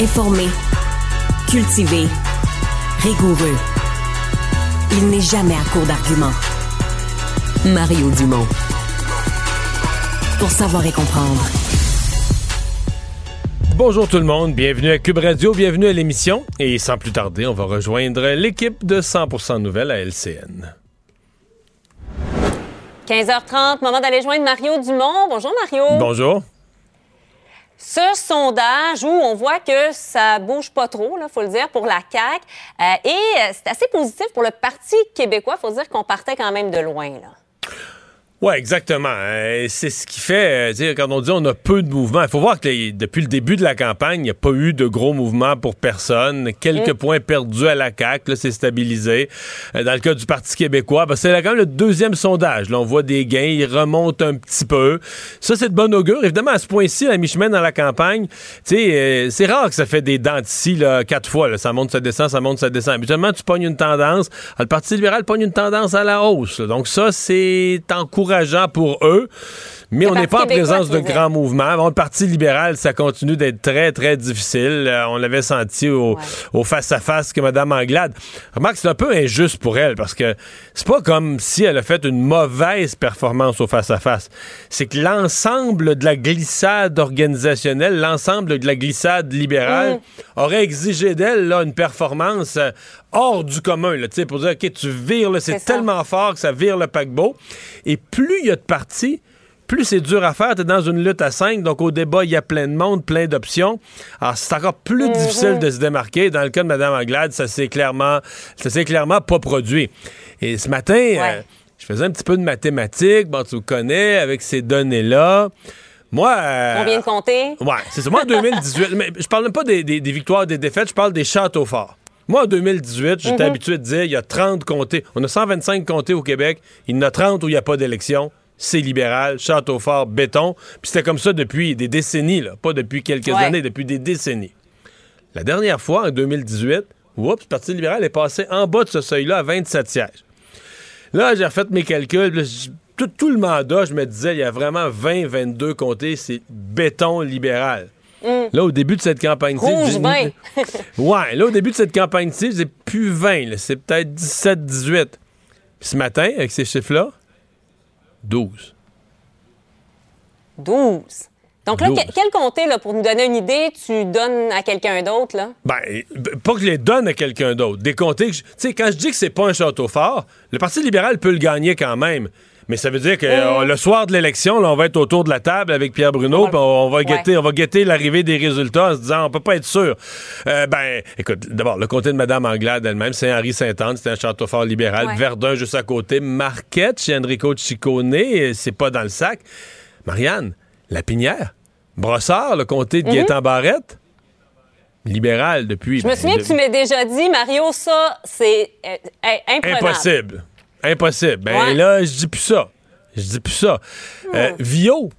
Informé, cultivé, rigoureux. Il n'est jamais à court d'arguments. Mario Dumont. Pour savoir et comprendre. Bonjour tout le monde, bienvenue à Cube Radio, bienvenue à l'émission. Et sans plus tarder, on va rejoindre l'équipe de 100% Nouvelles à LCN. 15h30, moment d'aller joindre Mario Dumont. Bonjour Mario. Bonjour. Ce sondage où on voit que ça bouge pas trop, il faut le dire, pour la CAQ. Euh, et euh, c'est assez positif pour le Parti québécois. Il faut dire qu'on partait quand même de loin. Là. Oui, exactement. Euh, c'est ce qui fait, euh, quand on dit on a peu de mouvements, il faut voir que depuis le début de la campagne, il n'y a pas eu de gros mouvements pour personne. Quelques mm. points perdus à la CAQ, là, c'est stabilisé. Euh, dans le cas du Parti québécois, ben, c'est quand même le deuxième sondage. Là, on voit des gains, ils remontent un petit peu. Ça, c'est de bon augure. Évidemment, à ce point-ci, à mi-chemin dans la campagne, c'est rare que ça fait des dents ici quatre fois. Là. Ça monte, ça descend, ça monte, ça descend. Habituellement, tu pognes une tendance. Le Parti libéral pogne une tendance à la hausse. Donc ça, c'est encourageant pour eux. Mais on n'est pas en présence de grands mouvements. Bon, le Parti libéral, ça continue d'être très, très difficile. Euh, on l'avait senti au, face-à-face que Mme Anglade. Remarque, c'est un peu injuste pour elle parce que c'est pas comme si elle a fait une mauvaise performance au face-à-face. C'est que l'ensemble de la glissade organisationnelle, l'ensemble de la glissade libérale mm. aurait exigé d'elle là, une performance euh, hors du commun, là, pour dire, OK, tu vires, c'est tellement fort que ça vire le paquebot. Et plus il y a de partis, plus c'est dur à faire. Tu es dans une lutte à cinq, donc au débat, il y a plein de monde, plein d'options. Alors, c'est encore plus mhm. difficile de se démarquer. Dans le cas de Mme Anglade, ça s'est clairement, ça s'est clairement pas produit. Et ce matin, euh, je faisais un petit peu de mathématiques. Bon, tu connais, avec ces données-là. Moi. Euh, On vient de compter? Ouais, c'est ça. Moi, en 2018, mais je parle même pas des, des, victoires, des défaites, je parle des châteaux forts. Moi, en 2018, j'étais mhm. habitué de dire il y a 30 comtés. On a 125 comtés au Québec. Il y en a 30 où il n'y a pas d'élection c'est libéral, château fort, béton. Puis c'était comme ça depuis des décennies, là. pas depuis quelques années, depuis des décennies. La dernière fois, en 2018, oups, le Parti libéral est passé en bas de ce seuil-là à 27 sièges. Là, j'ai refait mes calculs. tout, le mandat, je me disais, il y a vraiment 20, 22 comtés, c'est béton libéral. Mm. Là, au début de cette campagne-ci. ouais, là, au début de cette campagne-ci, j'ai plus 20, c'est peut-être 17, 18. Puis ce matin, avec ces chiffres-là, 12. 12. Donc là, quel comté, là, pour nous donner une idée, tu donnes à quelqu'un d'autre, là? Ben, pas que je les donne à quelqu'un d'autre. Des comtés que... Tu sais, quand je dis que c'est pas un château fort, le Parti libéral peut le gagner quand même. Mais ça veut dire que euh, le soir de l'élection, on va être autour de la table avec Pierre Bruno, puis on, va guetter, on va guetter l'arrivée des résultats en se disant on peut pas être sûr. Euh, ben, écoute, d'abord, le comté de Mme Anglade elle-même, c'est Henri Saint-Anne, c'est un château fort libéral. Verdun juste à côté. Marquette chez Enrico Ciccone, c'est pas dans le sac. Marianne, La Pinière, Brossard, le comté de mm Barrette libéral depuis. Je me souviens que tu m'as déjà dit, Mario, ça, c'est euh, Impossible. Impossible. Ben là, je dis plus ça. Je dis plus ça. Euh, Vio.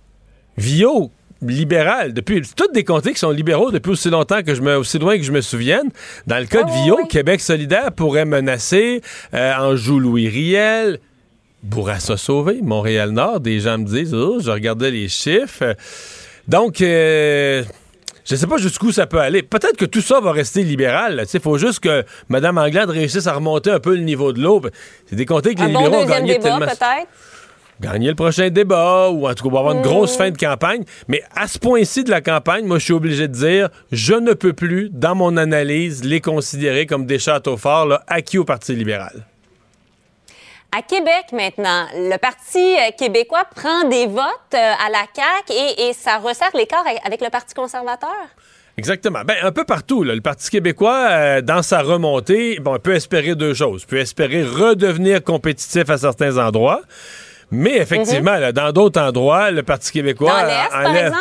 Vio, libéral, depuis. Toutes des comtés qui sont libéraux depuis aussi longtemps que je me. aussi loin que je me souvienne. Dans le cas de Vio, Québec solidaire pourrait menacer euh, Anjou-Louis Riel. Bourassa Sauvé, Montréal-Nord, des gens me disent, oh, je regardais les chiffres. Donc, euh, je ne sais pas jusqu'où ça peut aller. Peut-être que tout ça va rester libéral. Il faut juste que Mme Anglade réussisse à remonter un peu le niveau de l'eau. C'est des comtés que les libéraux ont gagné débat, peut-être? gagner le prochain débat ou en tout cas, on va avoir une grosse fin de campagne. Mais à ce point-ci de la campagne, moi, je suis obligé de dire, je ne peux plus, dans mon analyse, les considérer comme des châteaux forts là, acquis au Parti libéral. À Québec maintenant, le Parti euh, québécois prend des votes euh, à la CAQ et, et ça resserre l'écart avec le Parti conservateur? Exactement. Ben, un peu partout, là, le Parti québécois, euh, dans sa remontée, bon, peut espérer deux choses. peut espérer redevenir compétitif à certains endroits, mais effectivement, là, dans d'autres endroits, le Parti québécois Dans l'Est, par exemple?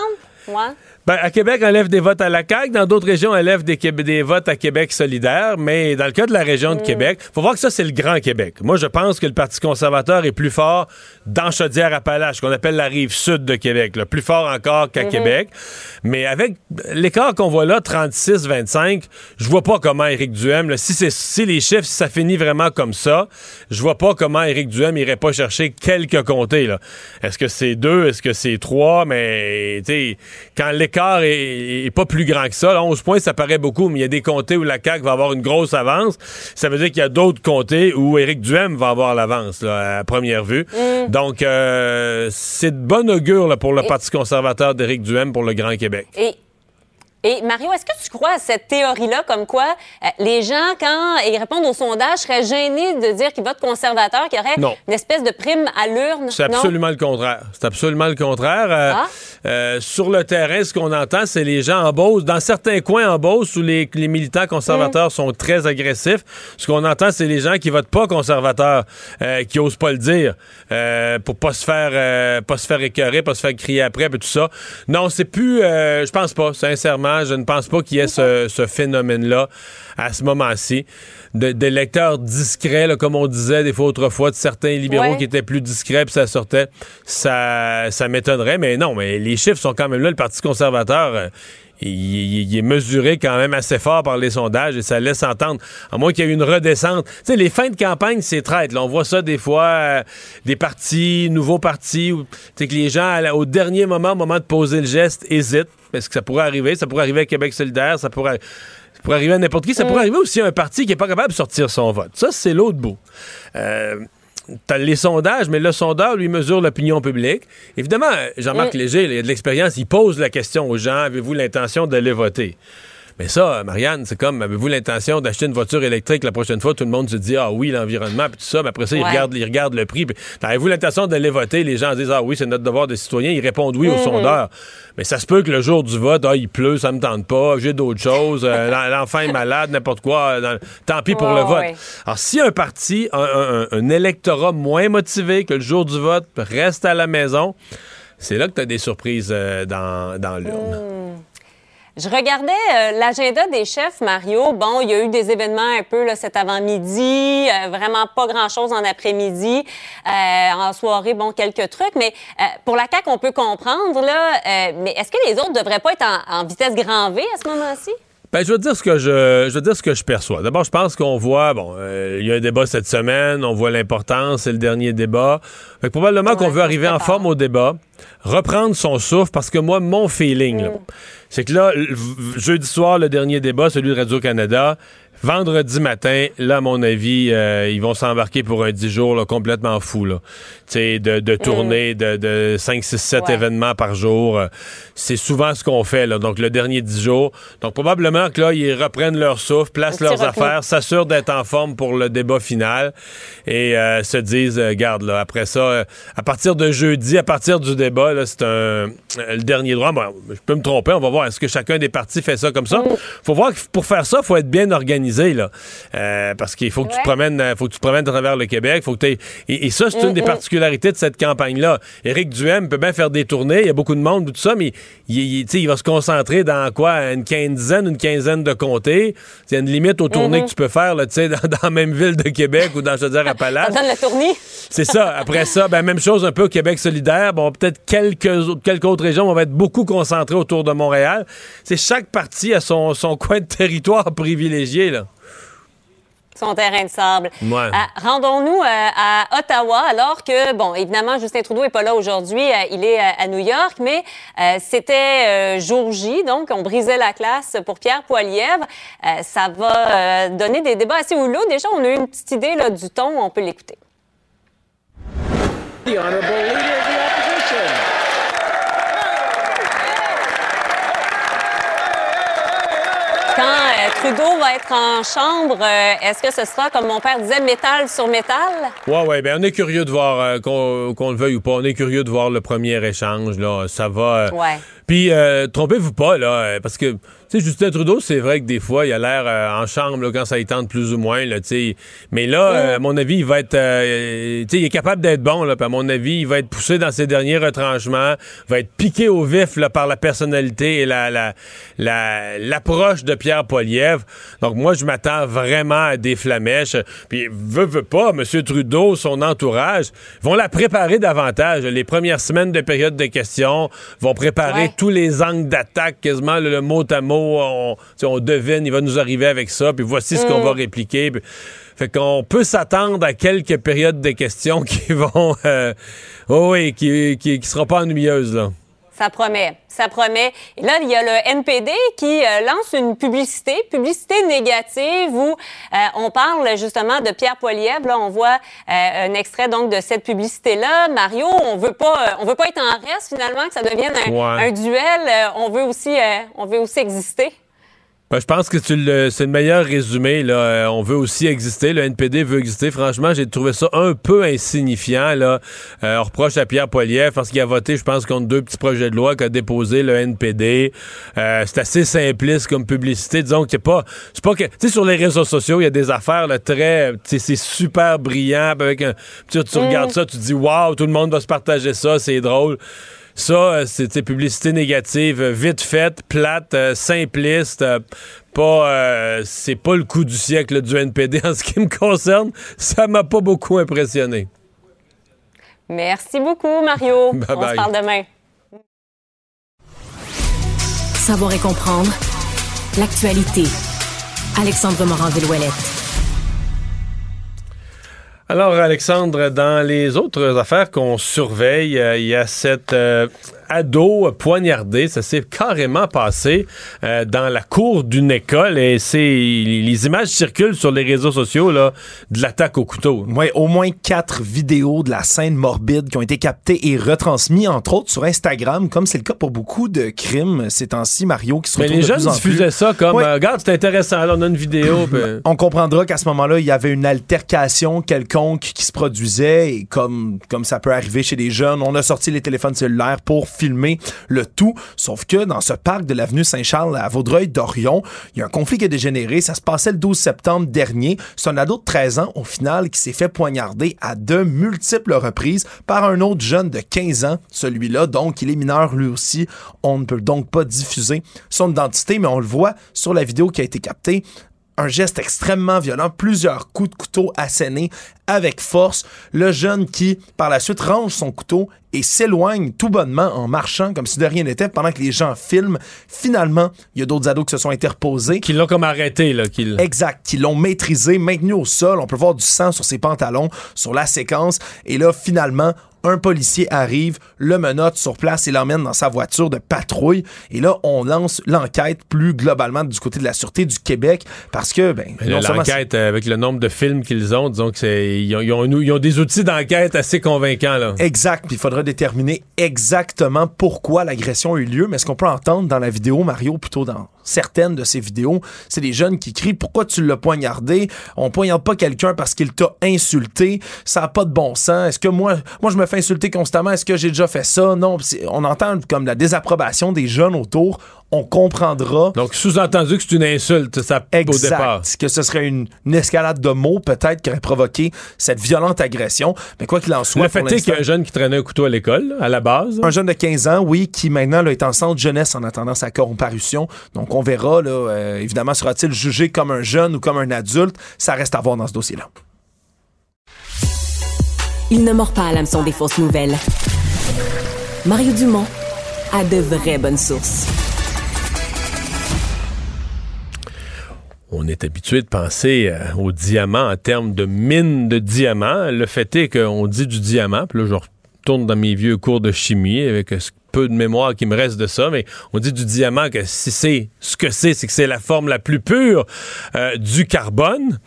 Ouais. Ben, à Québec, on enlève des votes à la CAQ. Dans d'autres régions, on enlève des, votes à Québec solidaire. Mais dans le cas de la région de Québec, faut voir que ça, c'est le Grand Québec. Moi, je pense que le Parti conservateur est plus fort dans Chaudière-Appalaches, qu'on appelle la rive sud de Québec. là. Plus fort encore qu'à Québec. Mais avec l'écart qu'on voit là, 36-25, je vois pas comment Éric Duhem, là, si, c'est- si les chiffres, si ça finit vraiment comme ça, je vois pas comment Éric Duhem irait pas chercher quelques comtés. Est-ce que c'est deux? Est-ce que c'est trois? Mais, tu sais, quand l'écart est, est pas plus grand que ça, là, 11 points, ça paraît beaucoup, mais il y a des comtés où la CAQ va avoir une grosse avance. Ça veut dire qu'il y a d'autres comtés où Éric Duhem va avoir l'avance, là, à première vue. Donc, euh, c'est de bon augure là, pour le Parti conservateur d'Éric Duhem pour le Grand Québec. Et, et Mario, est-ce que tu crois à cette théorie-là comme quoi euh, les gens, quand ils répondent au sondage, seraient gênés de dire qu'ils votent conservateur, qu'il y aurait Non. une espèce de prime à l'urne? C'est Non? absolument le contraire. C'est absolument le contraire. Euh, Ah. Euh, sur le terrain, ce qu'on entend, c'est les gens en Beauce. Dans certains coins en Beauce où les, les militants conservateurs sont très agressifs, ce qu'on entend, c'est les gens qui votent pas conservateurs, euh, qui osent pas le dire, euh, pour pas se faire euh, pas se faire écœurer, pas se faire crier après, puis tout ça. Non, c'est plus. euh, je pense pas, sincèrement, je ne pense pas qu'il y ait ce, ce phénomène-là à ce moment-ci. D'électeurs discrets, là, comme on disait des fois autrefois, de certains libéraux Ouais. qui étaient plus discret puis ça sortait, ça, ça m'étonnerait. Mais non, mais les chiffres sont quand même là. Le Parti conservateur, euh, il, il- il est mesuré quand même assez fort par les sondages et ça laisse entendre, à moins qu'il y ait une redescente. Tu sais, les fins de campagne, c'est traite. Là, on voit ça des fois, euh, des partis, nouveaux partis, où, tu sais, que les gens, au dernier moment, au moment de poser le geste, hésitent. Parce que ça pourrait arriver? Ça pourrait arriver à Québec solidaire, ça pourrait... Ça pourrait arriver à n'importe qui. Ça pourrait arriver aussi à un parti qui n'est pas capable de sortir son vote. Ça, c'est l'autre bout. Euh, T'as les sondages, mais le sondeur, lui, mesure l'opinion publique. Évidemment, Jean-Marc Léger, là, il a de l'expérience, il pose la question aux gens, avez-vous l'intention d'aller voter? Mais ça, Marianne, c'est comme, avez-vous l'intention d'acheter une voiture électrique la prochaine fois? Tout le monde se dit, ah oui, l'environnement, puis tout ça. Mais après ça, ils, regardent, ils regardent le prix. avez-vous l'intention d'aller voter? Les gens disent, ah oui, c'est notre devoir de citoyen. Ils répondent oui au sondeur. Mais ça se peut que le jour du vote, ah, il pleut, ça me tente pas, j'ai d'autres choses, euh, l'en- l'enfant est malade, n'importe quoi. euh, dans- tant pis pour le vote. ouais. Alors, si un parti, un, un- un électorat moins motivé que le jour du vote reste à la maison, c'est là que tu as des surprises euh, dans, dans l'urne. Je regardais euh, l'agenda des chefs, Mario. Bon, il y a eu des événements un peu là, cet avant-midi, euh, vraiment pas grand-chose en après-midi. Euh, en soirée, bon, quelques trucs. Mais euh, pour la CAQ, on peut comprendre, là. mais est-ce que les autres devraient pas être en, en vitesse grand V à ce moment-ci? Ben, je veux dire ce que je, je veux dire ce que je perçois. D'abord, je pense qu'on voit, bon, euh, il y a un débat cette semaine, on voit l'importance, c'est le dernier débat. Fait que probablement qu'on veut arriver en forme au débat, reprendre son souffle, parce que moi, mon feeling, là, c'est que là, jeudi soir, le dernier débat, celui de Radio-Canada, vendredi matin, là, à mon avis, euh, ils vont s'embarquer pour un 10 jours là, complètement fou, là. Tu sais, de, de tournées de, de 5, 6, 7 Ouais. événements par jour. Euh, C'est souvent ce qu'on fait, là. Donc, le dernier 10 jours. Donc, probablement que là, ils reprennent leur souffle, placent leurs repos. affaires, s'assurent d'être en forme pour le débat final et euh, se disent, garde, là, après ça, à partir de jeudi, à partir du débat, là, c'est un, le dernier droit. Bon, je peux me tromper, on va voir. Est-ce que chacun des partis fait ça comme ça? Mm. faut voir que pour faire ça, faut être bien organisé, là. Euh, parce qu'il faut que tu te promènes, euh, faut que tu te promènes à travers le Québec. Faut que et, et ça, c'est une des particularités de cette campagne-là. Éric Duhem peut bien faire des tournées, il y a beaucoup de monde, tout ça, mais il, il- va se concentrer dans quoi? Une quinzaine, une quinzaine de comtés. Il y a une limite aux tournées que tu peux faire, là, dans, dans la même ville de Québec ou dans Chaudière-Appalaches. La tournée? C'est ça. Après ça, ben, même chose un peu au Québec solidaire. Bon, peut-être quelques, autres- quelques autres régions vont être beaucoup concentrées autour de Montréal. C'est chaque parti a son, son coin de territoire privilégié. Son terrain de sable. Ouais. Euh, Rendons-nous euh, à Ottawa, alors que, bon, évidemment, Justin Trudeau n'est pas là aujourd'hui, euh, il est euh, à New York, mais euh, c'était euh, jour J, donc on brisait la classe pour Pierre Poilievre. Euh, ça va euh, donner des débats assez houleux. Déjà, on a eu une petite idée là, du ton, on peut l'écouter. Trudeau va être en chambre, euh, est-ce que ce sera, comme mon père disait, métal sur métal? Ouais, ouais, ben on est curieux de voir, euh, qu'on le veuille ou pas, on est curieux de voir le premier échange, là. Ça va. euh, Ouais. Puis, euh, trompez-vous pas, là, parce que, sais, Justin Trudeau, c'est vrai que des fois, il a l'air euh, en chambre, là, quand ça y tente plus ou moins, là. Mais là, euh, à mon avis, il va être, euh, il est capable d'être bon, là, à mon avis, il va être poussé dans ses derniers retranchements, va être piqué au vif, là, par la personnalité et la, la, la- l'approche de Pierre Poilievre. Donc, moi, je m'attends vraiment à des flamèches. Puis, veut, veut pas, M. Trudeau, son entourage, vont la préparer davantage. Les premières semaines de période de questions vont préparer Ouais. tous les angles d'attaque, quasiment le, le mot à mot. On, devine, il va nous arriver avec ça, puis voici ce qu'on va répliquer. Puis- fait qu'on peut s'attendre à quelques périodes de questions qui vont... euh, oh oui, qui, qui, qui seront pas ennuyeuses, là. Ça promet, ça promet. Et là, il y a le NPD qui euh, lance une publicité, publicité négative où euh, on parle justement de Pierre Poilievre. Là, on voit euh, un extrait donc de cette publicité-là. Mario, on veut pas, euh, on veut pas être en reste finalement, que ça devienne un, Ouais. un duel. Euh, on veut aussi, euh, on veut aussi exister. Ben, je pense que tu le- c'est le meilleur résumé. Là. Euh, on veut aussi exister. Le NPD veut exister. Franchement, j'ai trouvé ça un peu insignifiant. Là. Euh, on reproche à Pierre Poilievre parce qu'il a voté, je pense, contre deux petits projets de loi qu'a déposé le NPD. Euh, c'est assez simpliste comme publicité. Disons que c'est pas, c'est pas que, tu sais, sur les réseaux sociaux, il y a des affaires là, très, c'est super brillant. Avec un, tu, tu regardes ça, tu te dis, waouh, tout le monde va se partager ça, c'est drôle. Ça, euh, c'est publicité négative, euh, vite faite, plate, euh, simpliste, pas, euh, c'est pas le coup du siècle du NPD en ce qui me concerne. Ça m'a pas beaucoup impressionné. Merci beaucoup, Mario. Bye on se parle demain. Savoir et comprendre l'actualité. Alexandre Morin-Villouellette. Alors, Alexandre, dans les autres affaires qu'on surveille, euh, il y a cette euh, ado poignardé. Ça s'est carrément passé euh, dans la cour d'une école et c'est les images circulent sur les réseaux sociaux là, de l'attaque au couteau. Ouais, au moins quatre vidéos de la scène morbide qui ont été captées et retransmises, entre autres, sur Instagram, comme c'est le cas pour beaucoup de crimes ces temps-ci, Mario, qui se Mais les de jeunes plus en plus. diffusaient ça comme, Ouais. euh, regarde, c'est intéressant, là, on a une vidéo. On comprendra qu'à ce moment-là, il y avait une altercation quelconque qui se produisait et comme, comme ça peut arriver chez les jeunes, on a sorti les téléphones cellulaires pour filmer le tout. Sauf que dans ce parc de l'avenue Saint-Charles à Vaudreuil-Dorion, il y a un conflit qui a dégénéré. Ça se passait le 12 septembre dernier. C'est un ado de 13 ans, au final, qui s'est fait poignarder à de multiples reprises par un autre jeune de 15 ans, celui-là. Donc, il est mineur lui aussi. On ne peut donc pas diffuser son identité, mais on le voit sur la vidéo qui a été captée un geste extrêmement violent, plusieurs coups de couteau assénés avec force. Le jeune qui, par la suite, range son couteau et s'éloigne tout bonnement en marchant comme si de rien n'était pendant que les gens filment. Finalement, il y a d'autres ados qui se sont interposés. Qui l'ont comme arrêté, là. Qui Exact, qui l'ont maîtrisé, maintenu au sol. On peut voir du sang sur ses pantalons, sur la séquence. Et là, finalement, un policier arrive, le menotte sur place et l'emmène dans sa voiture de patrouille. Et là, on lance l'enquête plus globalement du côté de la Sûreté du Québec parce que, ben, L'enquête, avec le nombre de films qu'ils ont, disons que c'est. Ils ont, ils ont- ils ont des outils d'enquête assez convaincants, là. Exact. Puis il faudra déterminer exactement pourquoi l'agression a eu lieu. Mais ce qu'on peut entendre dans la vidéo, Mario, plutôt dans certaines de ces vidéos, c'est des jeunes qui crient Pourquoi tu l'as poignardé? On poignarde pas quelqu'un parce qu'il t'a insulté. Ça n'a pas de bon sens. Est-ce que moi, moi, je me fais insulter constamment? Est-ce que j'ai déjà fait ça? Non. On entend comme la désapprobation des jeunes autour. On comprendra. Donc, sous-entendu que c'est une insulte, ça, au Exact. départ. Que ce serait une, une escalade de mots, peut-être, qui aurait provoqué cette violente agression. Mais quoi qu'il en soit, Le fait est qu'il y a un jeune qui traînait un couteau à l'école, à la base. un jeune de 15 ans, oui, qui maintenant là, est en centre jeunesse en attendant sa comparution. Donc, on verra, là, euh, évidemment, sera-t-il jugé comme un jeune ou comme un adulte? Ça reste à voir dans ce dossier-là. Il ne mord pas à l'hameçon des fausses nouvelles. Mario Dumont a de vraies bonnes sources. On est habitué de penser euh, au diamant en termes de mine de diamants. Le fait est qu'on dit du diamant, puis là, je retourne dans mes vieux cours de chimie avec euh, peu de mémoire qui me reste de ça, mais on dit du diamant que si c'est ce que c'est, c'est que c'est la forme la plus pure euh, du carbone.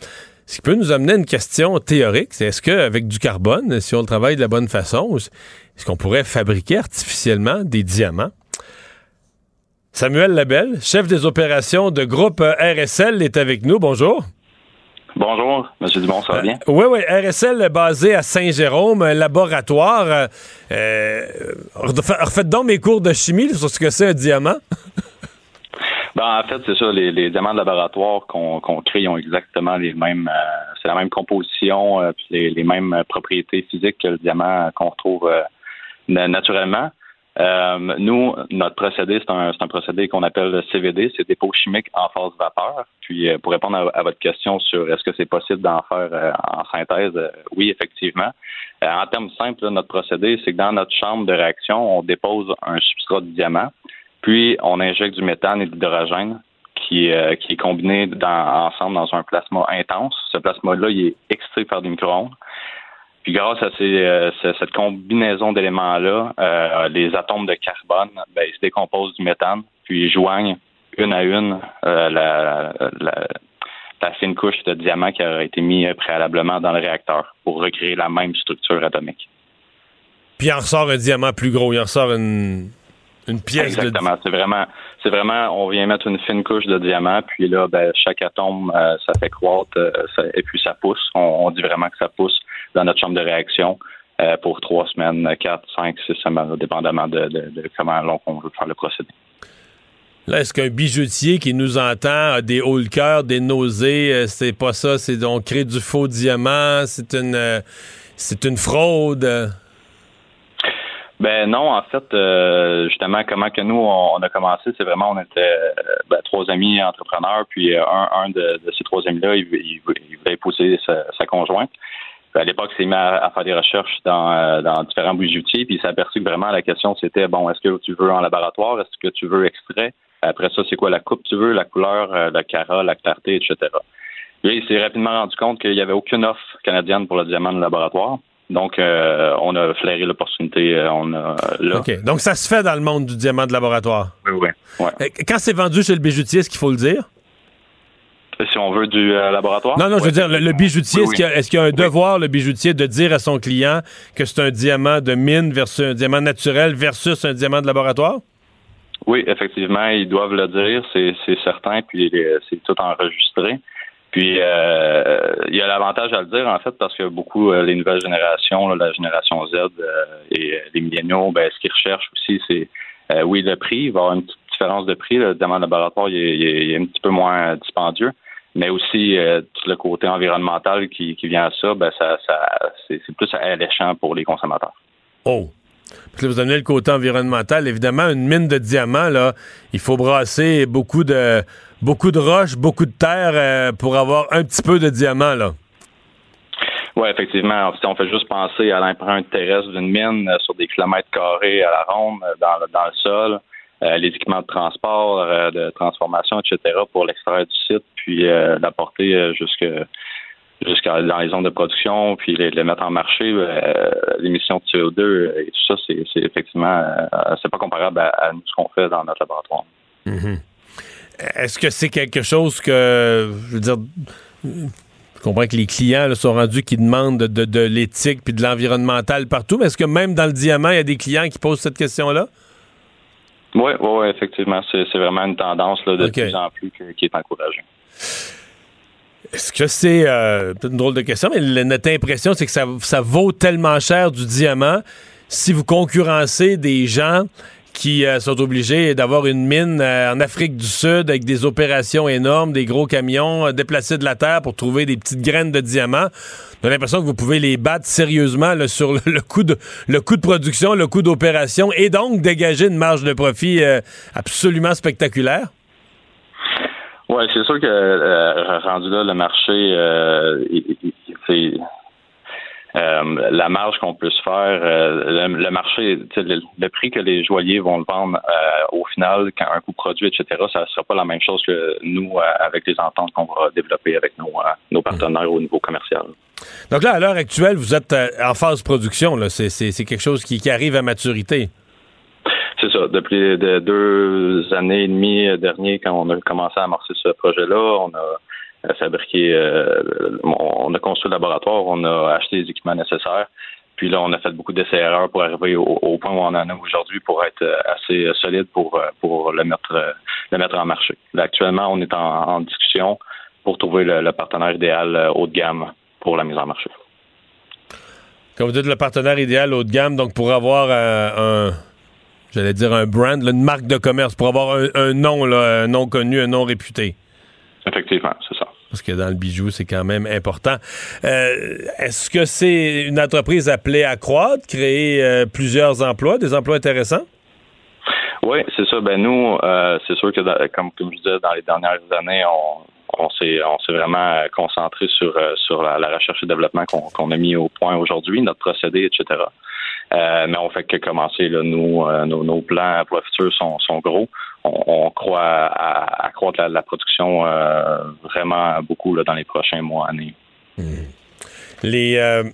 Ce qui peut nous amener à une question théorique, c'est est-ce qu'avec du carbone, si on le travaille de la bonne façon, est-ce qu'on pourrait fabriquer artificiellement des diamants? Samuel Labelle, chef des opérations de groupe RSL, est avec nous. Bonjour. Bonjour, M. Dumont, ça va bien? oui, oui, RSL basé à Saint-Jérôme, un laboratoire. Euh, refaites donc mes cours de chimie sur ce que c'est un diamant. Ben, en fait, c'est ça, les, diamants de laboratoire qu'on crée ont exactement les mêmes, euh, c'est la même composition, euh, les, les, mêmes propriétés physiques que le diamant qu'on retrouve euh, nous, notre procédé, c'est un, un, procédé qu'on appelle le CVD, c'est dépôt chimique en phase vapeur. Puis, pour répondre à, votre question sur est-ce que c'est possible d'en faire en synthèse, oui, effectivement. en termes simples, notre procédé, c'est que dans notre chambre de réaction, on dépose un substrat de diamant. Puis, on injecte du méthane et de l'hydrogène qui, euh, qui est combiné dans, ensemble dans un plasma intense. Ce plasma-là, il est extrait par des micro-ondes. Puis, grâce à ces, euh, cette combinaison d'éléments-là, euh, les atomes de carbone, ben, ils se décomposent du méthane, puis ils joignent une à une la, la, la, fine couche de diamant qui a été mis préalablement dans le réacteur pour recréer la même structure atomique. Puis il en ressort un diamant plus gros, il en ressort une, une pièce Exactement. C'est vraiment, c'est vraiment, on vient mettre une fine couche de diamant, puis là, ben, chaque atome, euh, ça fait croître, euh, et puis ça pousse. On, dit vraiment que ça pousse dans notre chambre de réaction euh, pour trois semaines, quatre, cinq, six semaines, dépendamment de, comment long on veut faire le procédé. Là, est-ce qu'un bijoutier qui nous entend a des hauts le cœur, des nausées, c'est pas ça, c'est on crée du faux diamant, c'est une, c'est une fraude? Ben non, en fait, euh, justement, comment que nous on, a commencé, c'est vraiment on était euh, ben, trois amis entrepreneurs, puis euh, un, un de, ces trois amis-là, il, il, voulait épouser sa, conjointe. À l'époque, il s'est mis à, faire des recherches dans, dans différents bijoutiers, puis il s'est aperçu que vraiment la question c'était bon, est-ce que tu veux en laboratoire, est-ce que tu veux extrait? Après ça, c'est quoi la coupe tu veux, la couleur, la cara, la clarté, etc. Puis il s'est rapidement rendu compte qu'il n'y avait aucune offre canadienne pour le diamant de laboratoire. Donc, euh, on a flairé l'opportunité. Euh, on a là. OK. Donc, ça se fait dans le monde du diamant de laboratoire? Oui, oui. Ouais. Euh, quand c'est vendu chez le bijoutier, est-ce qu'il faut le dire? Si on veut du laboratoire? Non, non, je veux dire, le, bijoutier, est-ce qu'il y, a un devoir, le bijoutier, de dire à son client que c'est un diamant de mine versus un diamant naturel versus un diamant de laboratoire? Oui, effectivement, ils doivent le dire, c'est certain, puis c'est tout enregistré. Puis euh, il y a l'avantage à le dire en fait parce que beaucoup euh, les nouvelles générations, la génération Z euh, et les milléniaux, ben, ce qu'ils recherchent aussi, c'est oui le prix. Il va y avoir une petite différence de prix. Le demande laboratoire il est, un petit peu moins dispendieux, mais aussi tout le côté environnemental qui, vient à ça, ben ça, ça c'est plus alléchant pour les consommateurs. Oh. Puis vous amenez le côté environnemental. Évidemment, une mine de diamants, là, il faut brasser beaucoup de beaucoup de roches, beaucoup de terre euh, pour avoir un petit peu de diamant, là. Oui, effectivement. On fait juste penser à l'empreinte terrestre d'une mine euh, sur des kilomètres carrés à la ronde, euh, dans le sol, les équipements de transport, de transformation, etc., pour l'extraire du site, puis l'apporter jusque jusqu'à dans les zones de production, puis les, mettre en marché, l'émission de CO2 et tout ça, c'est effectivement c'est pas comparable à, ce qu'on fait dans notre laboratoire. Mm-hmm. Est-ce que c'est quelque chose que, je veux dire, je comprends que les clients sont rendus qui demandent de, l'éthique puis de l'environnemental partout, mais est-ce que même dans le diamant, il y a des clients qui posent cette question-là? Oui, oui, oui, effectivement. C'est vraiment une tendance de plus en plus qui est encouragée. Est-ce que c'est euh, une drôle de question, mais notre impression, c'est que ça, ça vaut tellement cher du diamant si vous concurrencez des gens qui euh, sont obligés d'avoir une mine euh, en Afrique du Sud avec des opérations énormes, des gros camions euh, déplacés de la terre pour trouver des petites graines de diamants. On a l'impression que vous pouvez les battre sérieusement sur le, coût de, le coût de production, le coût d'opération et donc dégager une marge de profit absolument spectaculaire. Oui, c'est sûr que rendu là, le marché, c'est euh, la marge qu'on peut se faire, euh, le, marché, le, prix que les joailliers vont le vendre euh, au final, quand un coût produit, etc., ça ne sera pas la même chose que nous avec les ententes qu'on va développer avec nos, nos partenaires au niveau commercial. Donc là, à l'heure actuelle, vous êtes en phase production. C'est quelque chose qui, arrive à maturité. C'est ça. Depuis deux années et demie dernier, quand on a commencé à amorcer ce projet-là, on a fabriqué, euh, on a construit le laboratoire, on a acheté les équipements nécessaires. Puis là, on a fait beaucoup d'essais-erreurs pour arriver au, au, point où on en est aujourd'hui pour être assez solide pour, pour le mettre le mettre en marché. Là, actuellement, on est en, en discussion pour trouver le, le, partenaire idéal haut de gamme pour la mise en marché. Quand vous dites le partenaire idéal haut de gamme, donc pour avoir un j'allais dire un brand, là, une marque de commerce, pour avoir un, un nom, là, un nom connu, un nom réputé. Effectivement, c'est ça. Parce que dans le bijou, c'est quand même important. Euh, Est-ce que c'est une entreprise appelée à croître, créer euh, plusieurs emplois, des emplois intéressants? Oui, c'est ça. Ben nous, euh, c'est sûr que comme, comme je disais, dans les dernières années, on, s'est vraiment concentré sur sur la, recherche et développement qu'on a mis au point aujourd'hui, notre procédé, etc. Mais on fait que commencer. Euh, nos, nos, plans pour le futur sont, sont gros. On, croit à, à croître la, production euh, vraiment beaucoup dans les prochains mois, années. Mmh. Les euh,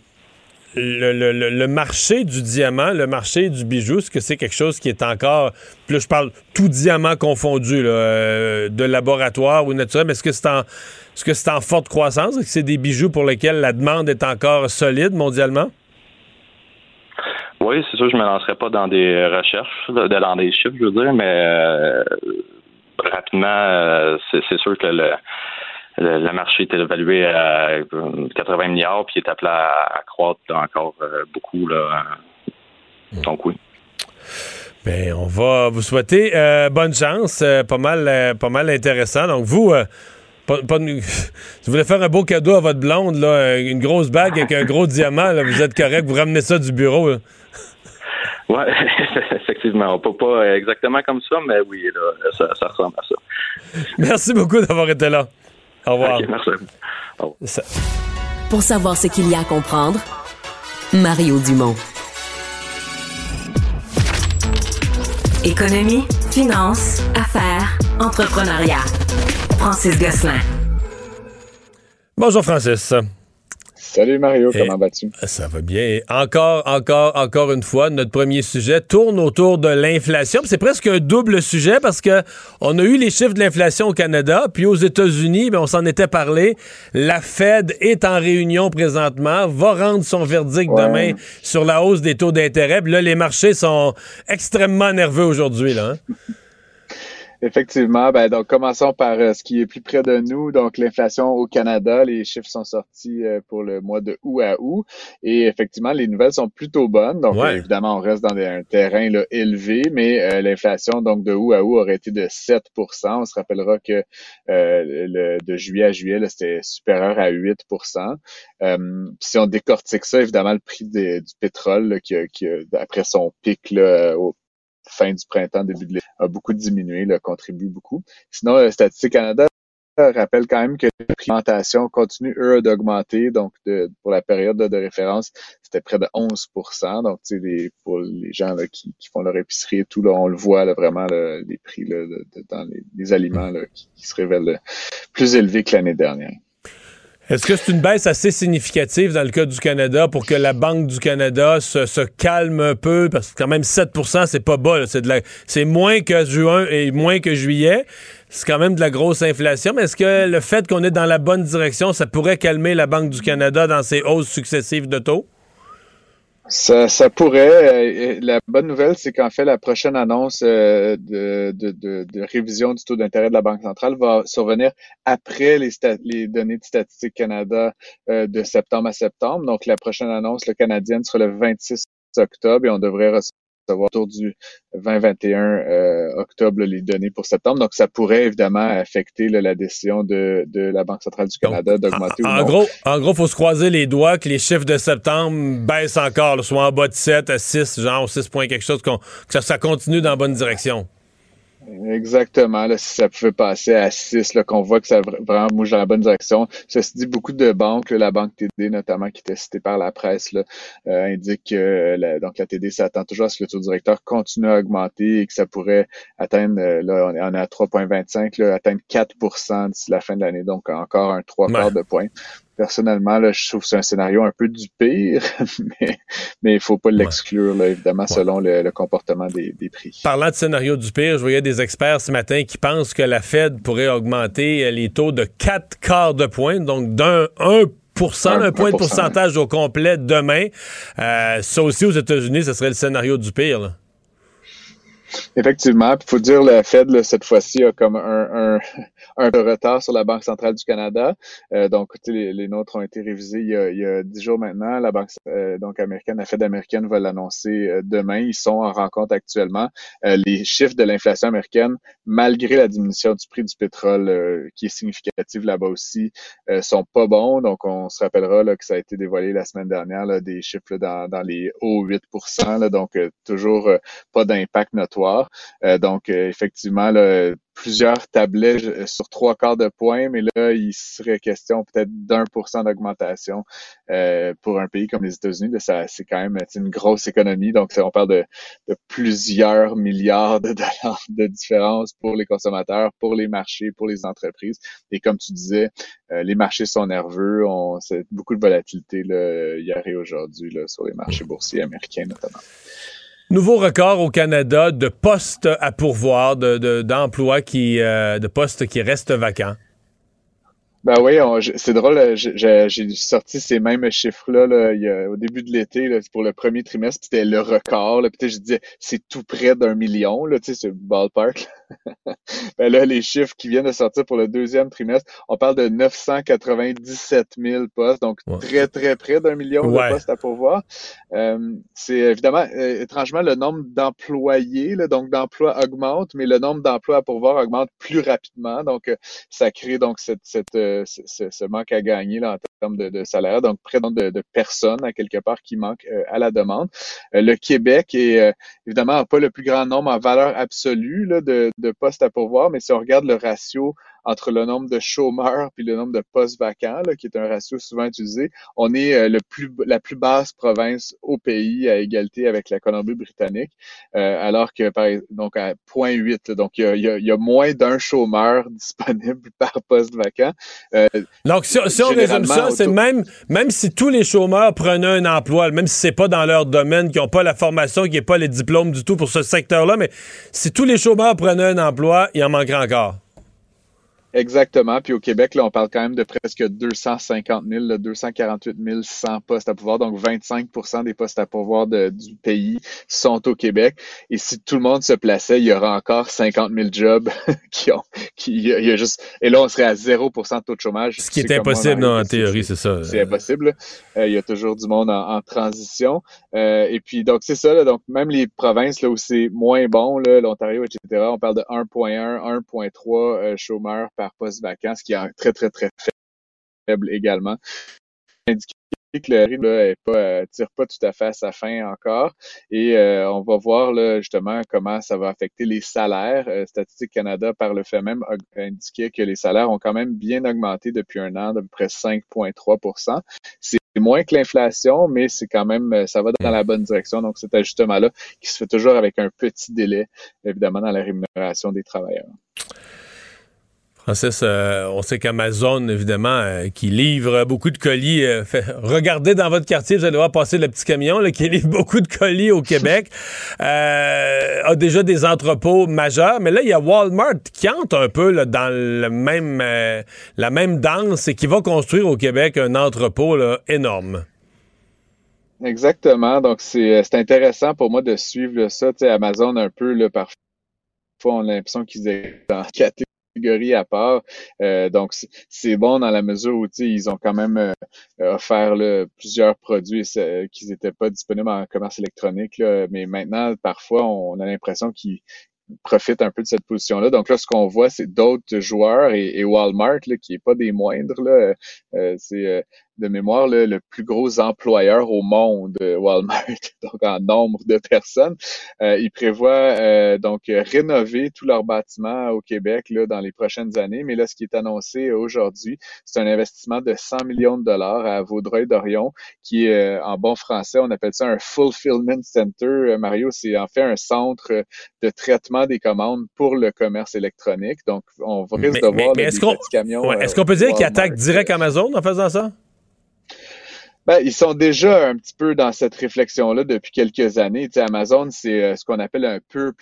le, marché du diamant, le marché du bijou, est-ce que c'est quelque chose qui est encore, là je parle tout diamant confondu, euh, de laboratoire ou naturel, mais est-ce que c'est en, est-ce que c'est en forte croissance? Que c'est des bijoux pour lesquels la demande est encore solide mondialement? Oui, c'est sûr, je me lancerai pas dans des recherches, dans des chiffres, je veux dire, mais euh, rapidement, euh, c'est sûr que le, le, marché est évalué à 80 milliards, puis est appelé à, croître encore euh, beaucoup. Là. Donc oui. Bien, on va vous souhaiter bonne chance, pas mal, pas mal intéressant. Donc vous, pas, pas, si vous voulez faire un beau cadeau à votre blonde, là, une grosse bague avec un gros diamant, vous êtes correct, vous ramenez ça du bureau. Oui, effectivement. Pas, pas exactement comme ça, mais oui, là, ça, ça, ressemble à ça. Merci beaucoup d'avoir été là. Au revoir. Okay, merci. Au revoir. Ça... Pour savoir ce qu'il y a à comprendre, Mario Dumont. Économie, finance, affaires, entrepreneuriat. Francis Gosselin. Bonjour Francis. Salut Mario, Et comment vas-tu? Ça va bien. Encore, encore, encore une fois, notre premier sujet tourne autour de l'inflation. C'est presque un double sujet parce que on a eu les chiffres de l'inflation au Canada, puis aux États-Unis, ben, on s'en était parlé. La Fed est en réunion présentement, va rendre son verdict ouais. demain sur la hausse des taux d'intérêt. Là, les marchés sont extrêmement nerveux aujourd'hui. Là, hein? Effectivement. Ben, donc, commençons par euh, ce qui est plus près de nous. Donc, l'inflation au Canada. Les chiffres sont sortis euh, pour le mois de août à août. Et effectivement, les nouvelles sont plutôt bonnes. Donc, ouais. évidemment, on reste dans des, un terrain là, élevé, mais euh, l'inflation, donc, de août à août aurait été de 7% On se rappellera que le, de juillet à juillet, c'était supérieur à 8% Si on décortique ça, évidemment, le prix des, du pétrole, là, qui, qui, après son pic là, au fin du printemps, début de l'été, a beaucoup diminué, là, contribue beaucoup. Sinon, euh, Statistique Canada rappelle quand même que l'augmentation continue, eux, d'augmenter. Donc, pour la période de, référence, c'était près de 11% Donc, tu sais, les, pour les gens là, qui, font leur épicerie et tout, là, on le voit là, vraiment, les prix là, dans les, les aliments là, qui, qui, se révèlent plus élevés que l'année dernière. Est-ce que c'est une baisse assez significative dans le cas du Canada pour que la Banque du Canada se, calme un peu? Parce que quand même 7% c'est pas bas. C'est moins que juin et moins que juillet. C'est quand même de la grosse inflation. Mais est-ce que le fait qu'on est dans la bonne direction, ça pourrait calmer la Banque du Canada dans ses hausses successives de taux? Ça, ça pourrait. La bonne nouvelle, c'est qu'en fait, la prochaine annonce de, de, de, de révision du taux d'intérêt de la Banque centrale va survenir après les, les données de Statistique Canada de septembre à septembre. Donc, la prochaine annonce le canadienne sera le 26 octobre et on devrait recevoir autour du 20-21 euh, octobre les données pour septembre. Donc, ça pourrait évidemment affecter là, la décision de, de, la Banque centrale du Canada d'augmenter en, ou non. En gros, en gros, faut se croiser les doigts que les chiffres de septembre baissent encore, là, soit en bas de 7 à 6, genre 6 points quelque chose, que ça, ça continue dans la bonne direction. Exactement. Là, si ça pouvait passer à 6, qu'on voit que ça vraiment bouge dans la bonne direction. Ceci dit, beaucoup de banques, la banque TD notamment, qui était citée par la presse, là, euh, indique que la, donc la TD s'attend toujours à ce que le taux directeur continue à augmenter et que ça pourrait atteindre, là, on est, on est à 3,25, atteindre 4% d'ici la fin de l'année, donc encore un 3 quarts ouais. de point. Personnellement, là, je trouve que c'est un scénario un peu du pire, mais mais il faut pas l'exclure, là, évidemment, selon le, le comportement des, des prix. Parlant de scénario du pire, je voyais des experts ce matin qui pensent que la Fed pourrait augmenter les taux de 4 quarts de point, donc d'un 1 un, un point de pourcentage au complet demain. Euh, ça aussi, aux États-Unis, ce serait le scénario du pire. Là. Effectivement, il faut dire le Fed là, cette fois-ci a comme un, un, un retard sur la Banque centrale du Canada. Euh, donc, les, les nôtres ont été révisés il y a, il jours maintenant. La Banque euh, donc américaine, la Fed américaine va l'annoncer euh, demain. Ils sont en rencontre actuellement. Euh, les chiffres de l'inflation américaine, malgré la diminution du prix du pétrole qui est significative là-bas aussi, sont pas bons. Donc, on se rappellera là, que ça a été dévoilé la semaine dernière, là, des chiffres dans, dans les hauts 8 là, donc toujours pas d'impact notoire. donc, effectivement, là, plusieurs tablets euh, sur trois quarts de point, mais là, il serait question peut-être d'un pour cent d'augmentation euh, pour un pays comme les États-Unis. Ça, c'est quand même une grosse économie. Donc, on parle de, plusieurs milliards de dollars de différence pour les consommateurs, pour les marchés, pour les entreprises. Et comme tu disais, euh, les marchés sont nerveux. On, beaucoup de volatilité là, hier et aujourd'hui sur les marchés boursiers américains notamment. Nouveau record au Canada de postes à pourvoir, d'emplois de, qui, euh, de postes qui restent vacants. Ben oui, c'est drôle, euh, j'ai sorti ces mêmes chiffres-là là, au début de l'été pour le premier trimestre, c'était le record. Là, puis je disais, c'est tout près d'un million, là, tu sais, c'est ballpark. ben là, les chiffres qui viennent de sortir pour le deuxième trimestre, on parle de 997 000 postes, donc très, très près d'un million de postes à pourvoir. Euh, c'est évidemment, euh, étrangement, le nombre d'employés, donc d'emplois augmente, mais le nombre d'emplois à pourvoir augmente plus rapidement. Donc, ça crée donc cette, cette manque à gagner en termes de, salaire. Donc, près de, personnes, à quelque part, qui manquent euh, à la demande. Euh, le Québec est euh, évidemment pas le plus grand nombre en valeur absolue de postes à pourvoir, mais si on regarde le ratio entre le nombre de chômeurs puis le nombre de postes vacants, là, qui est un ratio souvent utilisé, on est euh, le plus, la plus basse province au pays à égalité avec la Colombie-Britannique, euh, alors que par, donc à 0.8, donc il y a, y a, moins d'un chômeur disponible par poste vacant. Euh, donc si, si on résume ça, c'est même même si tous les chômeurs prenaient un emploi, même si c'est pas dans leur domaine, qui n'ont pas la formation, qui n'ont pas les diplômes du tout pour ce secteur-là, mais si tous les chômeurs prenaient un emploi, il en manquerait encore. Exactement. Puis au Québec, là, on parle quand même de presque 250 000, 248 100 postes à pouvoir. Donc 25% des postes à pouvoir du pays sont au Québec. Et si tout le monde se plaçait, il y aura encore 50 000 jobs qui ont. Qui, il y a juste, et là, on serait à 0 de taux de chômage. Ce qui est impossible en théorie, c'est ça. C'est impossible. Euh, il y a toujours du monde en, transition. Euh, et puis, donc, c'est ça. donc, même les provinces là, où c'est moins bon, l'Ontario, etc., on parle de 1,1, 1,3 euh, chômeurs par poste vacant, qui est très, très, très faible également. Indiqué que le rythme ne euh, tire pas tout à fait à sa fin encore. Et euh, on va voir là, justement comment ça va affecter les salaires. Euh, Statistique Canada, par le fait même, a indiqué que les salaires ont quand même bien augmenté depuis un an, de peu près 5,3% C'est moins que l'inflation, mais c'est quand même, ça va dans la bonne direction. Donc, cet ajustement-là qui se fait toujours avec un petit délai, évidemment, dans la rémunération des travailleurs. Euh, on sait qu'Amazon, évidemment, euh, qui livre beaucoup de colis, euh, regardez dans votre quartier, vous allez voir passer le petit camion là, qui livre beaucoup de colis au Québec, a déjà des entrepôts majeurs, mais là, il y a Walmart qui entre un peu là, dans le même, la même danse et qui va construire au Québec un entrepôt là, énorme. Exactement. Donc, c'est intéressant pour moi de suivre ça. Amazon, un peu, là, parfois, on a l'impression qu'ils étaient dans à part. Euh, donc, c'est bon dans la mesure où ils ont quand même euh, offert plusieurs produits qui n'étaient pas disponibles en commerce électronique. mais maintenant, parfois, on a l'impression qu'ils profitent un peu de cette position-là. Donc là, ce qu'on voit, c'est d'autres joueurs et, Walmart, là, qui est pas des moindres. Là, euh, c'est de mémoire le plus gros employeur au monde, euh, Walmart, donc en nombre de personnes. Euh, ils prévoient euh, donc rénover tous leurs bâtiments au Québec là, dans les prochaines années. Mais là, ce qui est annoncé aujourd'hui, c'est un investissement de 100 millions de dollars à Vaudreuil-Dorion, qui est en bon français, on appelle ça un fulfillment center. Mario, c'est en fait un centre de traitement des commandes pour le commerce électronique. Donc, on risque de voir des qu'on, Est-ce qu'on peut dire qu'ils attaquent direct Amazon en faisant ça? Ben, ils sont déjà un petit peu dans cette réflexion-là depuis quelques années. Amazon, c'est euh, ce qu'on appelle un pure,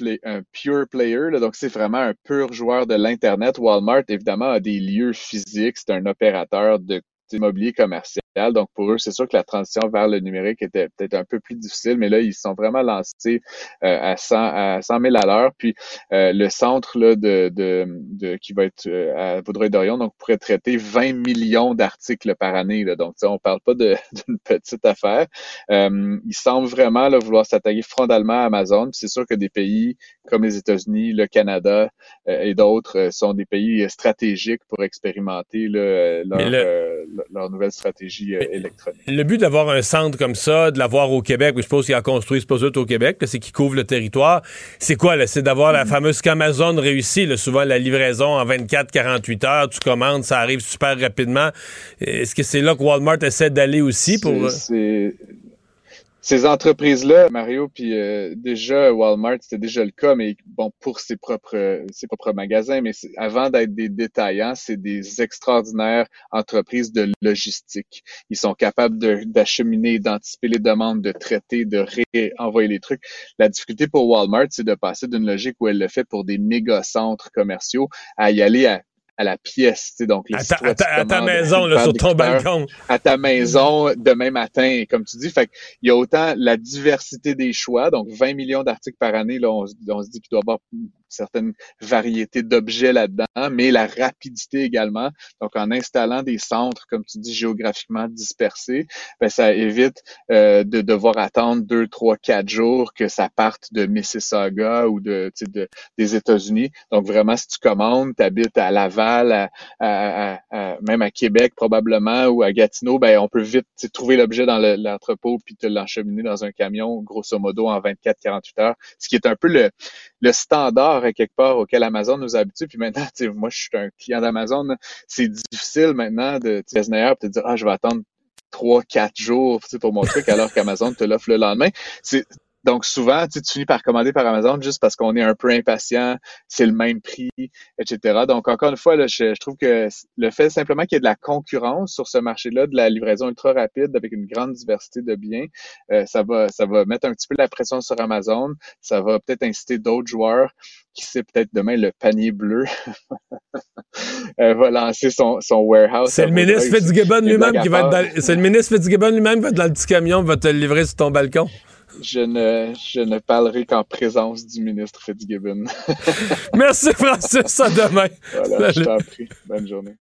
player. Donc, c'est vraiment un pur joueur de l'Internet. Walmart, évidemment, a des lieux physiques. C'est un opérateur de immobilier commercial. Donc, pour eux, c'est sûr que la transition vers le numérique était peut-être un peu plus difficile, mais là, ils sont vraiment lancés euh, à, 100, à 100 000 à l'heure. Puis, euh, le centre là, de, de, de, qui va être euh, à Vaudreuil-Dorion, donc, pourrait traiter 20 millions d'articles par année. Là. Donc, on parle pas d'une petite affaire. Euh, ils semblent vraiment là, vouloir s'attaquer frontalement à Amazon. Puis c'est sûr que des pays comme les États-Unis, le Canada et d'autres sont des pays stratégiques pour expérimenter là, leur, leur nouvelle stratégie euh, électronique. Le but d'avoir un centre comme ça, de l'avoir au Québec, je suppose qu'il a construit ce poste au Québec, c'est qu'il couvre le territoire. C'est quoi? C'est d'avoir la mm. fameuse qu'Amazon réussit, souvent la livraison en 24-48 heures, tu commandes, ça arrive super rapidement. Est-ce que c'est là que Walmart essaie d'aller aussi pour... Ces entreprises-là, Mario, puis euh, déjà Walmart, c'était déjà le cas, mais bon, pour ses propres ses propres magasins, mais avant d'être des détaillants, c'est des extraordinaires entreprises de logistique. Ils sont capables d'acheminer, d'anticiper les demandes, de traiter, de réenvoyer les trucs. La difficulté pour Walmart, c'est de passer d'une logique où elle le fait pour des méga centres commerciaux à y aller à à la pièce. Donc, à, ta, maison, là, sur ton balcon. À ta maison demain matin, comme tu dis. Fait il y a autant la diversité des choix, donc 20 millions d'articles par année, là, on, on se dit qu'il doit y avoir certaines variétés d'objets là-dedans, mais la rapidité également. Donc, en installant des centres, comme tu dis, géographiquement dispersés, ben, ça évite euh, de devoir attendre deux, trois, quatre jours que ça parte de Mississauga ou de, de des États-Unis. Donc, vraiment, si tu commandes, tu habites à Laval, même à Québec probablement, ou à Gatineau, ben, on peut vite trouver l'objet dans l'entrepôt puis te l'encheminer dans un camion, grosso modo, en 24-48 heures, ce qui est un peu le, le standard quelque part auquel Amazon nous habitue. Puis maintenant, moi, je suis un client d'Amazon. C'est difficile maintenant de te dire, ah, je vais attendre trois, quatre jours pour mon truc alors qu'Amazon te l'offre le lendemain. C'est donc souvent, tu, tu finis par commander par Amazon juste parce qu'on est un peu impatient, c'est le même prix, etc. Donc encore une fois, là, je, trouve que le fait simplement qu'il y ait de la concurrence sur ce marché-là, de la livraison ultra rapide avec une grande diversité de biens, euh, ça va ça va mettre un petit peu la pression sur Amazon, ça va peut-être inciter d'autres joueurs qui sait peut-être demain le panier bleu euh, va lancer son, son warehouse. C'est le ministre Fitzgibbon lui-même qui va être dans, c'est le ministre Fitzgibbon lui-même qui va être dans le petit camion, va te le livrer sur ton balcon je ne, je ne parlerai qu'en présence du ministre Fitzgibbon. Merci Francis, à demain. Voilà, je t'en prie. Bonne journée.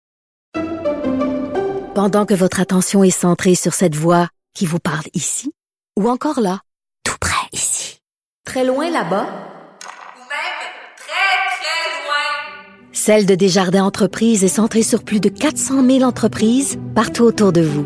Pendant que votre attention est centrée sur cette voix qui vous parle ici, ou encore là, tout près ici, très loin là-bas, ou même très, très loin, Celle de Desjardins Entreprises est centrée sur plus de 400 000 entreprises partout autour de vous.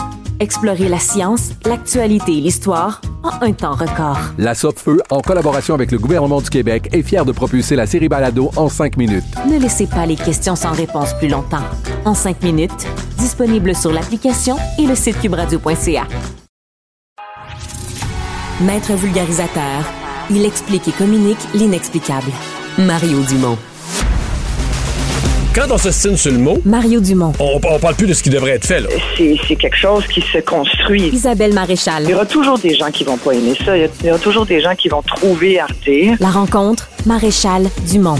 Explorez la science, l'actualité et l'histoire en un temps record. La Feu, en collaboration avec le gouvernement du Québec, est fière de propulser la série Balado en 5 minutes. Ne laissez pas les questions sans réponse plus longtemps. En 5 minutes, disponible sur l'application et le site cubradio.ca. Maître vulgarisateur, il explique et communique l'inexplicable. Mario Dumont. Quand on se signe sur le mot, Mario Dumont. On, on parle plus de ce qui devrait être fait. Là. C'est, c'est quelque chose qui se construit. Isabelle Maréchal. Il y aura toujours des gens qui vont pas aimer ça. Il y, aura toujours des gens qui vont trouver Arte. La rencontre, Maréchal Dumont.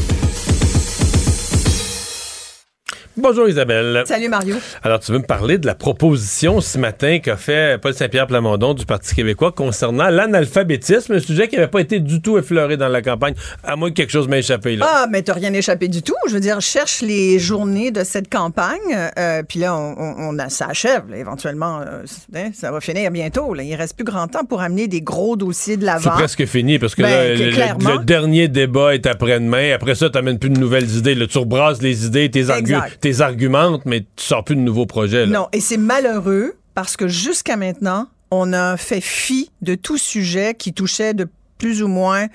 Bonjour Isabelle. Salut Mario. Alors, tu veux me parler de la proposition ce matin qu'a fait Paul Saint-Pierre Plamondon du Parti québécois concernant l'analphabétisme, un sujet qui n'avait pas été du tout effleuré dans la campagne, à moins que quelque chose m'ait échappé. Là. Ah, mais t'as rien échappé du tout. Je veux dire, je cherche les journées de cette campagne, euh, puis là, on, on- on a, ça achève, là, éventuellement. euh, hein, ça va finir bientôt. Là. Il reste plus grand temps pour amener des gros dossiers de C'est l'avant. presque fini parce que Ben, là, le- le, clairement. le dernier débat est après-demain. Après ça, tu n'amènes plus de nouvelles idées. Là, tu rebrasses les idées, tes, Exact. Tes argumentes, mais tu sors plus de nouveaux projets. là. Non, et c'est malheureux parce que jusqu'à maintenant, on a fait fi de tout sujet qui touchait de plus ou moins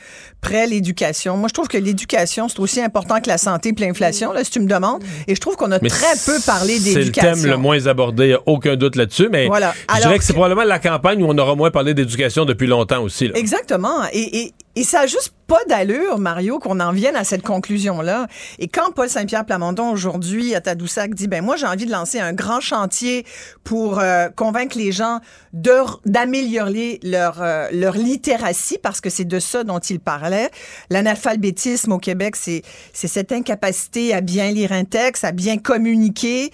près l'éducation. Moi, je trouve que l'éducation, c'est aussi important que la santé et l'inflation, là, si tu me demandes. Et je trouve qu'on a Mais très peu parlé C'est le d'éducation. thème le moins abordé, il n'y a aucun doute là-dessus. Mais Voilà. je Alors dirais que c'est que- probablement la campagne où on aura moins parlé d'éducation depuis longtemps aussi. là. Exactement. Et, et, et ça a juste pas d'allure, Mario, qu'on en vienne à cette conclusion-là. Et quand Paul Saint-Pierre Plamondon, aujourd'hui, à Tadoussac, dit, ben moi, j'ai envie de lancer un grand chantier pour euh, convaincre les gens d'améliorer leur, euh, leur littératie, parce que c'est de ça dont il parlait. L'analphabétisme au Québec, c'est cette incapacité à bien lire un texte, à bien communiquer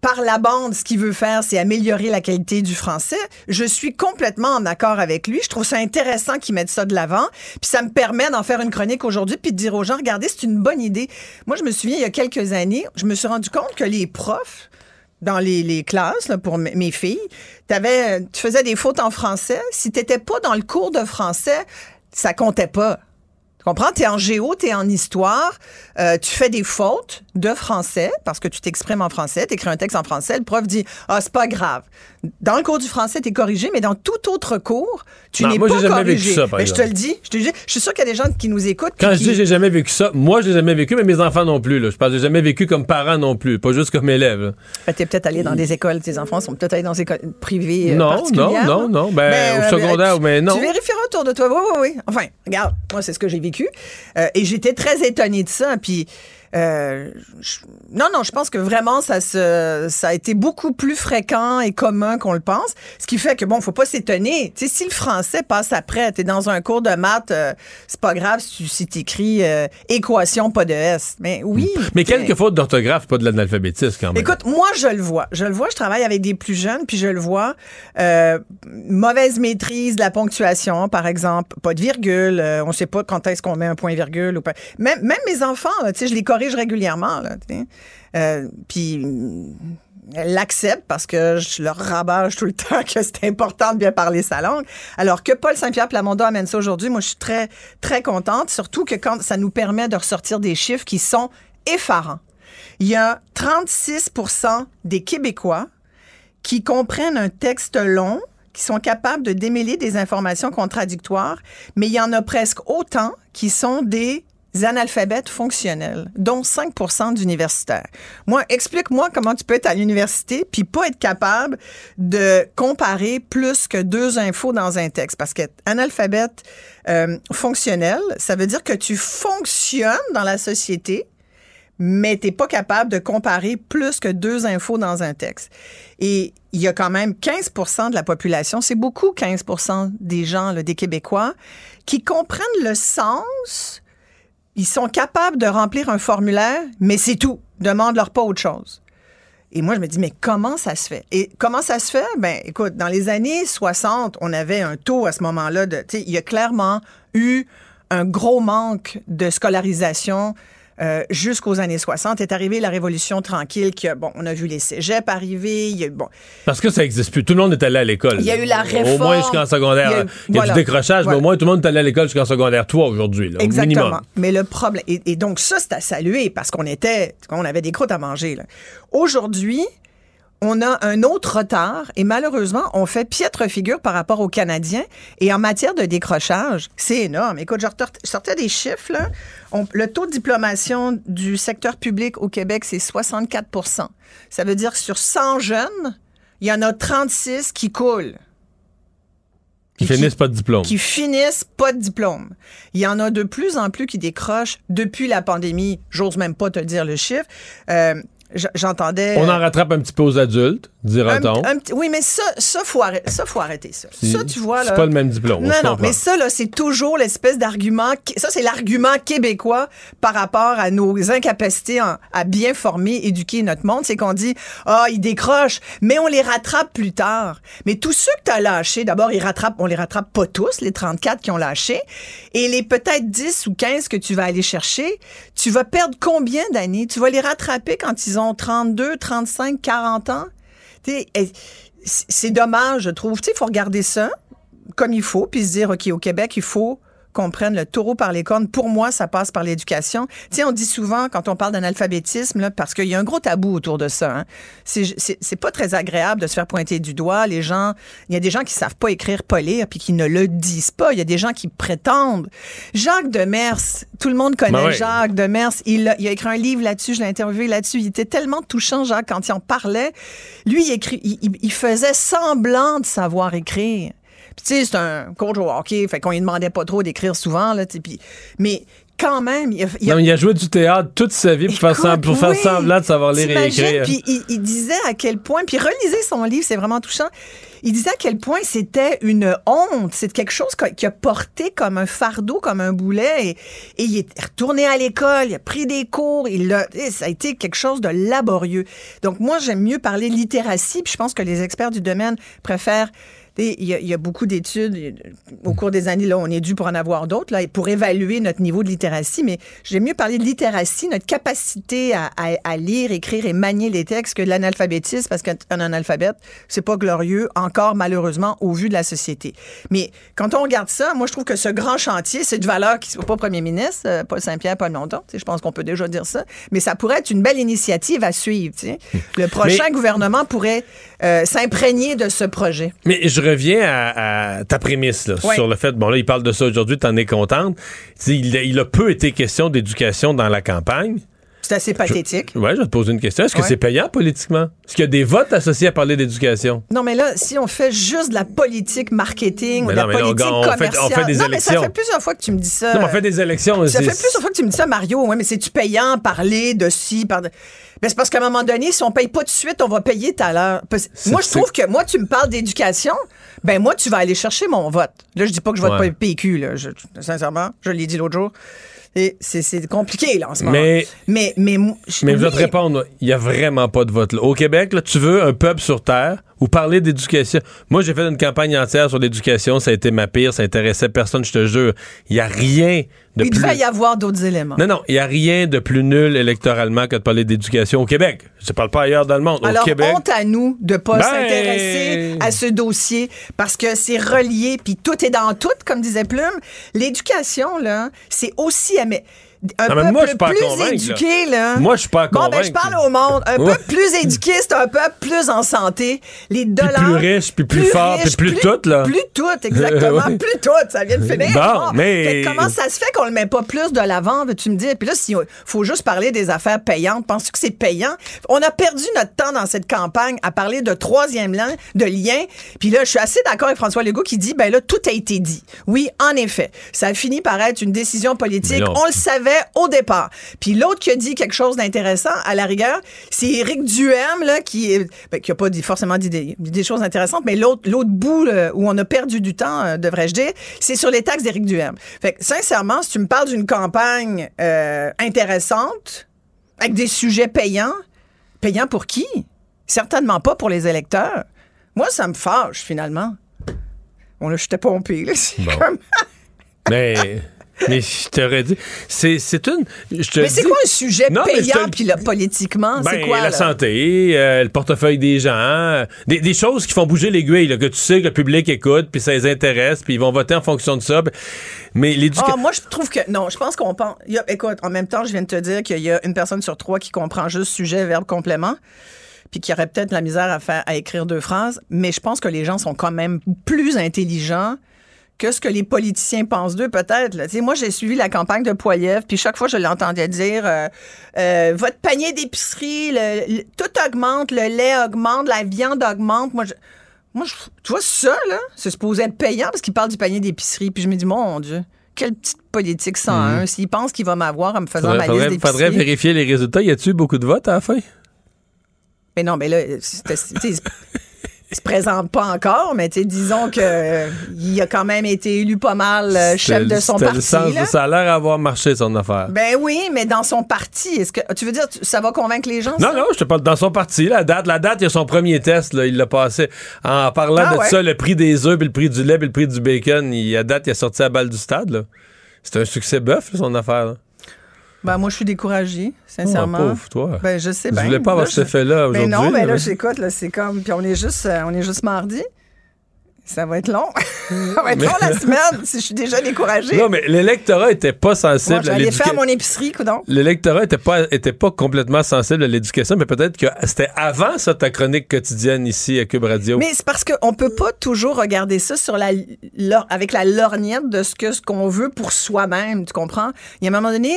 par la bande, ce qu'il veut faire, c'est améliorer la qualité du français. Je suis complètement en accord avec lui. Je trouve ça intéressant qu'il mette ça de l'avant. Puis ça me permet d'en faire une chronique aujourd'hui puis de dire aux gens, regardez, c'est une bonne idée. Moi, je me souviens, il y a quelques années, je me suis rendu compte que les profs, dans les, les classes, là, pour mes filles, t'avais, tu faisais des fautes en français. Si t'étais pas dans le cours de français, ça comptait pas. Comprends? Tu es en géo, tu es en histoire, euh, tu fais des fautes de français parce que tu t'exprimes en français, tu écris un texte en français, le prof dit Ah, c'est pas grave. Dans le cours du français, tu es corrigé, mais dans tout autre cours, tu n'es moi, pas jamais corrigé. vécu ça, par Mais je te le dis, je te le dis. Je suis sûr qu'il y a des gens qui nous écoutent. Quand je dis j'ai jamais vécu ça, moi je l'ai jamais vécu, mais mes enfants non plus. Là. Je parle, j'ai jamais vécu comme parent non plus, pas juste comme élève. Ben, t'es peut-être allé dans des écoles, tes enfants sont peut-être allés dans des écoles privées. euh, Non, non, non, non. Ben, Ben, au euh, secondaire, tu- mais non. Tu vérifieras autour de toi. Oui, oui, oui. Enfin, regarde, moi, c'est ce que j'ai vécu. Euh, et j'étais très étonnée de ça. Puis, euh, je- non, non, je pense que vraiment, ça, se, ça a été beaucoup plus fréquent et commun qu'on le pense. Ce qui fait que, bon, faut pas s'étonner. Tu sais, si le français passe après, t'es dans un cours de maths, euh, c'est pas grave si tu si t'écris euh, équation, pas de S. Mais oui. Mais quelques fautes d'orthographe, pas de l'analphabétisme quand même. Écoute, moi, je le vois. Je le vois. Je travaille avec des plus jeunes, puis je le vois. Euh, mauvaise maîtrise de la ponctuation, par exemple. Pas de virgule. euh, on sait pas quand est-ce qu'on met un point-virgule. ou pas. Même, même mes enfants, tu sais, je les corrige régulièrement. Là. Euh, puis elles l'acceptent parce que je leur rabâche tout le temps que c'est important de bien parler sa langue. Alors que Paul Saint-Pierre Plamondon amène ça aujourd'hui, moi, je suis très, très contente. Surtout que quand ça nous permet de ressortir des chiffres qui sont effarants. Il y a 36 des Québécois qui comprennent un texte long, qui sont capables de démêler des informations contradictoires, mais il y en a presque autant qui sont des analphabètes fonctionnels, dont 5% d'universitaires. Moi, explique-moi comment tu peux être à l'université puis pas être capable de comparer plus que deux infos dans un texte. Parce que analphabète euh, fonctionnel, ça veut dire que tu fonctionnes dans la société, mais t'es pas capable de comparer plus que deux infos dans un texte. Et il y a quand même 15 de la population, c'est beaucoup 15 des gens, des Québécois, qui comprennent le sens, ils sont capables de remplir un formulaire, mais c'est tout. Demande-leur pas autre chose. Et moi, je me dis, mais comment ça se fait? Et comment ça se fait? Ben, écoute, dans les années 60, on avait un taux à ce moment-là de, tu sais, il y a clairement eu un gros manque de scolarisation euh, jusqu'aux années 60. Est arrivée la Révolution tranquille, qui a, bon, on a vu les cégeps arriver, il y a eu, bon, Parce que ça n'existe plus. Tout le monde est allé à l'école. Il y a eu la Au réforme. moins jusqu'en secondaire. Il y a eu- Il y a, voilà. du décrochage, Voilà. mais au moins tout le monde est allé à l'école jusqu'en secondaire 3 aujourd'hui. là, Au Exactement. minimum. Mais le problème, et, et donc ça, c'est à saluer parce qu'on était, on avait des croûtes à manger. là. Aujourd'hui, on a un autre retard et malheureusement, on fait piètre figure par rapport aux Canadiens. Et en matière de décrochage, c'est énorme. Écoute, je sortais des chiffres. Là. On- le taux de diplomation du secteur public au Québec, c'est 64% Ça veut dire que sur 100 jeunes, il y en a 36 qui coulent Qui finissent pas de diplôme. qui finissent pas de diplôme. Il y en a de plus en plus qui décrochent depuis la pandémie. J'ose même pas te dire le chiffre. Euh, j'entendais. On en rattrape un petit peu aux adultes, dira-t-on. oui, mais ça, ça, faut arrêter, ça, faut arrêter ça. Si- Ça, tu vois, c'est pas le même diplôme, on Non, non, mais ça, là, c'est toujours l'espèce d'argument. Ça, c'est l'argument québécois par rapport à nos incapacités en- à bien former, éduquer notre monde. C'est qu'on dit, ah, ils décrochent, mais on les rattrape plus tard. Mais tous ceux que tu as lâchés, d'abord, ils rattrapent, on les rattrape pas tous, les 34 qui ont lâché. Et les peut-être 10 ou 15 que tu vas aller chercher, tu vas perdre combien d'années? Tu vas les rattraper quand ils ont 32, 35, 40 ans? C'est dommage, je trouve. Il faut regarder ça comme il faut, puis se dire, OK, au Québec, il faut qu'on prenne le taureau par les cornes. Pour moi, ça passe par l'éducation. Tu sais, on dit souvent, quand on parle d'analphabétisme, là, parce qu'il y a un gros tabou autour de ça, hein, c'est pas très agréable de se faire pointer du doigt. Les gens, il y a des gens qui savent pas écrire, pas lire, puis qui ne le disent pas. Il y a des gens qui prétendent. Jacques Demers, tout le monde connaît Ben ouais. Jacques Demers. Il a, il a écrit un livre là-dessus, je l'ai interviewé là-dessus. Il était tellement touchant, Jacques, quand il en parlait. Lui, il, écrit, il- il faisait semblant de savoir écrire. Puis tu sais, c'est un coach au hockey, fait qu'on lui demandait pas trop d'écrire souvent, là, puis- mais quand même, il a, il a- Non, il a joué du théâtre toute sa vie pour, faire, Écoute, sem- pour faire semblant de savoir lire et écrire. Puis il, il disait à quel point, puis relisez son livre, c'est vraiment touchant. Il disait à quel point c'était une honte, c'est quelque chose qu'il a porté comme un fardeau, comme un boulet, et, et il est retourné à l'école, il a pris des cours, il a, ça a été quelque chose de laborieux. Donc moi, j'aime mieux parler littératie, puis je pense que les experts du domaine préfèrent Il y, a, il y a beaucoup d'études euh, au cours des années. Là, on est dû pour en avoir d'autres là, pour évaluer notre niveau de littératie. Mais j'aime mieux parler de littératie, notre capacité à, à- à lire, écrire et manier les textes que de l'analphabétisme, parce qu'un analphabète, c'est pas glorieux encore malheureusement au vu de la société. Mais quand on regarde ça, moi je trouve que ce grand chantier, c'est de valeur qui soit pas premier ministre, euh, Paul Saint-Pierre, Paul Longtemps. Je pense qu'on peut déjà dire ça. Mais ça pourrait être une belle initiative à suivre. Le prochain Mais- gouvernement pourrait euh, s'imprégner de ce projet. Mais je reviens à, à ta prémisse là, Ouais. sur le fait, bon là, il parle de ça aujourd'hui, t'en es contente. Il, a- il a peu été question d'éducation dans la campagne. C'est assez pathétique. Ouais, je vais te poser une question. Est-ce que Ouais. c'est payant politiquement? Est-ce qu'il y a des votes associés à parler d'éducation? Non, mais là, si on fait juste de la politique marketing ou de la non, politique on fait- on fait commerciale. des non, mais ça fait plusieurs fois que tu me dis ça. Non, mais on fait des élections. Ça fait plusieurs fois que tu me dis ça, Mario. Ouais, mais c'est-tu payant parler de ci, par. Ben, c'est parce qu'à un moment donné, si on paye pas tout de suite, on va payer tout à l'heure. Moi, je trouve que moi, tu me parles d'éducation, ben moi, tu vas aller chercher mon vote. Là, je dis pas que je vote Ouais. pas PQ, là. Je- sincèrement, je l'ai dit l'autre jour. C'est compliqué, là, en ce moment. Mais- mais, mais, moi, je- Mais je vais te répondre, il n'y a vraiment pas de vote. Là. Au Québec, là, tu veux un peuple sur Terre ou parler d'éducation. Moi, j'ai fait une campagne entière sur l'éducation. Ça a été ma pire. Ça intéressait personne, je te jure. Il n'y a rien de Il plus... devait y avoir d'autres éléments. Non, non, il n'y a rien de plus nul électoralement que de parler d'éducation au Québec. Je ne parle pas ailleurs dans le monde. Alors, au Québec. honte à nous de pas Ben- s'intéresser à ce dossier parce que c'est relié, puis tout est dans tout, comme disait Plume. L'éducation, là, c'est aussi... mais- Un Non, peuple moi, plus éduqué, là. Moi, je suis pas à Bon, ben, je parle au monde. Un peuple plus éduqué, c'est un peuple plus en santé. Les dollars... plus riche, puis plus fort, puis plus tout, là. Plus tout, exactement. Plus tout, ça vient de finir. Bon, mais- Fait comment ça se fait qu'on le met pas plus de l'avant, veux-tu me dire? Puis là, s'il faut juste parler des affaires payantes, penses-tu que c'est payant? On a perdu notre temps dans cette campagne à parler de troisième lien, de lien. Puis là, je suis assez d'accord avec François Legault qui dit, ben là, tout a été dit. Oui, en effet. Ça a fini par être une décision politique. On le savait au départ. Puis l'autre qui a dit quelque chose d'intéressant, à la rigueur, c'est Éric Duhem, là, qui, est- ben, qui a pas dit, forcément dit des, des choses intéressantes, mais l'autre, l'autre bout là, où on a perdu du temps, euh, devrais-je dire, c'est sur les taxes d'Éric Duhem. Fait que, sincèrement, si tu me parles d'une campagne euh, intéressante, avec des sujets payants, payants pour qui? Certainement pas pour les électeurs. Moi, ça me fâche, finalement. Bon, là, je t'ai pompé, là. C'est Bon. comme- Mais, mais je t'aurais dit, c'est, c'est une. Je te Mais c'est dis- quoi un sujet Non, payant, puis là, politiquement? c'est Ben, quoi, la là? santé, euh, le portefeuille des gens, euh, des, des choses qui font bouger l'aiguille, là, que tu sais que le public écoute, puis ça les intéresse, puis ils vont voter en fonction de ça. Mais l'éducation... Ah, moi, je trouve que. Non, je pense qu'on pense. y a- écoute, en même temps, je viens de te dire qu'il y a une personne sur trois qui comprend juste sujet, verbe, complément. Puis qui aurait peut-être la misère à faire à écrire deux phrases. Mais je pense que les gens sont quand même plus intelligents que ce que les politiciens pensent d'eux, peut-être. Moi, j'ai suivi la campagne de Poiliev, puis chaque fois, je l'entendais dire euh, euh, Votre panier d'épicerie, tout augmente, le lait augmente, la viande augmente. Moi, je, moi, je, tu vois, ça, là, c'est supposé être payant parce qu'il parle du panier d'épicerie. Puis je me dis, mon Dieu, quelle petite politique 101. Mhm. S'il pense qu'il va m'avoir en me faisant Faudrait, ma liste faudrait- d'épicerie. faudrait vérifier les résultats. Y a-tu beaucoup de votes à la fin? Mais non, mais là, c'était- se présente pas encore, mais disons que euh, il a quand même été élu pas mal euh, chef de son C'était le parti. sens là. de- ça a l'air d'avoir marché, son affaire. Ben oui, mais dans son parti, est-ce que tu veux dire tu- ça va convaincre les gens Non, ça? non, je te parle dans son parti. La date, la date, il y a son premier test. Là, il l'a passé en parlant Ah de ouais? ça, le prix des œufs, puis le prix du lait, puis le prix du bacon. Il, à date, il a sorti la balle du stade. là. C'est un succès bœuf, son affaire. là. Ben moi je suis découragée, sincèrement. Oh, pauvre, toi. Ben je sais bien. voulais pas avoir Là, cet je- effet-là Mais non, ben là là. j'écoute là, c'est comme puis on est juste euh, on est juste mardi. Ça va être long. ça va être long la semaine si je suis déjà découragée. Non, mais l'électorat était pas sensible Moi, à l'éducation. faire mon épicerie, coudon. L'électorat était pas, était pas complètement sensible à l'éducation, mais peut-être que c'était avant ça ta chronique quotidienne ici à Cube Radio. Mais c'est parce qu'on peut pas toujours regarder ça sur la, lor- avec la lorgnette de ce que ce qu'on veut pour soi-même, tu comprends? Il y a un moment donné,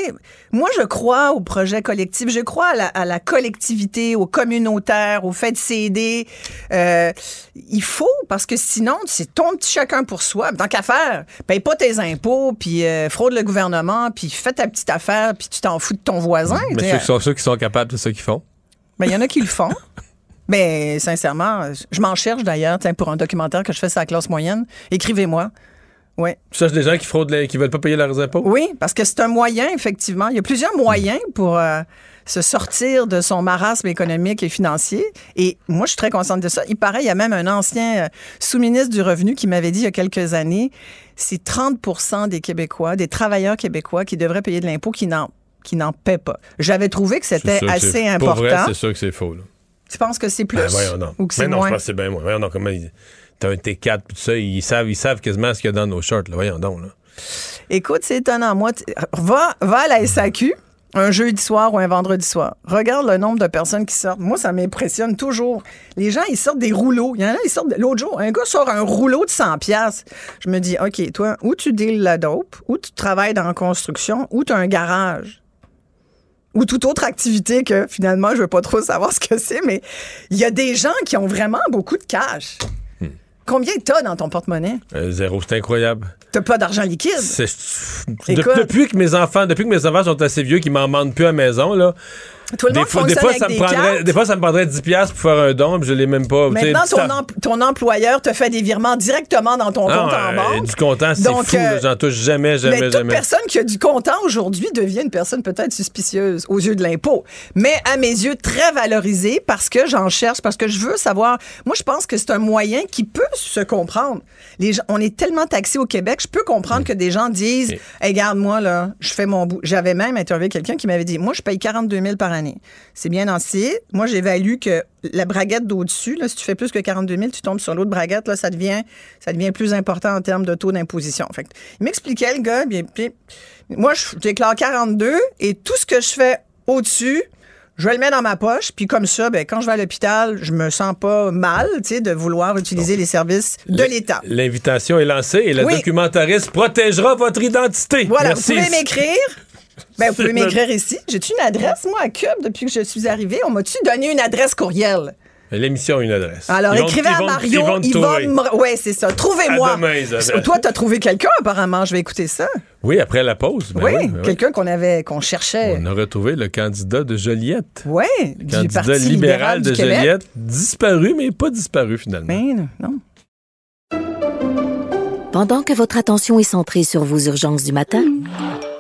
moi je crois au projet collectif, je crois à la, à la collectivité, au communautaire, au fait de s'aider. Euh, il faut, parce que sinon, c'est ton petit chacun pour soi. Tant qu'à faire, paye pas tes impôts, puis euh, fraude le gouvernement, puis fais ta petite affaire, puis tu t'en fous de ton voisin. mais ceux qui, sont, ceux qui sont capables, c'est ça qu'ils font. Ben, il y en a qui le font. Mais sincèrement, je m'en cherche d'ailleurs, pour un documentaire que je fais sur la classe moyenne. Écrivez-moi. Oui. Tu cherches des gens qui fraudent, les- qui veulent pas payer leurs impôts? Oui, parce que c'est un moyen, effectivement. Il y a plusieurs moyens pour euh, se sortir de son marasme économique et financier. Et moi, je suis très consciente de ça. Il paraît, il y a même un ancien euh, sous-ministre du Revenu qui m'avait dit il y a quelques années, c'est 30% des Québécois, des travailleurs québécois qui devraient payer de l'impôt qui n'en qui n'en paient pas. J'avais trouvé que c'était assez important. C'est sûr que c'est faux. Là. tu penses que c'est plus Ben, voyons donc. ou que c'est Ben non, moins? je pense que c'est bien moins. Voyons donc, comment ils- T'as un T4 puis tout ça, ils savent, ils savent quasiment ce qu'il y a dans nos shorts. Là. Voyons donc. Là. Écoute, c'est étonnant. Moi, va, va à la SAQ un jeudi soir ou un vendredi soir. Regarde le nombre de personnes qui sortent. Moi, ça m'impressionne toujours. Les gens, ils sortent des rouleaux. Il y en a, ils sortent. L'autre jour, un gars sort un rouleau de 100 pièces. Je me dis, OK, toi, où tu deals la dope, où tu travailles dans la construction, où tu as un garage? Ou toute autre activité que finalement, je veux pas trop savoir ce que c'est, mais il y a des gens qui ont vraiment beaucoup de cash. Combien t'as dans ton porte-monnaie? Euh, zéro, c'est incroyable. T'as pas d'argent liquide? C'est- de- depuis que mes enfants, depuis que mes enfants sont assez vieux, qu'ils m'en demandent plus à la maison, là. Tout le des monde fois, des fois, ça me des prendrait, des fois, ça me prendrait 10 piastres pour faire un don, puis je l'ai même pas. Maintenant, ton, aff- em- ton employeur te fait des virements directement dans ton Ah, compte en ouais, banque. Du comptant, c'est fou. euh, J'en touche jamais, jamais, mais toute jamais. personne qui a du comptant aujourd'hui devient une personne peut-être suspicieuse aux yeux de l'impôt. Mais à mes yeux, très valorisée parce que j'en cherche, parce que je veux savoir. Moi, je pense que c'est un moyen qui peut se comprendre. Les gens, on est tellement taxés au Québec, je peux comprendre que des gens disent Hey, Regarde, moi, là, je fais mon bout. J'avais même interviewé quelqu'un qui m'avait dit Moi, je paye 42 000 par année. C'est bien entier. Moi, j'évalue que la braguette d'au-dessus, si tu fais plus que 42 000, tu tombes sur l'autre braguette, là, ça devient, ça devient plus important en termes de taux d'imposition. Fait que, il m'expliquait, le gars, bien, puis moi, je déclare 42 et tout ce que je fais au-dessus, je vais le mettre dans ma poche, puis comme ça, ben, quand je vais à l'hôpital, je me sens pas mal, de vouloir utiliser les services de l'État. L'invitation est lancée et la Oui. documentariste protégera votre identité. Voilà, Merci. vous pouvez m'écrire. Ben, vous pouvez m'écrire ici. J'ai-tu une adresse, moi, à Cube, depuis que je suis arrivée? On m'a-tu donné une adresse courriel? L'émission a une adresse. Alors, écrivez à Mario. Me... Oui, c'est ça. Trouvez-moi. Toi, t'as trouvé quelqu'un, apparemment. Je vais écouter ça. Oui, après la pause. ben oui, oui, ben oui. quelqu'un qu'on avait, qu'on cherchait. On a retrouvé le candidat de Joliette. Oui, Le du candidat Parti libéral, libéral, de Québec. Joliette, disparu, mais pas disparu finalement. Ben, non. Pendant que votre attention est centrée sur vos urgences du matin,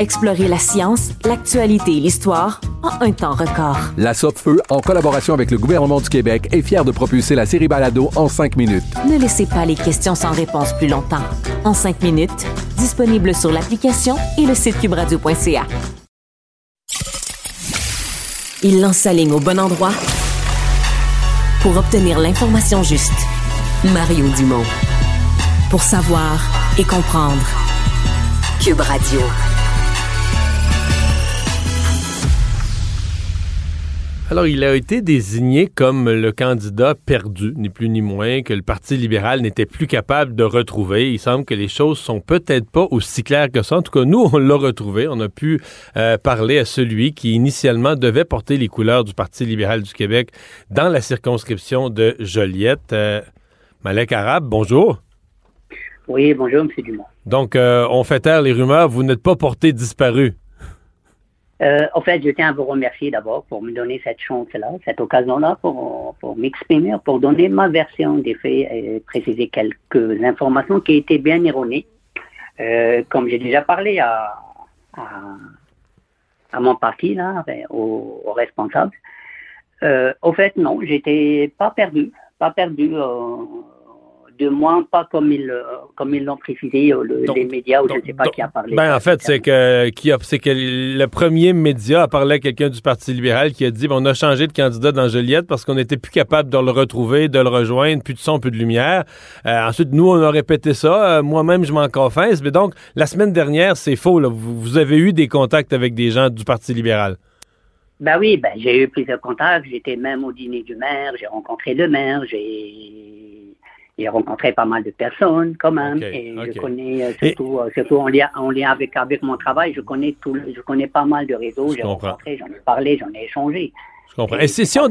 Explorez la science, l'actualité et l'histoire en un temps record. La Feu, en collaboration avec le gouvernement du Québec, est fière de propulser la série Balado en cinq minutes. Ne laissez pas les questions sans réponse plus longtemps. En cinq minutes, disponible sur l'application et le site cubradio.ca. Il lance sa ligne au bon endroit pour obtenir l'information juste. Mario Dumont. Pour savoir et comprendre. Cube Radio. Alors, il a été désigné comme le candidat perdu, ni plus ni moins, que le Parti libéral n'était plus capable de retrouver. Il semble que les choses sont peut-être pas aussi claires que ça. En tout cas, nous, on l'a retrouvé. On a pu euh, parler à celui qui, initialement, devait porter les couleurs du Parti libéral du Québec dans la circonscription de Joliette. Euh, Malek Arabe, bonjour. Oui, bonjour, M. Dumont. Donc, euh, on fait taire les rumeurs. Vous n'êtes pas porté disparu. Euh, en fait, je tiens à vous remercier d'abord pour me donner cette chance-là, cette occasion-là pour, pour m'exprimer, pour donner ma version des faits et préciser quelques informations qui étaient bien erronées. Euh, comme j'ai déjà parlé à, à, mon parti, là, aux, aux responsables, euh, au fait, non, j'étais pas perdu, pas perdu. Euh, de moins pas comme ils euh, comme ils l'ont précisé euh, les médias ou je ne sais pas qui a parlé. Ben en fait c'est que qui a c'est que le premier média a parlé à quelqu'un du Parti libéral qui a dit on a changé de candidat dans Joliette parce qu'on n'était plus capable de le retrouver, de le rejoindre, plus de son, plus de lumière. Euh, ensuite nous on a répété ça, moi-même je m'en confesse, mais donc la semaine dernière c'est faux Vous, vous, avez eu des contacts avec des gens du Parti libéral? Ben oui, ben j'ai eu plusieurs contacts. J'étais même au dîner du maire, j'ai rencontré le maire, j'ai j'ai rencontré pas mal de personnes quand même et je connais euh, surtout, euh, surtout en lien, en lien avec, avec mon travail, je connais tout, je connais pas mal de réseaux, j'ai rencontré, j'en ai parlé, j'en ai échangé. Je comprends. Et, si, on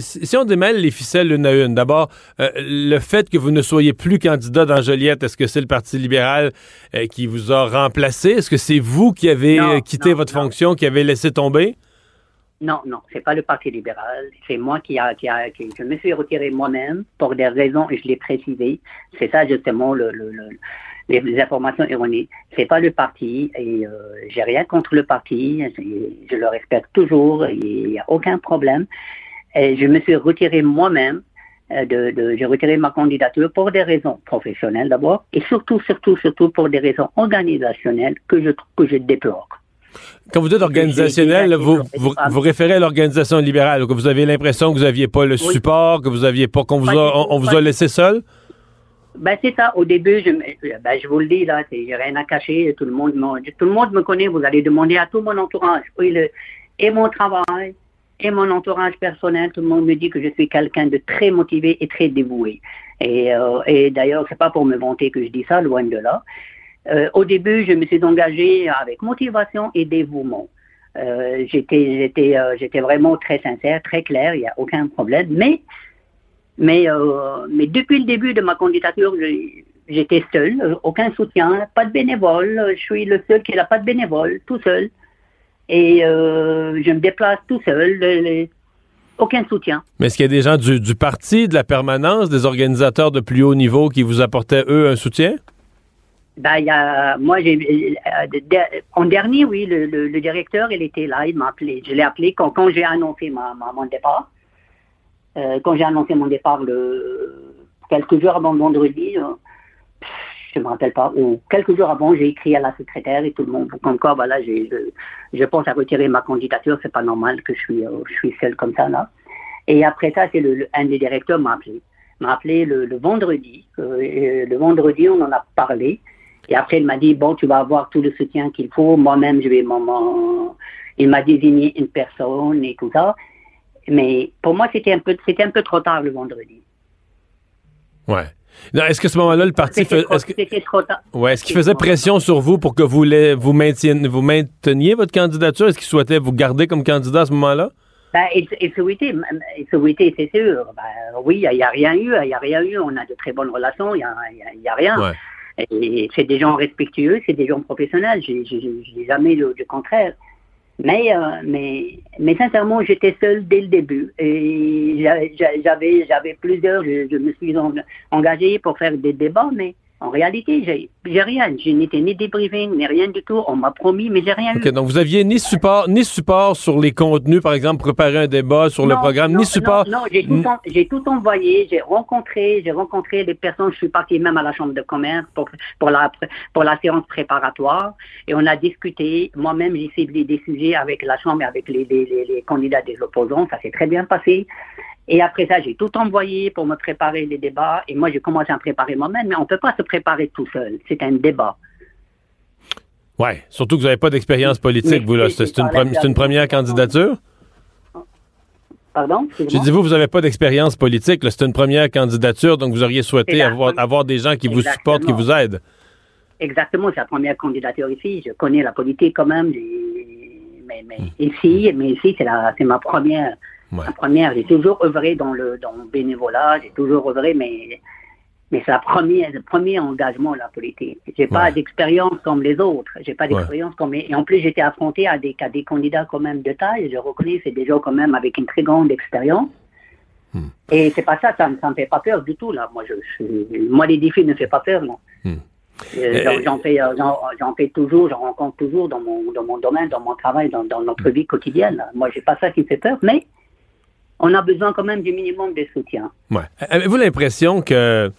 si, on démêle les ficelles une à une, d'abord, euh, le fait que vous ne soyez plus candidat dans Joliette, est-ce que c'est le Parti libéral qui vous a remplacé? Est-ce que c'est vous qui avez quitté votre fonction, qui avez laissé tomber? Non, non, c'est pas le Parti libéral. C'est moi qui a, qui a, qui, je me suis retiré moi-même pour des raisons, et je l'ai précisé. C'est ça justement le, le, le les, informations erronées. C'est pas le parti et euh, j'ai rien contre le parti. Je le respecte toujours. Il n'y a aucun problème. Et je me suis retiré moi-même. Euh, de, de j'ai retiré ma candidature pour des raisons professionnelles d'abord et surtout, surtout, surtout pour des raisons organisationnelles que je que je déplore. Quand vous dites organisationnel, vous, vous, référez à l'organisation libérale, que vous avez l'impression que vous n'aviez pas le support, que vous aviez pas, qu'on vous a, on, vous a laissé seul? Ben, c'est ça. Au début, je, ben, je vous le dis, là, j'ai rien à cacher. Tout le monde, tout le monde me connaît. Vous allez demander à tout mon entourage. et mon travail, et mon entourage personnel, tout le monde me dit que je suis quelqu'un de très motivé et très dévoué. Et, euh, et d'ailleurs, c'est pas pour me vanter que je dis ça, loin de là. Euh, au début, je me suis engagée avec motivation et dévouement. Euh, euh, j'étais vraiment très sincère, très clair, il n'y a aucun problème. Mais, mais, mais depuis le début de ma candidature, j'étais seul, aucun soutien, pas de bénévole. Je suis le seul qui n'a pas de bénévole, tout seul. Et je me déplace tout seul. aucun soutien. Mais est-ce qu'il y a des gens du parti, de la permanence, des organisateurs de plus haut niveau qui vous apportaient, eux, un soutien? Ben, y a, moi, euh, en dernier, oui, le, le, directeur, il était là, il m'a appelé. Je l'ai appelé quand, quand j'ai annoncé ma, mon départ. Euh, quand j'ai annoncé mon départ le, quelques jours avant vendredi, euh, je ne me rappelle pas, ou quelques jours avant, j'ai écrit à la secrétaire et tout le monde, comme quoi, voilà, je, je, pense à retirer ma candidature, c'est pas normal que je suis, je suis seul comme ça, là. Et après ça, c'est le, un des directeurs m'a appelé. M'a appelé le vendredi. le vendredi, on en a parlé. Et après, il m'a dit, bon, tu vas avoir tout le soutien qu'il faut. Moi-même, je vais m'en... Il m'a désigné une personne et tout ça. Mais pour moi, c'était un peu, c'était un peu trop tard le vendredi. Ouais. est-ce que ce moment-là, le parti que, trop tard. Ouais, est-ce qu'il faisait pression sur vous pour que vous, vous, maintieniez, vous mainteniez votre candidature? Est-ce qu'il souhaitait vous garder comme candidat à ce moment-là? Ben, il, il souhaitait, c'est sûr. Ben, oui, il n'y a, rien eu, il n'y a rien eu. On a de très bonnes relations, il n'y a, a, rien. Ouais. C'est des gens respectueux, c'est des gens professionnels. Je n'ai jamais le, le, contraire. Mais, euh, mais, mais sincèrement, j'étais seul dès le début. Et j'avais, plusieurs. Je, me suis engagé pour faire des débats, mais En réalité, j'ai j'ai rien. Je n'étais ni débriefé, ni rien du tout. On m'a promis, mais j'ai rien OK, eu. donc vous aviez ni support, ni support sur les contenus, par exemple, préparer un débat sur le programme, non, ni support. Non, non, j'ai tout, en- j'ai tout envoyé, j'ai rencontré, j'ai rencontré des personnes, je suis parti même à la chambre de commerce pour, pour, la, pour la séance préparatoire et on a discuté. Moi-même, j'ai ciblé des sujets avec la chambre et avec les, les, les, les candidats des opposants. Ça s'est très bien passé. Et après ça, j'ai tout envoyé pour me préparer les débats. Et moi, j'ai commencé à me préparer moi-même, mais on ne peut pas se préparer tout seul. C'est un débat. Ouais, surtout que vous n'avez pas d'expérience politique, Mais vous, là. c'est- une, pre- première candidature? Pardon? J'ai dit, vous, vous n'avez pas d'expérience politique. C'est une première candidature, donc vous auriez souhaité avoir, des gens qui vous supportent, qui vous aident. Exactement, c'est la première candidature ici. Je connais la politique quand même. Mais, mais Hmm. ici, mais ici, c'est ma première. Ma première. J'ai toujours œuvré dans le, dans le bénévolat. J'ai toujours œuvré, mais, mais c'est la première, le premier engagement la politique. J'ai pas d'expérience comme les autres. J'ai pas d'expérience comme, et en plus, j'étais affronté à des, à des candidats quand même de taille. Je reconnais, c'est des gens quand même avec une très grande expérience. Et c'est pas ça, ça, ça me fait pas peur du tout, là. Moi, je, je- moi, les défis ne me fait pas peur, non. Euh, j'en- fais, euh, j'en fais toujours, j'en rencontre toujours dans mon, dans mon domaine, dans mon travail, dans, dans notre vie quotidienne. Moi, j'ai pas ça qui me fait peur, mais on a besoin quand même du minimum de soutien. Ouais. Avez-vous l'impression que,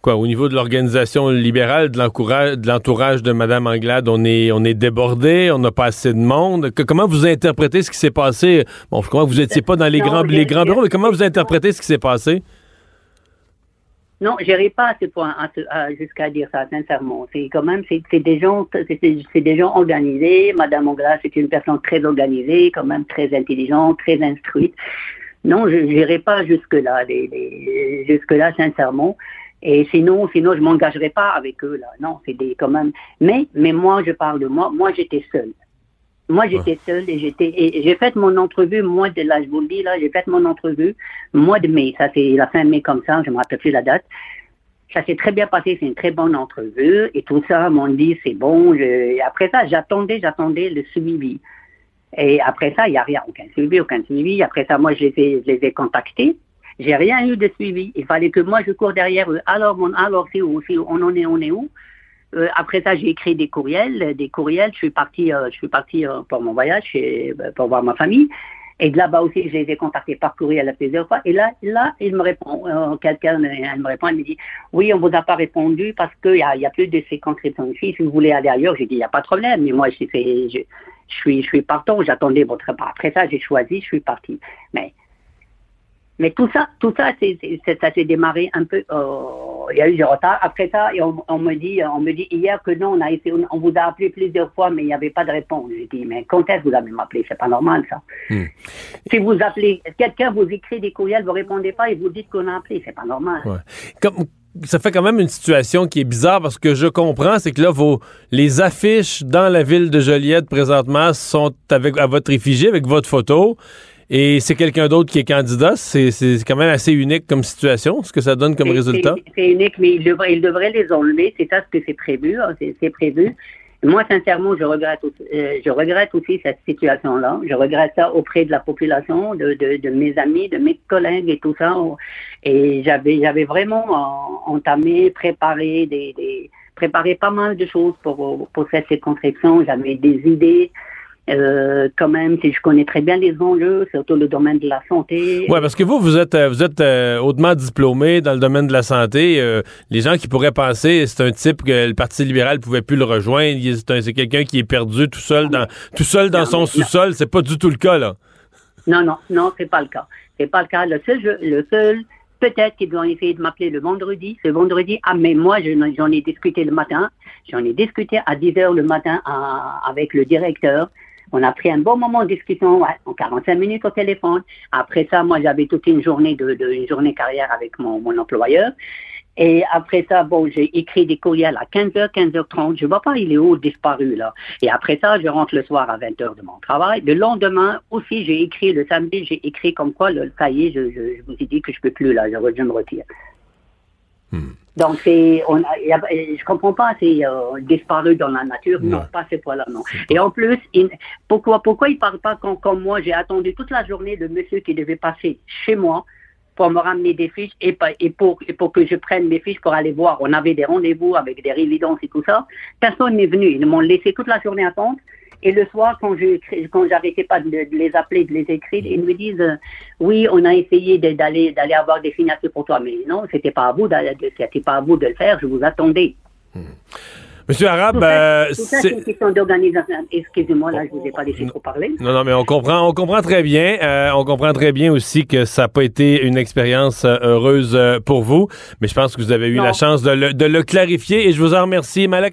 quoi, au niveau de l'organisation libérale, de l'entourage de Mme Anglade, on est, on est débordé, on n'a pas assez de monde? Que- comment vous interprétez ce qui s'est passé? Bon, je crois que vous n'étiez pas dans les Non, grands, les grands bureaux, mais comment vous interprétez ce qui s'est passé? Non, j'irai pas à ce point, jusqu'à dire ça, sincèrement. C'est quand même, c'est des gens, c'est des gens organisés. Madame Anglas, c'est une personne très organisée, quand même très intelligente, très instruite. Non, je n'irai pas jusque-là, les- les- jusque-là, sincèrement. Et sinon, sinon, je m'engagerai pas avec eux, là. Non, c'est des, quand même. Mais, mais moi, je parle de moi. Moi, j'étais seule. Moi, j'étais seule et j'étais, et j'ai fait mon entrevue, mois de, là, je vous le dis, là, j'ai fait mon entrevue, mois de mai. Ça, c'est la fin mai comme ça, je me rappelle plus la date. Ça s'est très bien passé, c'est une très bonne entrevue et tout ça, m'ont dit, c'est bon. Je, après ça, j'attendais, j'attendais le suivi. Et après ça, il n'y a rien, aucun suivi, aucun suivi. Après ça, moi, je les ai, je les ai contactés. J'ai rien eu de suivi. Il fallait que moi, je cours derrière eux. Alors, mon, alors, c'est où, c'est où, on en est, on est où? Euh, après ça, j'ai écrit des courriels, des courriels. Je suis parti, euh, je suis parti euh, pour mon voyage, pour voir ma famille. Et de là-bas aussi, je les ai contactés par courriel à plusieurs fois. Et là, là, il me répond, quelqu'un, me répond, elle me dit, oui, on vous a pas répondu parce qu'il y a, y a plus de ces conscriptions ici. Si vous voulez aller ailleurs, j'ai dit, il n'y a pas de problème. Mais moi, j'ai fait, je, suis, je suis partant. J'attendais votre repas. Après ça, j'ai choisi, je suis parti. Mais mais tout ça, tout ça, c'est- ça s'est démarré un peu. euh, il y a eu du retard. Après ça, et on, on me dit, on me dit hier que non, on a essayé, on, vous a appelé plusieurs fois, mais il n'y avait pas de réponse. J'ai dit, mais quand est-ce que vous avez m'appelé C'est pas normal ça. Si vous appelez, quelqu'un vous écrit des courriels, vous répondez pas et vous dites qu'on a appelé, c'est pas normal. Ouais. Comme- ça fait quand même une situation qui est bizarre parce que je comprends, c'est que là, vos, les affiches dans la ville de Joliette présentement sont avec, à votre effigie, avec votre photo, et c'est quelqu'un d'autre qui est candidat. C'est quand même assez unique comme situation, ce que ça donne comme résultat. c'est- unique, mais il devrait, il devrait les enlever. C'est ça ce que c'est prévu. hein, c'est prévu. Moi, sincèrement, je regrette, euh, je regrette aussi cette situation-là. Je regrette ça auprès de la population, de, de, de mes amis, de mes collègues et tout ça. Et j'avais, j'avais vraiment entamé, préparé des, des, préparé pas mal de choses pour, pour cette circonscription. J'avais des idées. Euh, quand même, si je connais très bien les enjeux, surtout le domaine de la santé. Oui, parce que vous, vous êtes, euh, vous êtes euh, hautement diplômé dans le domaine de la santé. Euh, les gens qui pourraient penser c'est un type que le Parti libéral pouvait plus le rejoindre. C'est un- c'est quelqu'un qui est perdu tout seul dans, tout seul dans Non, son sous-sol. C'est pas du tout le cas, là. Non, non, non, c'est pas le cas. C'est pas le cas. Le seul, jeu- le seul, peut-être qu'ils vont essayer de m'appeler le vendredi. Ce vendredi, ah, mais moi, je- j'en ai discuté le matin. J'en ai discuté à 10 heures le matin à- avec le directeur. On a pris un bon moment de discussion, ouais, en 45 minutes au téléphone. Après ça, moi, j'avais toute une journée de, une journée carrière avec mon, mon employeur. Et après ça, bon, j'ai écrit des courriels à 15h, 15h30. Je vois pas, il est où, disparu, là. Et après ça, je rentre le soir à 20h de mon travail. Le lendemain aussi, j'ai écrit, le samedi, j'ai écrit comme quoi, le, est, je, je, vous ai dit que je peux plus, là, je, je me retire. Donc, c'est, on a, y a- je comprends pas, c'est euh, disparu dans la nature. Non, pas ces fois-là, non. Et en plus, il- pourquoi, pourquoi il parle pas quand, comme moi, j'ai attendu toute la journée le monsieur qui devait passer chez moi pour me ramener des fiches et, et, pour, et pour que je prenne mes fiches pour aller voir. On avait des rendez-vous avec des résidences et tout ça. Personne n'est venu. Ils m'ont laissé toute la journée attendre. Et le soir, quand je quand j'arrêtais pas de, de les appeler, de les écrire, ils me disent euh, oui, on a essayé d'aller d'aller avoir des signatures pour toi, mais non, c'était pas à vous c'était pas à vous de le faire. Je vous attendais. Monsieur Arabe, euh, tout ça, c'est- une question d'organisation. Excusez-moi, là, je vous ai pas laissé trop parler. Non, non, mais on comprend, on comprend très bien. euh, on comprend très bien aussi que ça n'a pas été une expérience euh, heureuse pour vous. Mais je pense que vous avez eu la chance de le, de le clarifier et je vous en remercie, Malek.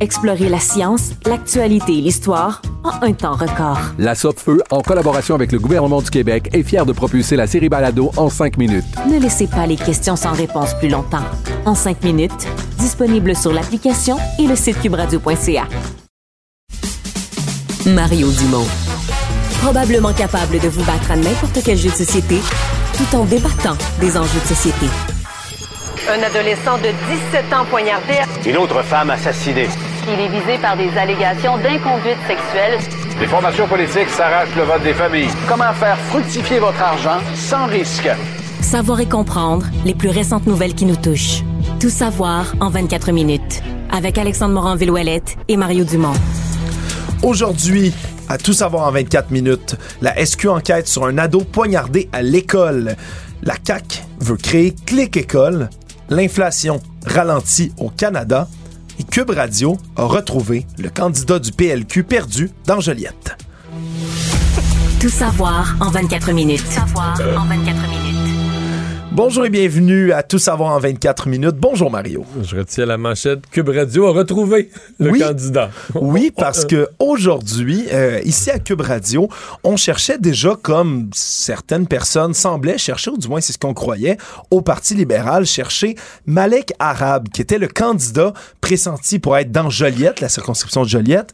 Explorez la science, l'actualité et l'histoire en un temps record. La Feu, en collaboration avec le gouvernement du Québec, est fière de propulser la série Balado en cinq minutes. Ne laissez pas les questions sans réponse plus longtemps. En cinq minutes, disponible sur l'application et le site cubradio.ca. Mario Dumont. Probablement capable de vous battre à n'importe quel jeu de société tout en débattant des enjeux de société. Un adolescent de 17 ans poignardé. Une autre femme assassinée. Il est visé par des allégations d'inconduite sexuelle. Les formations politiques s'arrachent le vote des familles. Comment faire fructifier votre argent sans risque? Savoir et comprendre les plus récentes nouvelles qui nous touchent. Tout savoir en 24 minutes. Avec Alexandre Morin-Villouellette et Mario Dumont. Aujourd'hui, à tout savoir en 24 minutes, la SQ enquête sur un ado poignardé à l'école. La CAQ veut créer Clic École. L'inflation ralentit au Canada. Et Cube Radio a retrouvé le candidat du PLQ perdu dans Joliette. Tout savoir en 24 minutes. savoir en 24 minutes. Bonjour et bienvenue à Tout savoir en 24 minutes. Bonjour Mario. Je retiens la manchette. Cube Radio a retrouvé le Oui. candidat. Oui, parce que aujourd'hui, euh, ici à Cube Radio, on cherchait déjà comme certaines personnes semblaient chercher, ou du moins c'est ce qu'on croyait, au Parti libéral, chercher Malek Arab, qui était le candidat pressenti pour être dans Joliette, la circonscription de Joliette.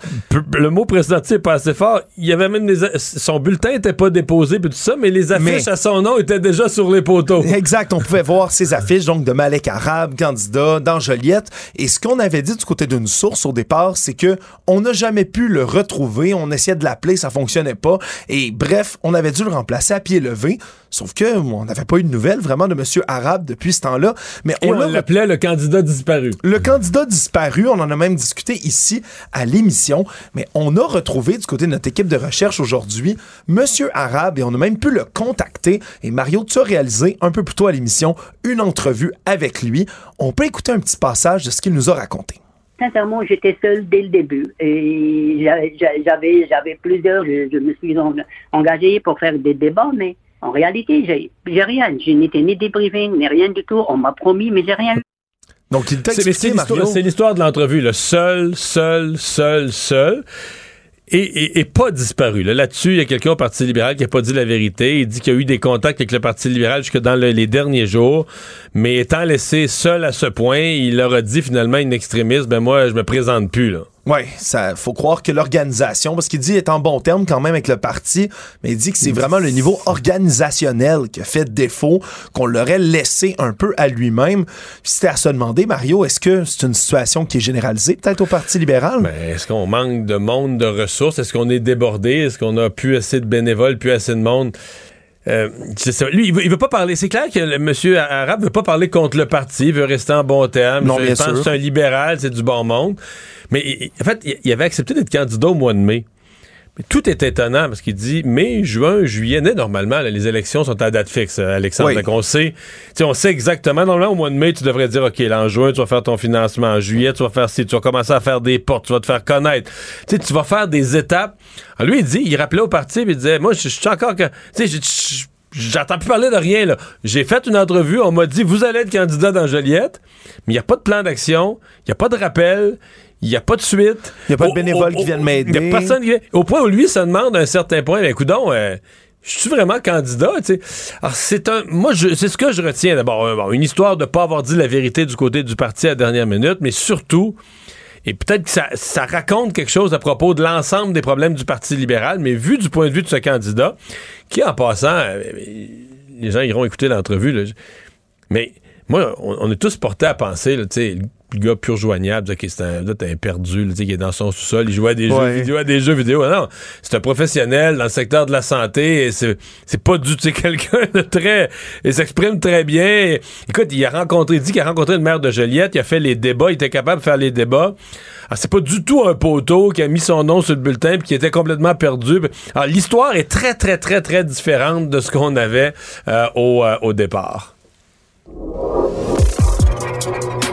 Le mot pressenti est pas assez fort. Il y avait même des, son bulletin était pas déposé puis tout ça, mais les affiches Mais- à son nom étaient déjà sur les poteaux. Exact, on pouvait voir ces affiches donc de Malek Arab, candidat dans Joliette. Et ce qu'on avait dit du côté d'une source au départ, c'est que on n'a jamais pu le retrouver. On essayait de l'appeler, ça fonctionnait pas. Et bref, on avait dû le remplacer à pied levé. Sauf que on n'avait pas eu de nouvelles vraiment de Monsieur Arabe depuis ce temps-là. Mais Et on on l'a l'appelait le candidat disparu. le candidat disparu, on en a même discuté ici à l'émission, mais on a retrouvé du côté de notre équipe de recherche aujourd'hui Monsieur Arabe et on a même pu le contacter. Et Mario, tu as réalisé un peu plus tôt à l'émission une entrevue avec lui. On peut écouter un petit passage de ce qu'il nous a raconté. Sincèrement, j'étais seul dès le début. Et j'a- j'a- j'avais, j'avais plusieurs, je, je me suis en- engagé pour faire des débats, mais en réalité, j'ai, j'ai rien. Je n'étais ni débriefing, ni rien du tout. On m'a promis, mais j'ai rien eu. Donc, il t'a C'est mais expliqué, c'est l'histoire- Mario. c'est l'histoire de l'entrevue. Le seul, seul, seul, seul. Et, et- et pas disparu. Là, Là-dessus, il y a quelqu'un au Parti libéral qui n'a pas dit la vérité. Il dit qu'il y a eu des contacts avec le Parti libéral jusque dans le- les derniers jours. Mais étant laissé seul à ce point, il leur a dit finalement, une extrémiste, ben moi, je me présente plus. Là. Ouais, ça faut croire que l'organisation, parce qu'il dit est en bon terme quand même avec le parti, mais il dit que c'est vraiment le niveau organisationnel qui a fait défaut, qu'on l'aurait laissé un peu à lui-même. Puis C'était à se demander, Mario, est-ce que c'est une situation qui est généralisée peut-être au Parti libéral? Ben, est-ce qu'on manque de monde, de ressources? Est-ce qu'on est débordé? Est-ce qu'on a plus assez de bénévoles, plus assez de monde? Euh, lui, il veut, il veut pas parler. C'est clair que le monsieur Arabe veut pas parler contre le parti, il veut rester en bon terme. Non, je bien pense sûr. que c'est un libéral, c'est du bon monde. Mais il- en fait, il- il avait accepté d'être candidat au mois de mai. Mais tout est étonnant parce qu'il dit mai, juin, juillet, né, normalement, là, les élections sont à date fixe, euh, Alexandre. Oui. Donc on sait, on sait exactement. Normalement, au mois de mai, tu devrais dire, OK, là, en juin, tu vas faire ton financement. En juillet, tu vas faire ci, tu vas commencer à faire des portes, tu vas te faire connaître. Tu vas faire des étapes. Alors, lui, il dit, il rappelait au parti, puis il disait, moi, je suis encore que, tu sais, je- je- J'entends plus parler de rien, là. J'ai fait une entrevue, on m'a dit, vous allez être candidat dans Joliette, mais il n'y a pas de plan d'action, il n'y a pas de rappel, il n'y a pas de suite. Il y a pas de bénévoles qui viennent m'aider. Il n'y a personne qui vient. Au point où lui se demande à un certain point, ben, coudonc, euh, je suis vraiment candidat, tu sais. Alors, c'est un, moi, c'est ce que je retiens d'abord. euh, bon, une histoire de pas avoir dit la vérité du côté du parti à la dernière minute, mais surtout, et peut-être que ça, ça raconte quelque chose à propos de l'ensemble des problèmes du Parti libéral, mais vu du point de vue de ce candidat, qui, en passant, euh, les gens iront écouter l'entrevue, mais moi, on, on est tous portés à penser, là, tu sais, le gars pur joignable, c'est un, là, un perdu, là, tu sais, qui est dans son sous-sol, il joue à des jeux vidéo, à des jeux vidéo. Ah Non, c'est un professionnel dans le secteur de la santé, et c'est, c'est pas du tout, quelqu'un de très, il s'exprime très bien. Écoute, il a rencontré, il dit qu'il a rencontré le maire de Joliette, il a fait les débats, il était capable de faire les débats. Alors, c'est pas du tout un poteau qui a mis son nom sur le bulletin puis qui était complètement perdu. Alors, l'histoire est très, très, très, très différente de ce qu'on avait euh, au, euh, au départ.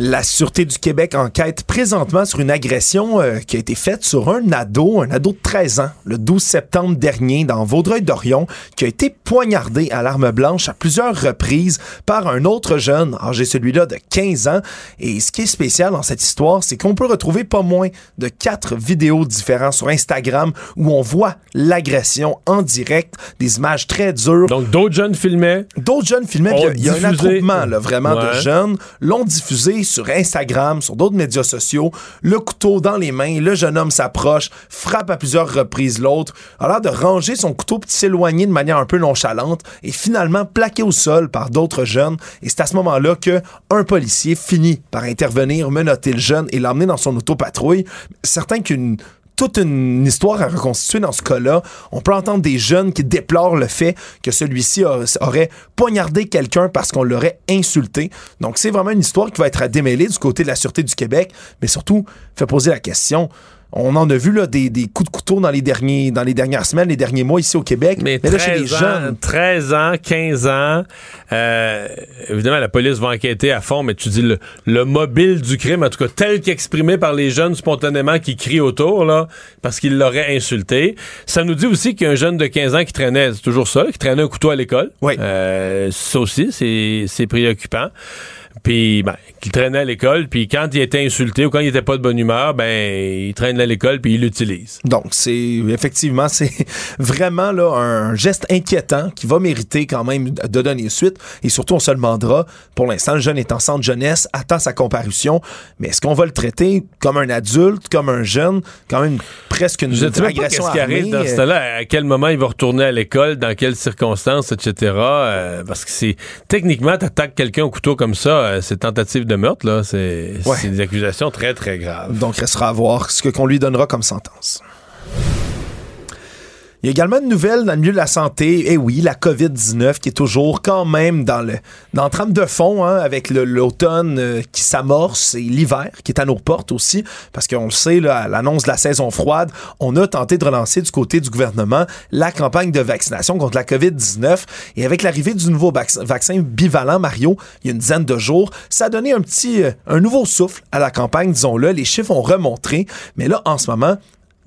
La Sûreté du Québec enquête présentement sur une agression euh, qui a été faite sur un ado, un ado de 13 ans, le 12 septembre dernier dans Vaudreuil-Dorion, qui a été poignardé à l'arme blanche à plusieurs reprises par un autre jeune, âgé celui-là de 15 ans. Et ce qui est spécial dans cette histoire, c'est qu'on peut retrouver pas moins de quatre vidéos différentes sur Instagram où on voit l'agression en direct, des images très dures. Donc, d'autres jeunes filmaient. D'autres jeunes filmaient. Il y a, il y a un attroupement là, vraiment de jeunes l'ont diffusé sur Instagram, sur d'autres médias sociaux. Le couteau dans les mains, le jeune homme s'approche, frappe à plusieurs reprises l'autre, a l'air de ranger son couteau puis s'éloigner de manière un peu nonchalante et finalement plaqué au sol par d'autres jeunes. Et c'est à ce moment-là que un policier finit par intervenir, menotter le jeune et l'emmener dans son autopatrouille. Certain qu'une toute une histoire à reconstituer dans ce cas-là. On peut entendre des jeunes qui déplorent le fait que celui-ci aurait poignardé quelqu'un parce qu'on l'aurait insulté. Donc, c'est vraiment une histoire qui va être à démêler du côté de la Sûreté du Québec, mais surtout, fait poser la question. On en a vu là, des, des coups de couteau dans les, derniers, dans les dernières semaines, les derniers mois ici au Québec. Mais, là, chez les 13 ans, jeunes, 13 ans, 15 ans. euh, évidemment, la police va enquêter à fond, mais tu dis le, le mobile du crime, en tout cas tel qu'exprimé par les jeunes spontanément qui crient autour, là, parce qu'ils l'auraient insulté. Ça nous dit aussi qu'il y a un jeune de 15 ans qui traînait, c'est toujours ça, qui traînait un couteau à l'école. Euh, ça aussi, c'est c'est préoccupant. Puis, ben, qu'il traînait à l'école, puis quand il était insulté ou quand il était pas de bonne humeur, ben, il traîne à l'école puis il l'utilise. Donc, c'est effectivement, c'est vraiment là, un geste inquiétant qui va mériter quand même de donner suite. Et surtout, on se demandera, pour l'instant, le jeune est en centre jeunesse, attend sa comparution, mais est-ce qu'on va le traiter comme un adulte, comme un jeune, quand même presque une Je même pas agression qu'est-ce qui arrive armée, dans ce temps-là, à quel moment il va retourner à l'école, dans quelles circonstances, etc. euh, parce que c'est techniquement, t'attaques quelqu'un au couteau comme ça, euh, c'est tentative de meurtre, là. C'est Ouais. des accusations très, très graves. Donc, restera à voir ce qu'on lui donnera comme sentence. Il y a également une nouvelle dans le milieu de la santé. Eh oui, la COVID-19 qui est toujours quand même dans le dans le trame de fond hein, avec l'automne euh, qui s'amorce et l'hiver qui est à nos portes aussi. Parce qu'on le sait, là, à l'annonce de la saison froide, on a tenté de relancer du côté du gouvernement la campagne de vaccination contre la COVID-19. Et avec l'arrivée du nouveau vac- vaccin bivalent, Mario, il y a une dizaine de jours, ça a donné un petit, euh, un nouveau souffle à la campagne, disons-le. Les chiffres ont remonté. Mais là, en ce moment,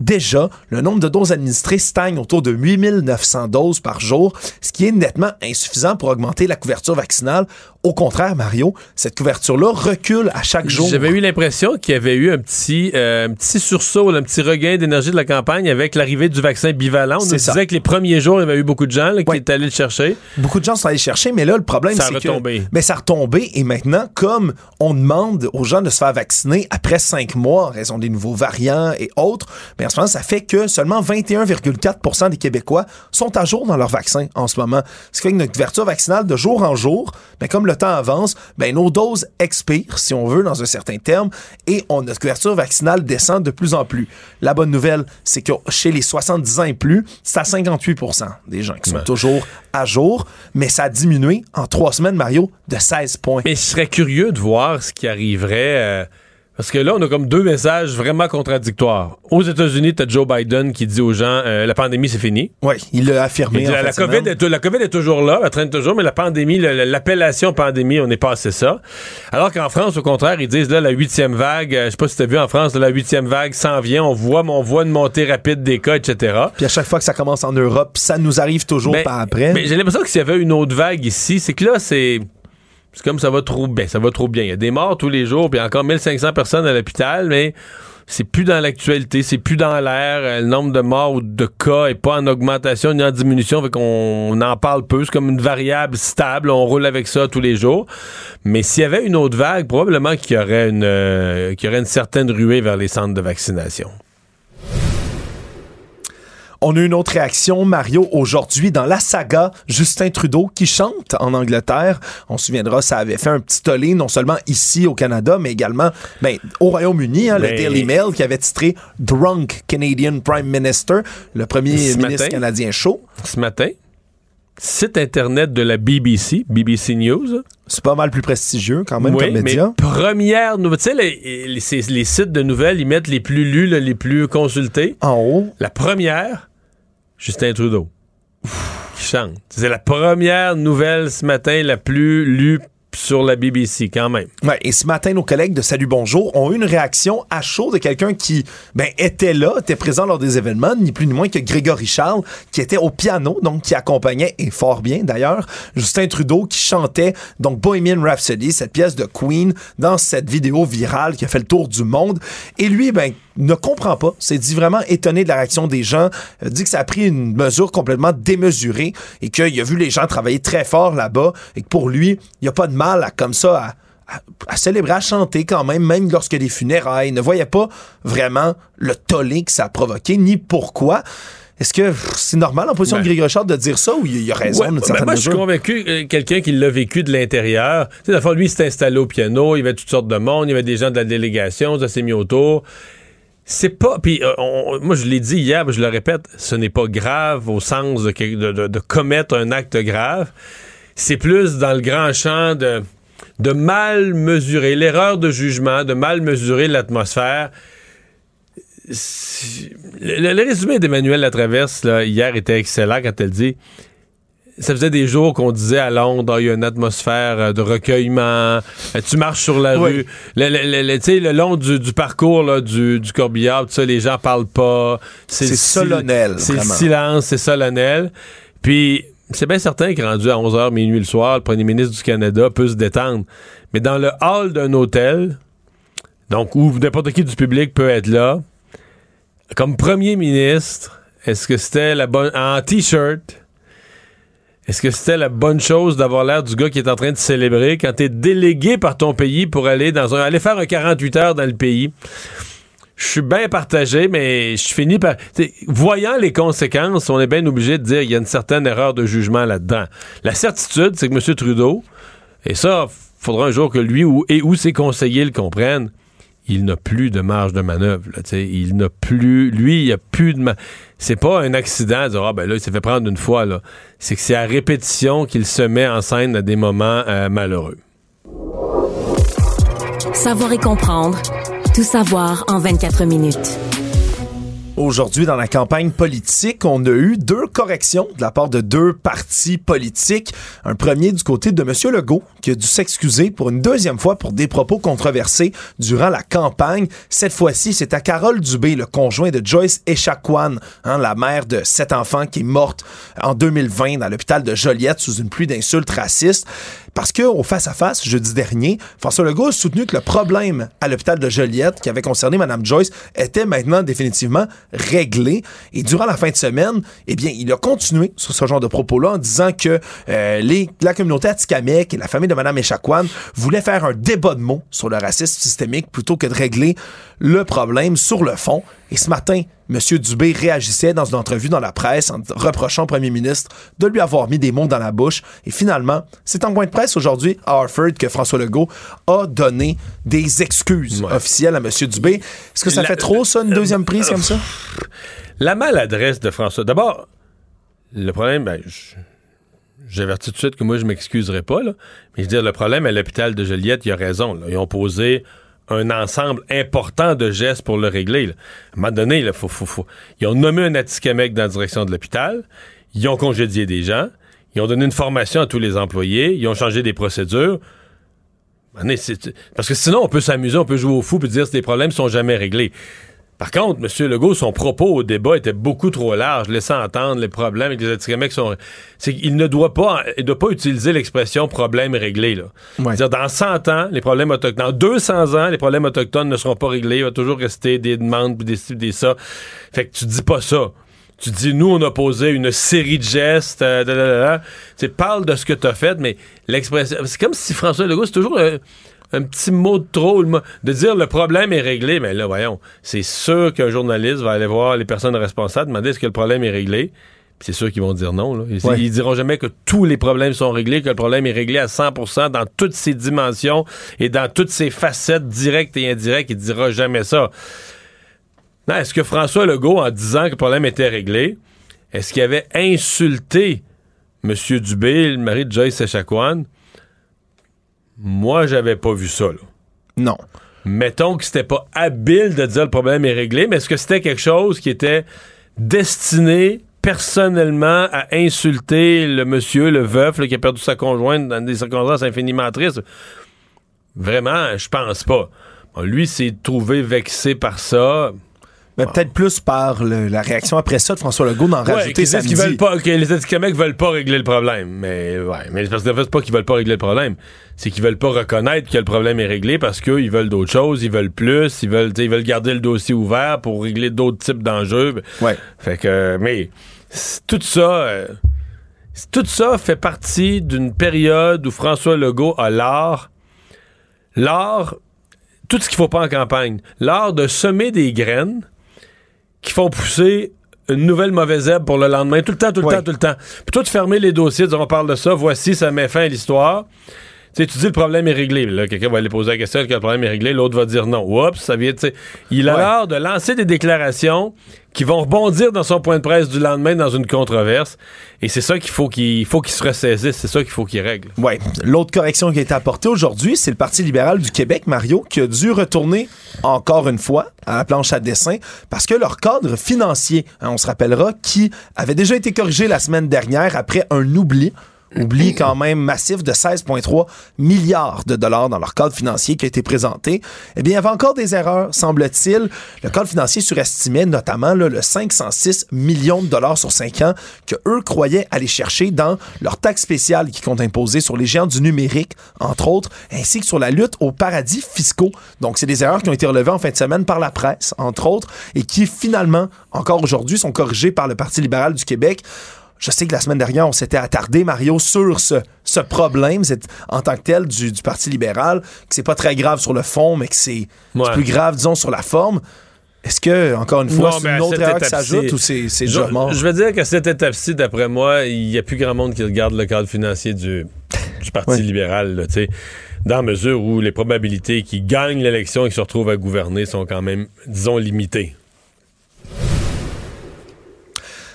Déjà, le nombre de doses administrées stagne autour de 8900 doses par jour, ce qui est nettement insuffisant pour augmenter la couverture vaccinale. Au contraire, Mario, cette couverture-là recule à chaque jour. J'avais eu l'impression qu'il y avait eu un petit, euh, un petit sursaut, un petit regain d'énergie de la campagne avec l'arrivée du vaccin bivalent. On nous ça. disait que les premiers jours, il y avait eu beaucoup de gens là, qui étaient allés le chercher. Beaucoup de gens sont allés chercher, mais là, le problème, Ça a c'est que... retombé. Mais ça a retombé, et maintenant, comme on demande aux gens de se faire vacciner après cinq mois en raison des nouveaux variants et autres, ben, en ce moment, ça fait que seulement 21,4% des Québécois sont à jour dans leur vaccin en ce moment. Ce qui fait que notre couverture vaccinale de jour en jour, ben, comme le temps avance, ben, nos doses expirent, si on veut, dans un certain terme, et on, notre couverture vaccinale descend de plus en plus. La bonne nouvelle, c'est que chez les 70 ans et plus, c'est à 58% des gens qui sont toujours à jour, mais ça a diminué en trois semaines, Mario, de 16 points. Mais je serais curieux de voir ce qui arriverait. euh, Parce que là, on a comme deux messages vraiment contradictoires. Aux États-Unis, tu as Joe Biden qui dit aux gens euh, la pandémie, c'est fini. Oui, il l'a affirmé. Il dit, en la, COVID est, la COVID est toujours là, elle traîne toujours, mais la pandémie, l'appellation pandémie, on est passé ça. Alors qu'en France, au contraire, ils disent là, la huitième vague, euh, je sais pas si tu as vu en France, là, la huitième vague s'en vient, on voit, on voit une montée rapide des cas, etc. Puis à chaque fois que ça commence en Europe, ça nous arrive toujours Ben, par après. Mais j'ai l'impression que s'il y avait une autre vague ici, c'est que là, c'est. C'est comme ça va trop bien. Ça va trop bien. Il y a des morts tous les jours, puis encore 1500 personnes à l'hôpital, mais c'est plus dans l'actualité, c'est plus dans l'air. Euh, Le nombre de morts ou de cas est pas en augmentation ni en diminution, fait qu'on on en parle peu. C'est comme une variable stable. On roule avec ça tous les jours. Mais s'il y avait une autre vague, probablement qu'il y aurait une, euh, qu'il y aurait une certaine ruée vers les centres de vaccination. On a une autre réaction, Mario, aujourd'hui dans la saga Justin Trudeau qui chante en Angleterre. On se souviendra, ça avait fait un petit tollé, non seulement ici au Canada, mais également ben, au Royaume-Uni, hein, le Mais- Daily Mail qui avait titré Drunk Canadian Prime Minister, le premier Ce ministre matin. canadien chaud. Ce matin, site internet de la BBC, BBC News. C'est pas mal plus prestigieux quand même Oui, comme média. mais première nouvelle. Tu sais, les, les- c'est- les sites de nouvelles, ils mettent les plus lus, les plus consultés. En haut. La première, Justin Trudeau, qui chante. C'est la première nouvelle ce matin la plus lue sur la BBC, quand même. Ouais, et ce matin, nos collègues de Salut Bonjour ont eu une réaction à chaud de quelqu'un qui ben, était là, était présent lors des événements, ni plus ni moins que Grégory Charles, qui était au piano, donc qui accompagnait, et fort bien d'ailleurs, Justin Trudeau qui chantait donc Bohemian Rhapsody, cette pièce de Queen, dans cette vidéo virale qui a fait le tour du monde. Et lui, ben, ne comprend pas, s'est dit vraiment étonné de la réaction des gens, euh, dit que ça a pris une mesure complètement démesurée et qu'il a vu les gens travailler très fort là-bas et que pour lui, il n'y a pas de mal à comme ça à, célébrer, à chanter quand même, même lorsque des funérailles, il ne voyait pas vraiment le tollé que ça a provoqué, ni pourquoi. Est-ce que c'est normal en position Ben. de Grégory Charles de dire ça ou il a raison Ouais, ben, moi, je suis convaincu, euh, quelqu'un qui l'a vécu de l'intérieur. Tu sais, la fois, lui, il s'est installé au piano, il y avait toutes sortes de monde, il y avait des gens de la délégation, ça s'est mis autour. C'est pas. Puis, euh, moi, je l'ai dit hier, mais je le répète, ce n'est pas grave au sens de, commettre un acte grave. C'est plus dans le grand champ de, de mal mesurer, l'erreur de jugement, de mal mesurer l'atmosphère. Le, le résumé d'Emmanuel Latraverse, là, hier, était excellent quand elle dit ça faisait des jours qu'on disait à Londres, Ah, il y a une atmosphère euh, de recueillement, euh, tu marches sur la Oui. rue, le, le- le- le- tu sais, le long du, du parcours là, du, du corbillard, tout ça, les gens parlent pas. C'est le solennel, C'est le silence, c'est solennel. Puis, c'est bien certain que rendu à 11h, minuit le soir, le premier ministre du Canada peut se détendre. Mais dans le hall d'un hôtel, donc où n'importe qui du public peut être là, comme premier ministre, est-ce que c'était la bonne. en t-shirt, est-ce que c'était la bonne chose d'avoir l'air du gars qui est en train de célébrer quand t'es délégué par ton pays pour aller dans un aller faire un 48 heures dans le pays? Je suis bien partagé, mais je finis par. voyant les conséquences, on est bien obligé de dire qu'il y a une certaine erreur de jugement là-dedans. La certitude, c'est que M. Trudeau, et ça, faudra un jour que lui ou, et ou ses conseillers le comprennent, il n'a plus de marge de manœuvre. Là, il n'a plus. Lui, il n'y a plus de. C'est pas un accident de dire Ah ben là, il s'est fait prendre une fois. là. C'est que c'est à répétition qu'il se met en scène à des moments euh, malheureux. Savoir et comprendre. Tout savoir en 24 minutes. Aujourd'hui, dans la campagne politique, on a eu deux corrections de la part de deux partis politiques. Un premier du côté de M. Legault, qui a dû s'excuser pour une deuxième fois pour des propos controversés durant la campagne. Cette fois-ci, c'est à Carole Dubé, le conjoint de Joyce Echaquan, hein, la mère de sept enfants qui est morte en 2020 dans l'hôpital de Joliette sous une pluie d'insultes racistes. Parce que au face-à-face, jeudi dernier, François Legault a soutenu que le problème à l'hôpital de Joliette, qui avait concerné Mme Joyce, était maintenant définitivement réglé. Et durant la fin de semaine, eh bien, il a continué sur ce genre de propos-là en disant que euh, la communauté Atikamek et la famille de Mme Echaquan voulaient faire un débat de mots sur le racisme systémique plutôt que de régler le problème sur le fond. Et ce matin, M. Dubé réagissait dans une entrevue dans la presse en reprochant au premier ministre de lui avoir mis des mots dans la bouche. Et finalement, c'est en point de presse aujourd'hui à Harford que François Legault a donné des excuses officielles à M. Dubé. Est-ce que ça La- fait trop, ça, une deuxième prise comme ça? La maladresse de François. D'abord, le problème, ben, je- j'avertis tout de suite que moi, je m'excuserai pas, là. Mais je veux dire, le problème à l'hôpital de Joliette, il a raison. là. Ils ont posé un ensemble important de gestes pour le régler. là. À un moment donné, là, faut, ils ont nommé un Atikamekw dans la direction de l'hôpital, ils ont congédié des gens, ils ont donné une formation à tous les employés, ils ont changé des procédures. Parce que sinon, on peut s'amuser, on peut jouer au fou et dire que les problèmes sont jamais réglés. Par contre, M. Legault, son propos au débat était beaucoup trop large, laissant entendre les problèmes avec les Atikamekw sont. C'est qu'il ne doit pas, il doit pas utiliser l'expression problème réglé. Là. C'est-à-dire, dans 100 ans, les problèmes autochtones, dans 200 ans, les problèmes autochtones ne seront pas réglés. Il va toujours rester des demandes, des des ça. Fait que tu dis pas ça. Tu dis, nous, on a posé une série de gestes. euh, da, da, da, da. Tu sais, parle de ce que tu as fait, mais l'expression. C'est comme si François Legault, c'est toujours. euh, un petit mot de trop, de dire le problème est réglé, mais là, voyons, c'est sûr qu'un journaliste va aller voir les personnes responsables, demander est-ce que le problème est réglé. Puis c'est sûr qu'ils vont dire non. Là. Ils, Ouais. ils diront jamais que tous les problèmes sont réglés, que le problème est réglé à 100% dans toutes ses dimensions et dans toutes ses facettes directes et indirectes. Il dira jamais ça. Est-ce que François Legault, en disant que le problème était réglé, est-ce qu'il avait insulté M. Dubé, le mari de Joyce Echaquan? Moi, j'avais pas vu ça. Là. Non. Mettons que c'était pas habile de dire le problème est réglé, mais est-ce que c'était quelque chose qui était destiné personnellement à insulter le monsieur, le veuf, là, qui a perdu sa conjointe dans des circonstances infiniment tristes? Vraiment, je pense pas. Bon, lui s'est trouvé vexé par ça. Mais peut-être plus par le- la réaction après ça de François Legault d'en Ouais, rajouter disent qu'ils veulent pas, que les Atikamekw veulent pas régler le problème. Mais ouais, mais parce fait, c'est pas qu'ils veulent pas régler le problème. C'est qu'ils veulent pas reconnaître que le problème est réglé parce qu'ils veulent d'autres choses, ils veulent plus, ils veulent, ils veulent garder le dossier ouvert pour régler d'autres types d'enjeux. Ouais. Fait que, mais tout ça, euh, tout ça fait partie d'une période où François Legault a l'art, l'art, tout ce qu'il faut pas en campagne, l'art de semer des graines qui font pousser une nouvelle mauvaise herbe pour le lendemain, tout le temps, tout le temps, tout le temps. Puis toi, de fermer les dossiers, de dire on parle de ça, voici, ça met fin à l'histoire. Tu sais, tu dis le problème est réglé. Quelqu'un va aller poser la question que le problème est réglé, l'autre va dire non. Oups, ça vient, tu sais. Il a l'art de lancer des déclarations qui vont rebondir dans son point de presse du lendemain dans une controverse. Et c'est ça qu'il faut qu'il faut qu'il se ressaisisse, c'est ça qu'il faut qu'il règle. Ouais. L'autre correction qui a été apportée aujourd'hui, c'est le Parti libéral du Québec, Mario, qui a dû retourner encore une fois à la planche à dessin parce que leur cadre financier, hein, on se rappellera, qui avait déjà été corrigé la semaine dernière après un oubli. Oubli quand même massif de 16,3 milliards de dollars dans leur cadre financier qui a été présenté. Eh bien, il y avait encore des erreurs, semble-t-il. Le cadre financier surestimait notamment là, le 506 millions de dollars sur 5 ans que eux croyaient aller chercher dans leur taxe spéciale qui compte imposer sur les géants du numérique, entre autres, ainsi que sur la lutte aux paradis fiscaux. Donc, c'est des erreurs qui ont été relevées en fin de semaine par la presse, entre autres, et qui finalement, encore aujourd'hui, sont corrigées par le Parti libéral du Québec. Je sais que la semaine dernière, on s'était attardé, Mario, sur ce, ce problème c'est- en tant que tel du, du Parti libéral, que c'est pas très grave sur le fond, mais que c'est Ouais. plus grave, disons, sur la forme. Est-ce que, encore une fois, c'est une autre erreur qui s'ajoute ou c'est déjà mort? je veux dire qu'à cette étape-ci, d'après moi, il n'y a plus grand monde qui regarde le cadre financier du, du Parti Ouais. libéral, là, tu sais, dans la mesure où les probabilités qu'il gagne l'élection et qu'il se retrouve à gouverner sont quand même, disons, limitées.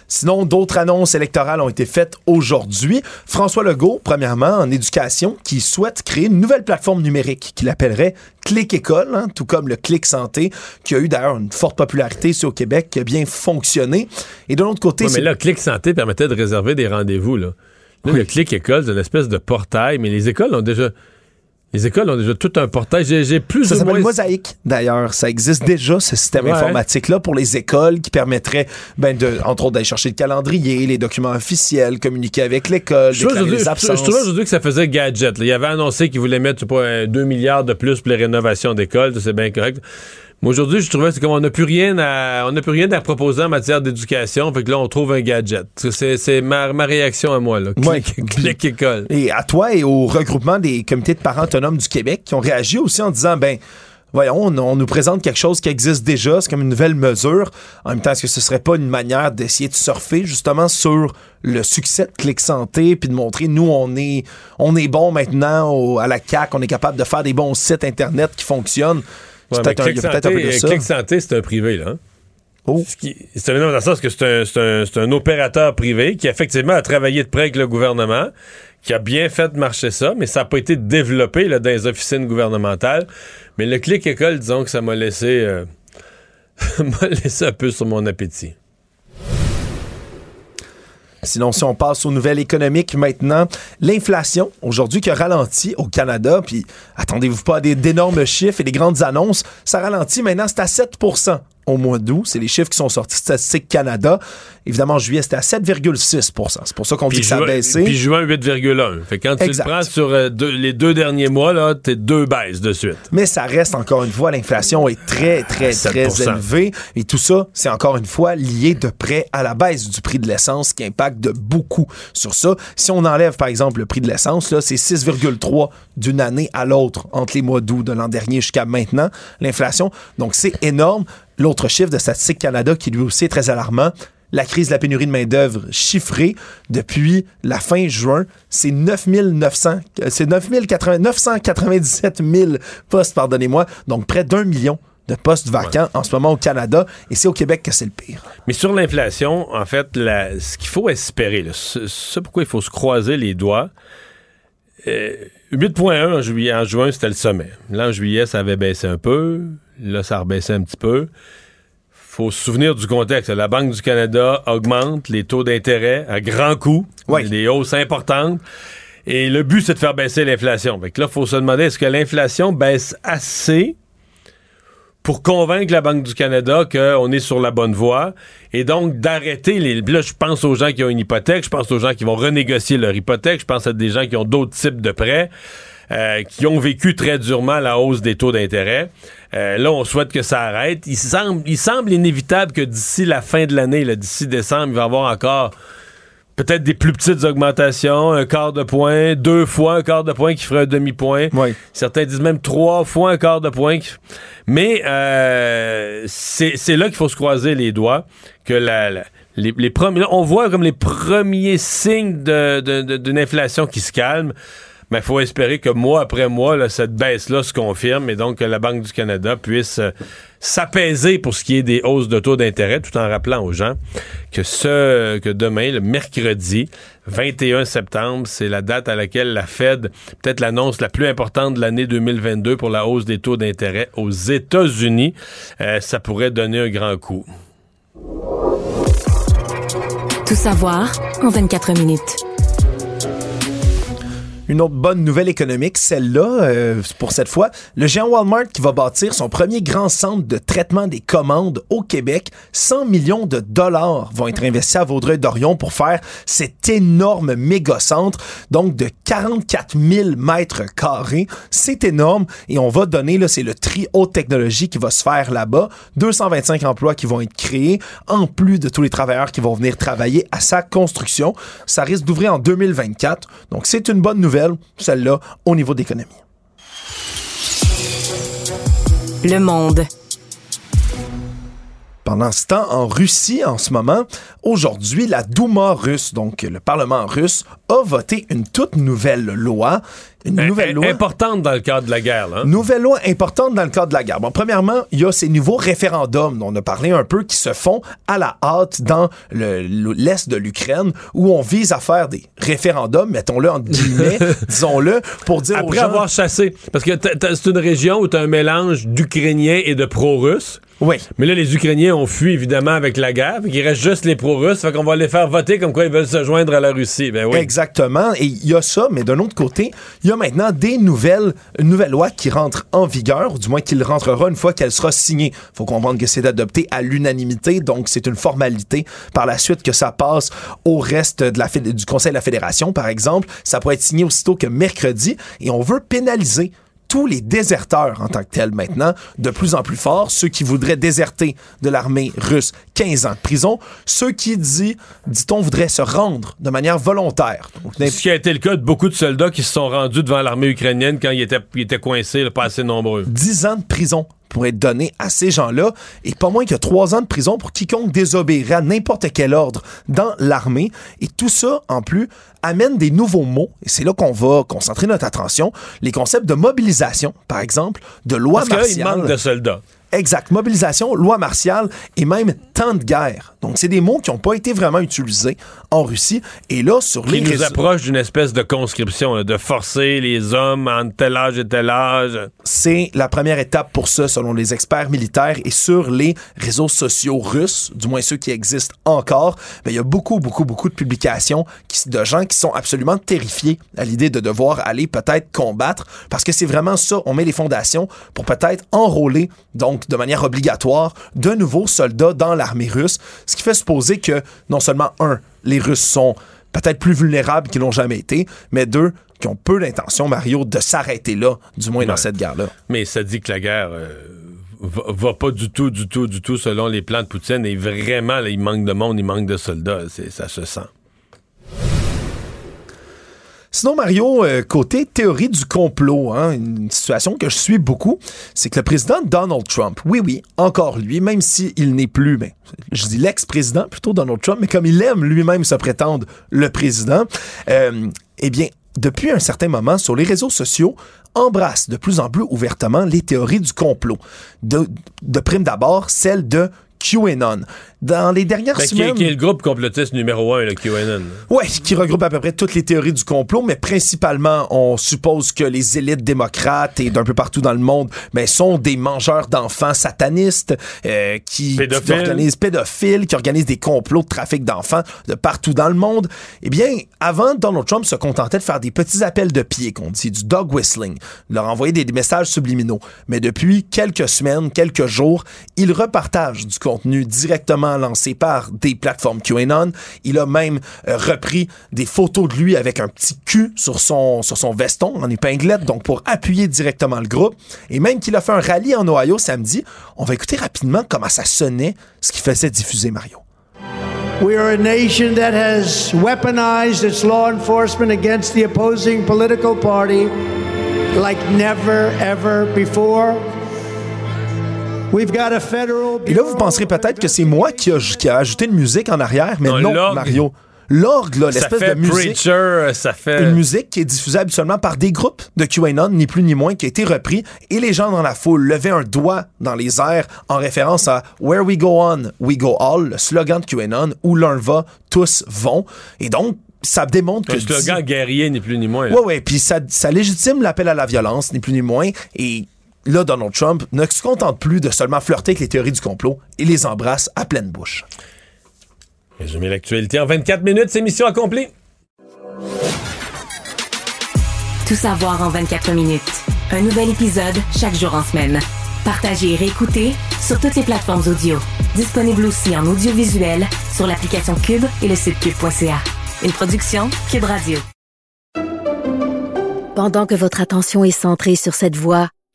Sinon, d'autres annonces électorales ont été faites aujourd'hui. François Legault, premièrement, en éducation, qui souhaite créer une nouvelle plateforme numérique qu'il appellerait Clic École, hein, tout comme le Clic Santé, qui a eu d'ailleurs une forte popularité ici au Québec, qui a bien fonctionné. Et de l'autre côté, Ouais, mais là, Clic Santé permettait de réserver des rendez-vous. Là. Là, le Clic École, c'est une espèce de portail, mais les écoles ont déjà. Les écoles ont déjà tout un portail. J'ai, plus Ça s'appelle moins. Mosaïque, d'ailleurs. Ça existe déjà, ce système Ouais. informatique-là, pour les écoles qui permettrait, ben, de, entre autres, d'aller chercher le calendrier, les documents officiels, communiquer avec l'école, Je déclarer aujourd'hui- les je- absences. je trouvais aujourd'hui que ça faisait gadget. là. Il avait annoncé qu'il voulait mettre je sais pas, un 2 milliards de plus pour les rénovations d'écoles. C'est bien correct. Mais aujourd'hui, je trouvais que c'est comme on n'a plus rien à on n'a plus rien à proposer en matière d'éducation. Fait que là, on trouve un gadget. C'est, c'est ma, ma réaction à moi. Là. Ouais. Clic, clic école. Et à toi et au regroupement des comités de parents autonomes du Québec qui ont réagi aussi en disant, ben, voyons, on, on nous présente quelque chose qui existe déjà, c'est comme une nouvelle mesure. En même temps, est-ce que ce serait pas une manière d'essayer de surfer justement sur le succès de Clic Santé puis de montrer, nous, on est, on est bon maintenant au- à la CAQ, on est capable de faire des bons sites Internet qui fonctionnent? Ouais, peut-être un, un peu de Santé, ça. Clic Santé, c'est un privé, là. hein? Oh. C'est un, dans le sens que c'est un, c'est un- c'est un opérateur privé qui, effectivement, a travaillé de près avec le gouvernement, qui a bien fait marcher ça, mais ça n'a pas été développé là, dans les officines gouvernementales. Mais le clic école, disons que ça m'a laissé, euh, m'a laissé un peu sur mon appétit. Sinon, si on passe aux nouvelles économiques maintenant, l'inflation, aujourd'hui, qui a ralenti au Canada, puis attendez-vous pas à d'énormes chiffres et des grandes annonces, ça ralentit maintenant, c'est à 7 au mois d'août. C'est les chiffres qui sont sortis de Statistique Canada. Évidemment, en juillet, c'était à 7,6 C'est pour ça qu'on dit que ça a baissé. Puis juin 8,1. Fait que quand Exact. tu le prends sur euh, deux- les deux derniers mois, là, t'es deux baisses de suite. Mais ça reste encore une fois, l'inflation est très, très, très 7%. élevée. Et tout ça, c'est encore une fois lié de près à la baisse du prix de l'essence qui impacte de beaucoup sur ça. Si on enlève, par exemple, le prix de l'essence, là, c'est 6,3 d'une année à l'autre entre les mois d'août de l'an dernier jusqu'à maintenant, l'inflation. Donc, c'est énorme. L'autre chiffre de Statistique Canada qui lui aussi est très alarmant, la crise de la pénurie de main-d'œuvre chiffrée depuis la fin juin, c'est 9900, euh, c'est 9080 997 000 postes, pardonnez-moi, donc près d'un million de postes vacants en ce moment au Canada, et c'est au Québec que c'est le pire. Mais sur l'inflation, en fait, la- ce qu'il faut espérer, là, ce, ce pourquoi il faut se croiser les doigts, euh, 8.1 en, juillet, en juin, c'était le sommet. Là, en juillet, ça avait baissé un peu. Là, ça a rebaissé un petit peu. faut se souvenir du contexte. La Banque du Canada augmente les taux d'intérêt à grands coups, des hausses importantes. Et le but, c'est de faire baisser l'inflation. Fait que là, il faut se demander, est-ce que l'inflation baisse assez pour convaincre la Banque du Canada qu'on est sur la bonne voie et donc d'arrêter les. Là, je pense aux gens qui ont une hypothèque, je pense aux gens qui vont renégocier leur hypothèque, je pense à des gens qui ont d'autres types de prêts, euh, qui ont vécu très durement la hausse des taux d'intérêt. Euh, là, on souhaite que ça arrête. Il semble, il semble inévitable que d'ici la fin de l'année, d'ici décembre, il va y avoir encore peut-être des plus petites augmentations, un quart de point, deux fois un quart de point qui ferait un demi-point. Certains disent même trois fois un quart de point. qui- Mais euh, c'est là qu'il faut se croiser les doigts, que la, la- les, les premiers, on voit comme les premiers signes de- de- de- d'une inflation qui se calme. Mais il faut espérer que mois après mois, là, cette baisse-là se confirme et donc que la Banque du Canada puisse euh, s'apaiser pour ce qui est des hausses de taux d'intérêt, tout en rappelant aux gens que ce que demain, le mercredi 21 septembre, c'est la date à laquelle la Fed, peut-être l'annonce la plus importante de l'année 2022 pour la hausse des taux d'intérêt aux États-Unis. Euh, ça pourrait donner un grand coup. Tout savoir en 24 minutes. Une autre bonne nouvelle économique, celle-là, euh, pour cette fois, le géant Walmart qui va bâtir son premier grand centre de traitement des commandes au Québec. 100 millions de dollars vont être investis à Vaudreuil-Dorion pour faire cet énorme méga centre, donc de 44 000 mètres carrés. C'est énorme et on va donner, là, c'est le tri haute technologie qui va se faire là-bas. 225 emplois qui vont être créés, en plus de tous les travailleurs qui vont venir travailler à sa construction. Ça risque d'ouvrir en 2024. Donc, c'est une bonne nouvelle, celle-là, au niveau d'économie. Le monde. Pendant ce temps, en Russie, en ce moment, aujourd'hui, la Douma russe, donc le Parlement russe, a voté une toute nouvelle loi. Une nouvelle loi. Importante dans le cadre de la guerre, là. hein? Nouvelle loi importante dans le cadre de la guerre. Bon, premièrement, il y a ces nouveaux référendums dont on a parlé un peu qui se font à la hâte dans le- le- l'est de l'Ukraine où on vise à faire des référendums, mettons-le entre guillemets, disons-le, pour dire aux Après gens... avoir chassé, parce que c'est une région où tu as un mélange d'Ukrainiens et de pro-russes. Oui. Mais là, les Ukrainiens ont fui, évidemment, avec la guerre. Qu'il reste juste les pro-russes. Fait qu'on va les faire voter comme quoi ils veulent se joindre à la Russie. Ben oui. Exactement. Et il y a ça, mais d'un autre côté, il y a maintenant des nouvelles, une nouvelle loi qui rentre en vigueur, ou du moins qui rentrera une fois qu'elle sera signée. faut comprendre que c'est adopté à l'unanimité, donc c'est une formalité par la suite que ça passe au reste du Conseil de la Fédération, par exemple. Ça pourrait être signé aussitôt que mercredi, et on veut pénaliser tous les déserteurs en tant que tels maintenant, de plus en plus fort, ceux qui voudraient déserter de l'armée russe, 15 ans de prison, ceux qui, dit, dit-on, voudraient se rendre de manière volontaire. Donc, Ce qui a été le cas de beaucoup de soldats qui se sont rendus devant l'armée ukrainienne quand ils étaient, ils étaient coincés, là, pas assez nombreux. 10 ans de prison pour être donné à ces gens-là et pas moins que 3 ans de prison pour quiconque désobéirait à n'importe quel ordre dans l'armée. Et tout ça, en plus, amène des nouveaux mots. Et c'est là qu'on va concentrer notre attention. Les concepts de mobilisation, par exemple, de loi Parce martiale. manque de soldats. Exact. Mobilisation, loi martiale et même temps de guerre. Donc, c'est des mots qui n'ont pas été vraiment utilisés en Russie. Et là, sur Qui les nous réseaux- approche d'une espèce de conscription, là, de forcer les hommes entre tel âge et tel âge. c'est la première étape pour ça, selon les experts militaires. Et sur les réseaux sociaux russes, du moins ceux qui existent encore, il y a beaucoup, beaucoup, beaucoup de publications qui- de gens qui sont absolument terrifiés à l'idée de devoir aller peut-être combattre, parce que c'est vraiment ça, on met les fondations pour peut-être enrôler, donc de manière obligatoire, de nouveaux soldats dans l'armée russe, ce qui fait supposer que non seulement, un, les Russes sont peut-être plus vulnérables qu'ils n'ont jamais été, mais deux, qui ont peu l'intention, Mario, de s'arrêter là, du moins dans cette guerre-là. Mais ça dit que la guerre euh, va, va pas du tout, du tout, du tout selon les plans de Poutine. Et vraiment, là, il manque de monde, il manque de soldats. C'est- Ça se sent. Sinon, Mario, euh, côté théorie du complot, hein, une situation que je suis beaucoup, c'est que le président Donald Trump, oui, oui, encore lui, même s'il n'est plus, ben, je dis l'ex-président, plutôt Donald Trump, mais comme il aime lui-même se prétendre le président, euh, eh bien, depuis un certain moment, sur les réseaux sociaux, embrasse de plus en plus ouvertement les théories du complot. De, de prime d'abord, celle de QAnon. Dans les dernières Ben, semaines... qui est le groupe complotiste numéro un, le QAnon. Ouais, qui regroupe à peu près toutes les théories du complot, mais principalement, on suppose que les élites démocrates et d'un peu partout dans le monde ben, sont des mangeurs d'enfants satanistes euh, qui, Pédophiles. qui organisent pédophiles, qui organisent des complots de trafic d'enfants de partout dans le monde. Eh bien, avant, Donald Trump se contentait de faire des petits appels de pied, qu'on dit, du dog whistling, leur envoyer des, des messages subliminaux. Mais depuis quelques semaines, quelques jours, il repartage du contenu directement lancé par des plateformes QAnon. Il a même euh, repris des photos de lui avec un petit cul sur son, sur son veston en épinglette, donc pour appuyer directement le groupe. Et même qu'il a fait un rallye en Ohio samedi. On va écouter rapidement comment ça sonnait, ce qui faisait diffuser Mario. We are a nation that has weaponized its law enforcement against the opposing political party like never, ever before. Et là, vous penserez peut-être que c'est moi qui a, qui a ajouté une musique en arrière, mais Non, non, l'orgue. Mario. L'orgue, l'espèce de musique. Preacher, ça fait... Une musique qui est diffusée habituellement par des groupes de QAnon, ni plus ni moins, qui a été repris, et les gens dans la foule levaient un doigt dans les airs en référence à Where we go on, we go all, le slogan de QAnon, où l'un va, tous vont. Et donc, ça démontre que... Un slogan guerrier, ni plus ni moins. là. Ouais, ouais, puis ça, ça légitime l'appel à la violence, ni plus ni moins, et là, Donald Trump ne se contente plus de seulement flirter avec les théories du complot, il les embrasse à pleine bouche. Résumer l'actualité en 24 minutes, c'est mission accomplie. Tout savoir en 24 minutes. Un nouvel épisode chaque jour en semaine. Partagez et réécoutez sur toutes les plateformes audio. Disponible aussi en audiovisuel sur l'application Cube et le site cube.ca. Une production Cube Radio. Pendant que votre attention est centrée sur cette voix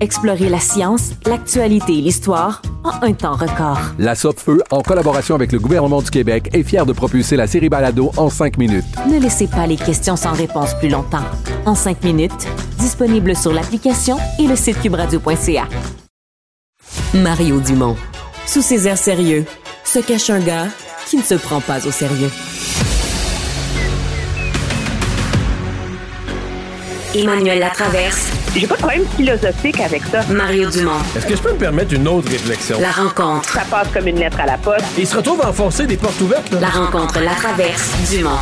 Explorez la science, l'actualité et l'histoire en un temps record. La Feu, en collaboration avec le gouvernement du Québec, est fière de propulser la série Balado en cinq minutes. Ne laissez pas les questions sans réponse plus longtemps. En cinq minutes, disponible sur l'application et le site cubradio.ca. Mario Dumont. Sous ses airs sérieux, se cache un gars qui ne se prend pas au sérieux. Emmanuel Latraverse. J'ai pas de problème philosophique avec ça. Mario Dumont. Est-ce que je peux me permettre une autre réflexion? La rencontre. Ça passe comme une lettre à la poste. Il se retrouve à enfoncer des portes ouvertes. là. La rencontre La Traverse Dumont.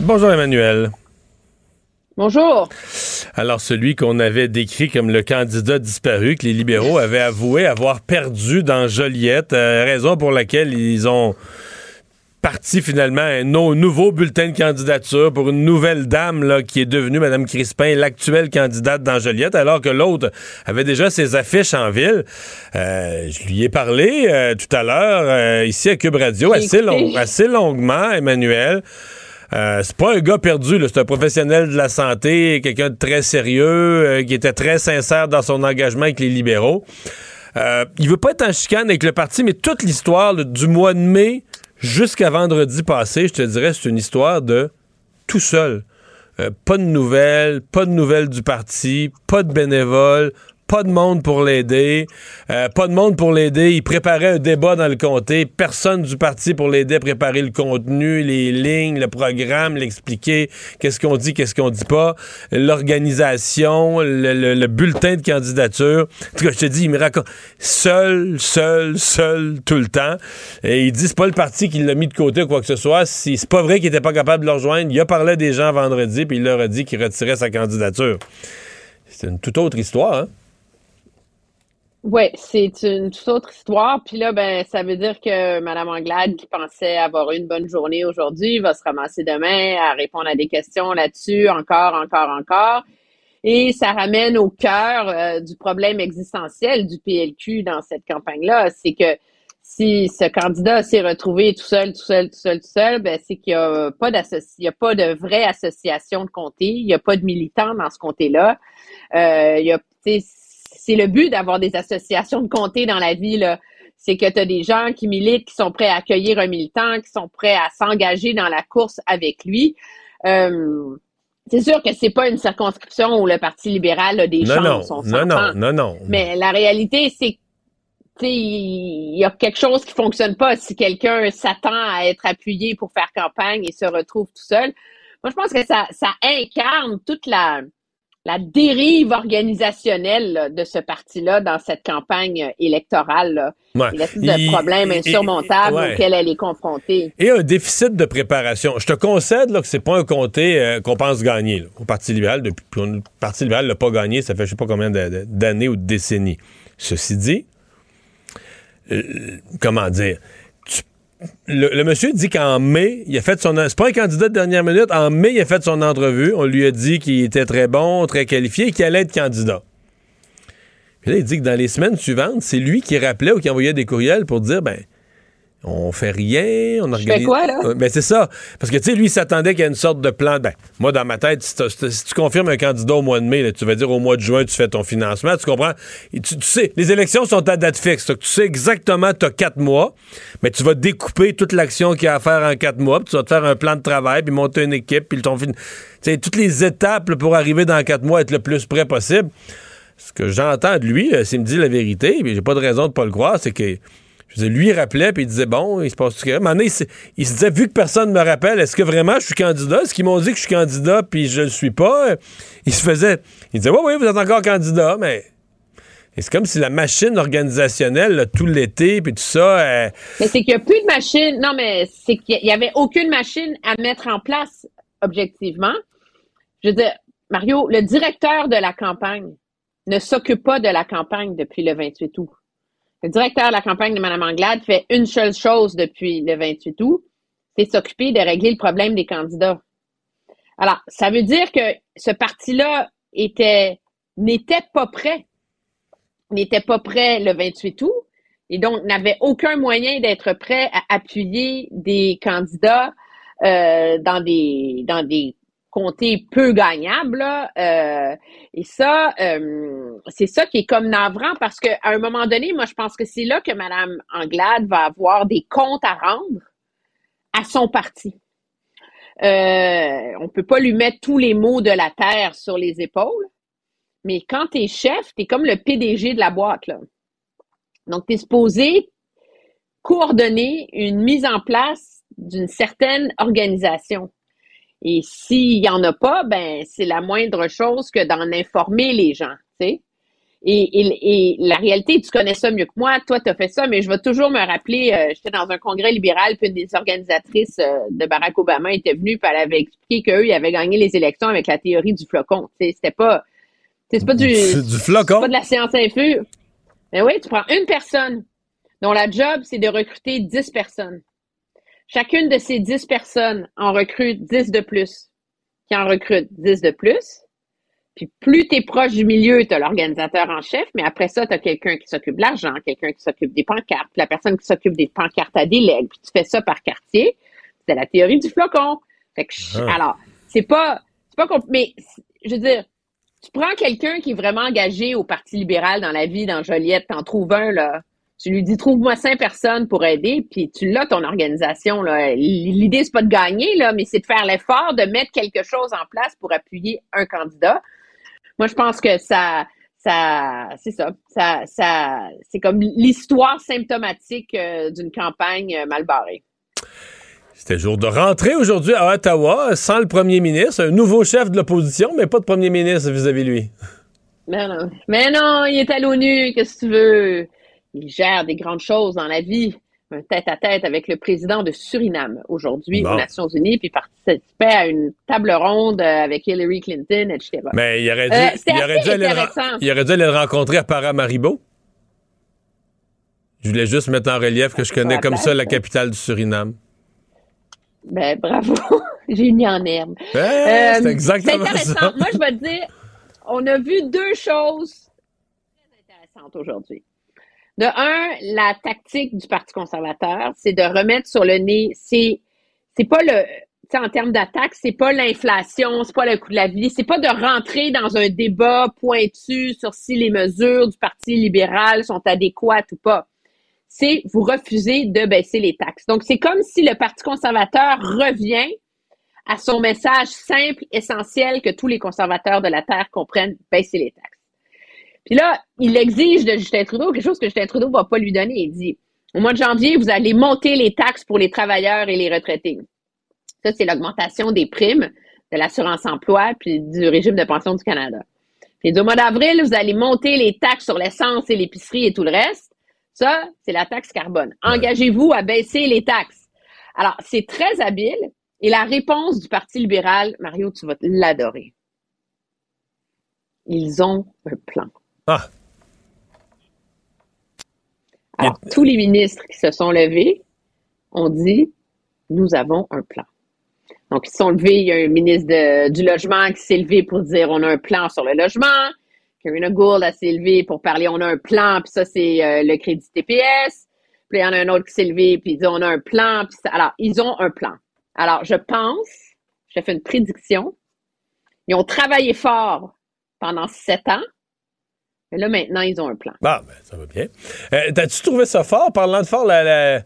Bonjour Emmanuel. Bonjour. Alors, celui qu'on avait décrit comme le candidat disparu, que les libéraux avaient avoué avoir perdu dans Joliette, euh, raison pour laquelle ils ont parti finalement un no- nouveau bulletin de candidature pour une nouvelle dame là, qui est devenue Mme Crispin, l'actuelle candidate dans Joliette, alors que l'autre avait déjà ses affiches en ville. Euh, je lui ai parlé euh, tout à l'heure euh, ici à Cube Radio assez, long- assez longuement, Emmanuel. Euh, c'est pas un gars perdu, c'est un professionnel de la santé, quelqu'un de très sérieux, euh, qui était très sincère dans son engagement avec les libéraux. Euh, il veut pas être en chicane avec le parti, mais toute l'histoire du mois de mai jusqu'à vendredi passé, je te dirais, c'est une histoire de tout seul. Euh, pas de nouvelles, pas de nouvelles du parti, pas de bénévoles, pas de monde pour l'aider, euh, pas de monde pour l'aider. Il préparait un débat dans le comté, personne du parti pour l'aider à préparer le contenu, les lignes, le programme, l'expliquer, qu'est-ce qu'on dit, qu'est-ce qu'on dit pas, l'organisation, le, le- le bulletin de candidature. En tout cas, je te dis, il me raconte seul, seul, seul, tout le temps. Et il dit, c'est pas le parti qui l'a mis de côté ou quoi que ce soit. Si c'est pas vrai qu'il était pas capable de le rejoindre, il a parlé des gens vendredi, puis il leur a dit qu'il retirait sa candidature. C'est une toute autre histoire, hein? Oui, c'est une toute autre histoire. Puis là, ben, ça veut dire que Mme Anglade, qui pensait avoir une bonne journée aujourd'hui, va se ramasser demain à répondre à des questions là-dessus, encore, encore, encore. Et ça ramène au cœur euh, du problème existentiel du PLQ dans cette campagne-là. C'est que si ce candidat s'est retrouvé tout seul, tout seul, tout seul, tout seul, ben, c'est qu'il n'y a pas y a pas de vraie association de comté. Il n'y a pas de militants dans ce comté-là. Euh, il y a, c'est le but d'avoir des associations de comté dans la vie, là. C'est que tu as des gens qui militent, qui sont prêts à accueillir un militant, qui sont prêts à s'engager dans la course avec lui. Euh, c'est sûr que c'est pas une circonscription où le Parti libéral a des Non, non, chances. on non, s'entend. non, non, non. Mais la réalité, c'est que tu sais, il y a quelque chose qui fonctionne pas si quelqu'un s'attend à être appuyé pour faire campagne et se retrouve tout seul. Moi, je pense que ça, ça incarne toute la, la dérive organisationnelle de ce parti-là dans cette campagne électorale. Ouais. L'espèce de Il- problème il- insurmontable ouais. auquel elle est confrontée. Et un déficit de préparation. Je te concède là, que c'est pas un comté euh, qu'on pense gagner là, au Parti libéral. Depuis, le Parti libéral l'a pas gagné, ça fait je sais pas combien d'années ou de décennies. Ceci dit, euh, comment dire, le, monsieur dit qu'en mai, il a fait son. C'est pas un candidat de dernière minute. En mai, il a fait son entrevue. On lui a dit qu'il était très bon, très qualifié qu'il allait être candidat. Puis là, il dit que dans les semaines suivantes, c'est lui qui rappelait ou qui envoyait des courriels pour dire ben, on fait rien, on fais organise. quoi, là? Euh, Ben, c'est ça. Parce que, tu sais, lui, il s'attendait qu'il y ait une sorte de plan. Ben, moi, dans ma tête, si, tu confirmes un candidat au mois de mai, là, tu vas dire au mois de juin, tu fais ton financement. Tu comprends? Tu, tu sais, les élections sont à date fixe. Donc, tu sais exactement, tu as quatre mois, mais tu vas découper toute l'action qu'il y a à faire en quatre mois, puis tu vas te faire un plan de travail, puis monter une équipe, puis ton fin- Tu sais, toutes les étapes là, pour arriver dans quatre mois, être le plus près possible. Ce que j'entends de lui, euh, s'il me dit la vérité, puis j'ai pas de raison de pas le croire, c'est que je veux lui, il rappelait, puis il disait, bon, il se passe tout. Donné, il, il se disait, vu que personne ne me rappelle, est-ce que vraiment je suis candidat? Est-ce qu'ils m'ont dit que je suis candidat, puis je le suis pas? Il se faisait. Il disait, oui, oui, vous êtes encore candidat, mais. c'est comme si la machine organisationnelle, là, tout l'été, puis tout ça. Mais c'est qu'il n'y a plus de machine. Non, mais c'est qu'il n'y avait aucune machine à mettre en place, objectivement. Je veux dire, Mario, le directeur de la campagne ne s'occupe pas de la campagne depuis le 28 août. Le directeur de la campagne de Mme Anglade fait une seule chose depuis le 28 août, c'est s'occuper de régler le problème des candidats. Alors, ça veut dire que ce parti-là était, n'était pas prêt. N'était pas prêt le 28 août et donc n'avait aucun moyen d'être prêt à appuyer des candidats euh, dans des dans des comtés peu gagnables. là. Euh, et ça, euh, c'est ça qui est comme navrant parce qu'à un moment donné, moi, je pense que c'est là que Mme Anglade va avoir des comptes à rendre à son parti. Euh, on peut pas lui mettre tous les maux de la terre sur les épaules, mais quand tu es chef, tu es comme le PDG de la boîte. Donc, tu es supposé coordonner une mise en place d'une certaine organisation. Et s'il n'y en a pas, ben c'est la moindre chose que d'en informer les gens, tu sais. Et, et, et la réalité, tu connais ça mieux que moi, toi, tu as fait ça, mais je vais toujours me rappeler, euh, j'étais dans un congrès libéral, puis une des organisatrices euh, de Barack Obama était venue, puis elle avait expliqué qu'eux, ils avaient gagné les élections avec la théorie du flocon. C'était pas... C'est pas du, Du- du flocon? c'est pas de la science infuse. Mais oui, tu prends une personne dont la job, c'est de recruter 10 personnes. Chacune de ces 10 personnes en recrute 10 de plus, qui en recrute 10 de plus. Puis plus tu es proche du milieu, tu as l'organisateur en chef, mais après ça, tu as quelqu'un qui s'occupe de l'argent, quelqu'un qui s'occupe des pancartes, puis la personne qui s'occupe des pancartes à délègue, puis tu fais ça par quartier. C'est la théorie du flocon. Fait que, Ah. alors, c'est pas, c'est pas mais je veux dire, tu prends quelqu'un qui est vraiment engagé au Parti libéral dans la vie, dans Joliette, t'en trouves un, là. Tu lui dis, trouve-moi cinq personnes pour aider, puis tu l'as, ton organisation, L'idée, c'est pas de gagner, là, mais c'est de faire l'effort de mettre quelque chose en place pour appuyer un candidat. Moi, je pense que ça, ça, c'est ça. Ça, ça, c'est comme l'histoire symptomatique euh, d'une campagne euh, mal barrée. C'était jour de rentrée aujourd'hui à Ottawa, sans le premier ministre, un nouveau chef de l'opposition, mais pas de premier ministre vis-à-vis lui. Mais non. Mais non, il est à l'ONU, qu'est-ce que tu veux? Il gère des grandes choses dans la vie. Un tête-à-tête avec le président de Suriname aujourd'hui Bon. aux Nations Unies, puis participait à une table ronde euh, avec Hillary Clinton, etc. Mais il aurait dû, Euh, il aurait dû aller, le, intéressant. ren- il aurait dû aller le rencontrer à Paramaribo. Je voulais juste mettre en relief que je connais comme ça la hein. capitale du Suriname. Ben, bravo. J'ai mis en herbe. C'est exactement c'est intéressant. ça. Moi, je vais te dire, on a vu deux choses très intéressantes aujourd'hui. De un, la tactique du Parti conservateur, c'est de remettre sur le nez, c'est, c'est pas le, en termes d'attaque, c'est pas l'inflation, c'est pas le coût de la vie, c'est pas de rentrer dans un débat pointu sur si les mesures du Parti libéral sont adéquates ou pas c'est vous refusez de baisser les taxes. Donc, c'est comme si le Parti conservateur revient à son message simple, essentiel, que tous les conservateurs de la Terre comprennent, baisser les taxes. Puis là, il exige de Justin Trudeau quelque chose que Justin Trudeau va pas lui donner. Il dit, au mois de janvier, vous allez monter les taxes pour les travailleurs et les retraités. Ça, c'est l'augmentation des primes de l'assurance-emploi puis du régime de pension du Canada. Puis au mois d'avril, vous allez monter les taxes sur l'essence et l'épicerie et tout le reste. Ça, c'est la taxe carbone. Engagez-vous à baisser les taxes. Alors, c'est très habile. Et la réponse du Parti libéral, Mario, tu vas l'adorer. Ils ont un plan. Ah. Alors, tous les ministres qui se sont levés ont dit, nous avons un plan. Donc, ils se sont levés. Il y a un ministre de- du Logement qui s'est levé pour dire, on a un plan sur le logement. Karina Gould a s'est levée pour parler, on a un plan, puis ça, c'est euh, le crédit TPS. Puis il y en a un autre qui s'est levé, puis il dit, on a un plan. Puis ça- alors, ils ont un plan. Alors, je pense, je fais une prédiction, ils ont travaillé fort pendant sept ans, mais là, maintenant, ils ont un plan. Ah, ben, ça va bien. Euh, T'as-tu trouvé ça fort, parlant de fort, la, la-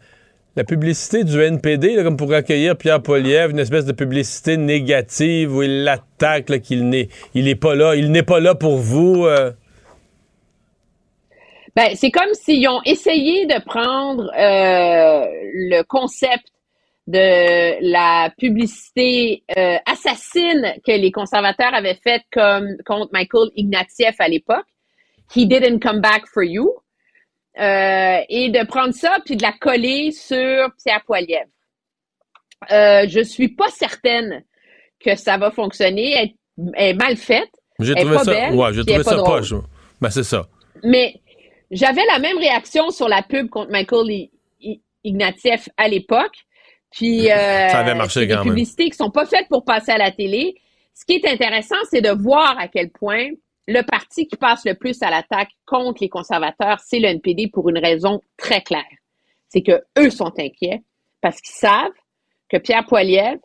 la publicité du NPD, là, comme pour accueillir Pierre Poliev, une espèce de publicité négative où il l'attaque, qu'il n'est il est pas là, il n'est pas là pour vous. euh? Ben, c'est comme s'ils ont essayé de prendre euh, le concept de la publicité euh, assassine que les conservateurs avaient faite comme contre Michael Ignatieff à l'époque, He didn't come back for you, euh, et de prendre ça puis de la coller sur Pierre Poilievre. Euh, je suis pas certaine que ça va fonctionner. Elle, elle est mal faite. J'ai trouvé pas ça, belle, ouais, j'ai trouvé ça drôle. poche. Ben, c'est ça. Mais j'avais la même réaction sur la pub contre Michael I- I- Ignatieff à l'époque. Puis euh, Ça avait marché c'est des quand même. publicités qui sont pas faites pour passer à la télé. Ce qui est intéressant, c'est de voir à quel point le parti qui passe le plus à l'attaque contre les conservateurs, c'est le NPD pour une raison très claire. C'est que eux sont inquiets parce qu'ils savent que Pierre Poilievre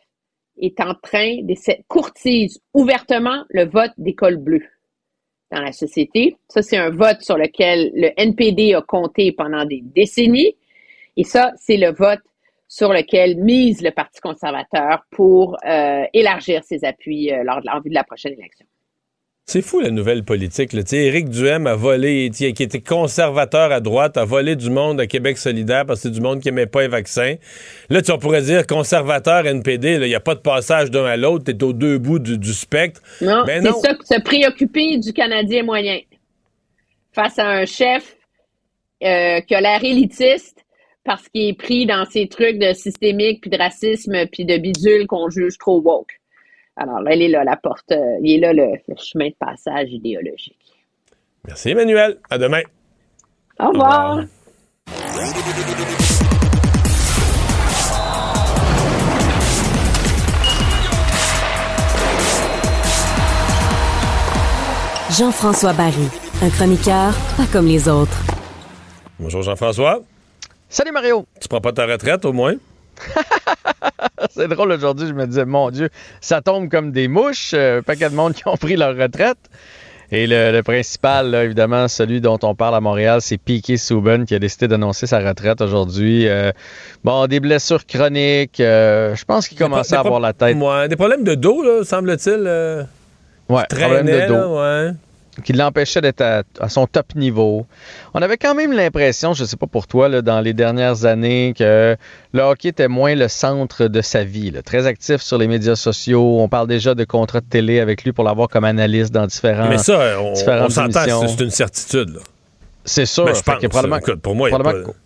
est en train de courtise ouvertement le vote des bleus dans la société. Ça, c'est un vote sur lequel le NPD a compté pendant des décennies. Et ça, c'est le vote sur lequel mise le Parti conservateur pour euh, élargir ses appuis euh, lors de de la prochaine élection. C'est fou la nouvelle politique. Là. Éric Duhem a volé, qui était conservateur à droite, a volé du monde à Québec solidaire parce que c'est du monde qui n'aimait pas les vaccins. Là, tu on pourrait dire conservateur NPD, il n'y a pas de passage d'un à l'autre, tu es aux deux bouts du, du spectre. Non, Mais c'est ça, se préoccuper du Canadien moyen face à un chef euh, qui a l'air élitiste parce qu'il est pris dans ces trucs de systémique, puis de racisme, puis de bidule qu'on juge trop woke. Alors elle est là, la porte, euh, il est là le, le, chemin de passage idéologique. Merci Emmanuel. À demain. Au revoir. Au revoir. Jean-François Barry, un chroniqueur pas comme les autres. Bonjour Jean-François. Salut Mario. Tu prends pas ta retraite au moins? C'est drôle aujourd'hui, je me disais, mon Dieu, ça tombe comme des mouches, euh, un paquet de monde qui ont pris leur retraite. Et le, le principal, là, évidemment, celui dont on parle à Montréal, c'est Piquet Souben qui a décidé d'annoncer sa retraite aujourd'hui. Euh, bon, des blessures chroniques. euh, je pense qu'il commençait à avoir la tête. Ouais, des problèmes de dos, semble-t-il. euh, Ouais, problème de dos. là, ouais. Qui l'empêchait d'être à, à son top niveau. On avait quand même l'impression, je sais pas pour toi, là, dans les dernières années, que le hockey était moins le centre de sa vie. là. Très actif sur les médias sociaux. On parle déjà de contrats de télé avec lui pour l'avoir comme analyste dans différents Mais ça, on, différentes on s'entend, c'est une certitude. C'est sûr. Ben, je pense, que probablement, écoute, pour moi, il y a probablement pas- qu'on-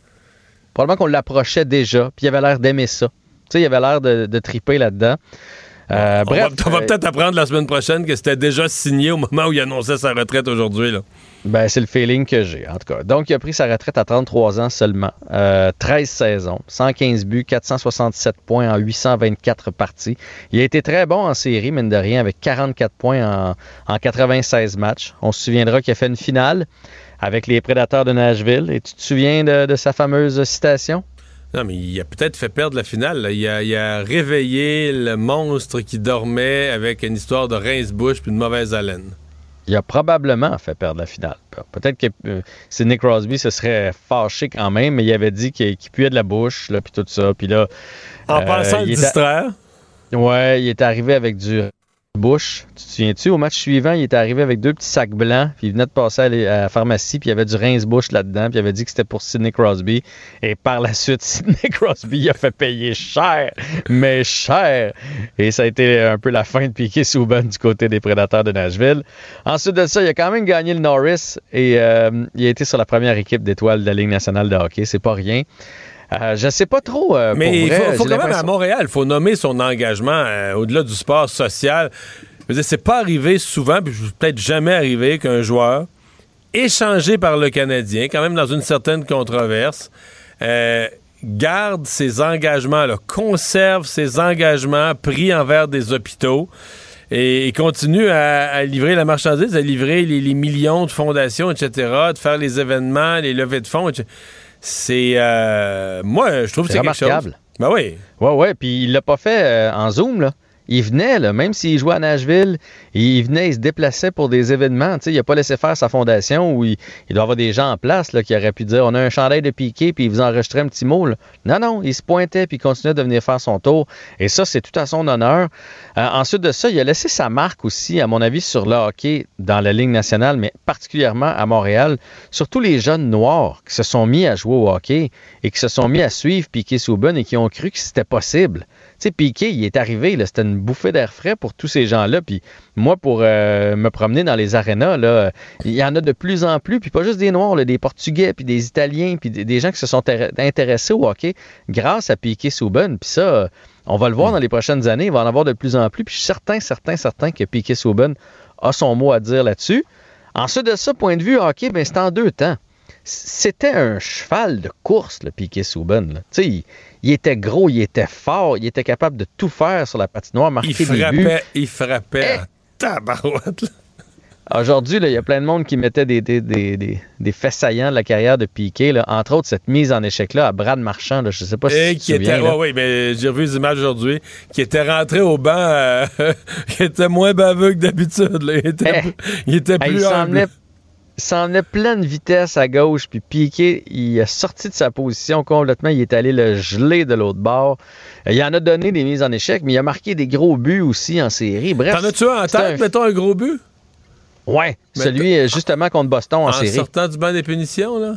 probablement qu'on l'approchait déjà, puis il avait l'air d'aimer ça. Tu sais, il avait l'air de, de triper là-dedans. Euh, On bref, va, on va euh, peut-être apprendre la semaine prochaine que c'était déjà signé au moment où il annonçait sa retraite aujourd'hui. Ben, c'est le feeling que j'ai, en tout cas. Donc, il a pris sa retraite à 33 ans seulement. Euh, 13 saisons, 115 buts, 467 points en 824 parties. Il a été très bon en série, mine de rien, avec 44 points en, en 96 matchs. On se souviendra qu'il a fait une finale avec les Prédateurs de Nashville. Et tu te souviens de, de sa fameuse citation? Non, mais il a peut-être fait perdre la finale. là. Il, a, il a réveillé le monstre qui dormait avec une histoire de rince-bouche puis de mauvaise haleine. Il a probablement fait perdre la finale. Pe- Peut-être que euh, Sidney Crosby se serait fâché quand même, mais il avait dit qu'il puait de la bouche, là, puis tout ça. Puis là, En euh, pensant le il était- distraire. Ouais, il est arrivé avec du bouche. Tu te souviens-tu? Au match suivant, il était arrivé avec deux petits sacs blancs, puis il venait de passer à la pharmacie, puis il y avait du rince-bouche là-dedans, puis il avait dit que c'était pour Sidney Crosby. Et par la suite, Sidney Crosby a fait payer cher, mais cher. Et ça a été un peu la fin de Piquet Souban du côté des Prédateurs de Nashville. Ensuite de ça, il a quand même gagné le Norris et euh, il a été sur la première équipe d'étoiles de la Ligue nationale de hockey. C'est pas rien. Euh, je sais pas trop. euh, Mais il faut, quand même à Montréal, il faut nommer son engagement euh, au-delà du sport social. Je c'est pas arrivé souvent, puis peut-être jamais arrivé qu'un joueur échangé par le Canadien, quand même dans une certaine controverse, garde ses engagements, là, conserve ses engagements pris envers des hôpitaux et, et continue à, à livrer la marchandise, à livrer les, les millions de fondations, etc., de faire les événements, les levées de fonds, etc. C'est. euh, moi, je trouve que C'est quelque chose. Ben oui. Ouais, ouais, puis il l'a pas fait euh, en Zoom, là. Il venait, là, même s'il jouait à Nashville, il venait, il se déplaçait pour des événements. Il n'a pas laissé faire sa fondation où il, il doit avoir des gens en place là, qui auraient pu dire on a un chandail de piqué, puis il vous enregistrait un petit mot. là. Non, non, il se pointait, puis il continuait de venir faire son tour. Et ça, c'est tout à son honneur. Euh, ensuite de ça, il a laissé sa marque aussi, à mon avis, sur le hockey dans la Ligue nationale, mais particulièrement à Montréal. Surtout les jeunes noirs qui se sont mis à jouer au hockey et qui se sont mis à suivre Piquet Souben et qui ont cru que c'était possible. Sais, Piquet, il est arrivé, c'était une bouffée d'air frais pour tous ces gens-là. Puis moi, pour euh, me promener dans les arénas, il y en a de plus en plus, puis pas juste des Noirs, des Portugais, puis des Italiens, puis des, gens qui se sont intéressés au hockey grâce à Piquet Souben. Puis ça, on va le voir dans les prochaines années, il va en avoir de plus en plus. Puis je suis certain, certain, certain que Piquet Souben a son mot à dire là-dessus. Ensuite de ça, point de vue hockey, ben, c'est en deux temps. C'était un cheval de course, le Piquet Souben. Il était gros, il était fort, il était capable de tout faire sur la patinoire, marquer Il des buts. frappait, il frappait en tabarouette. là. Aujourd'hui, là, il y a plein de monde qui mettait des, des, des, des, des faits saillants de la carrière de Piquet. là. Entre autres, cette mise en échec-là à Brad Marchand. Là, je ne sais pas si Et tu te qui souviens. était, là. ouais, ouais, mais j'ai revu les images aujourd'hui, qui était rentré au banc, euh, qui était moins baveux que d'habitude. Il était, il était Hey, plus il il s'en venait pleine vitesse à gauche, puis Piquet, il a sorti de sa position complètement, il est allé le geler de l'autre bord. Euh, Il en a donné des mises en échec, mais il a marqué des gros buts aussi en série. Bref. T'en as-tu un en tête, mettons un gros but? Ouais, Mais celui euh, justement contre Boston en, En série. sortant du banc des punitions, là?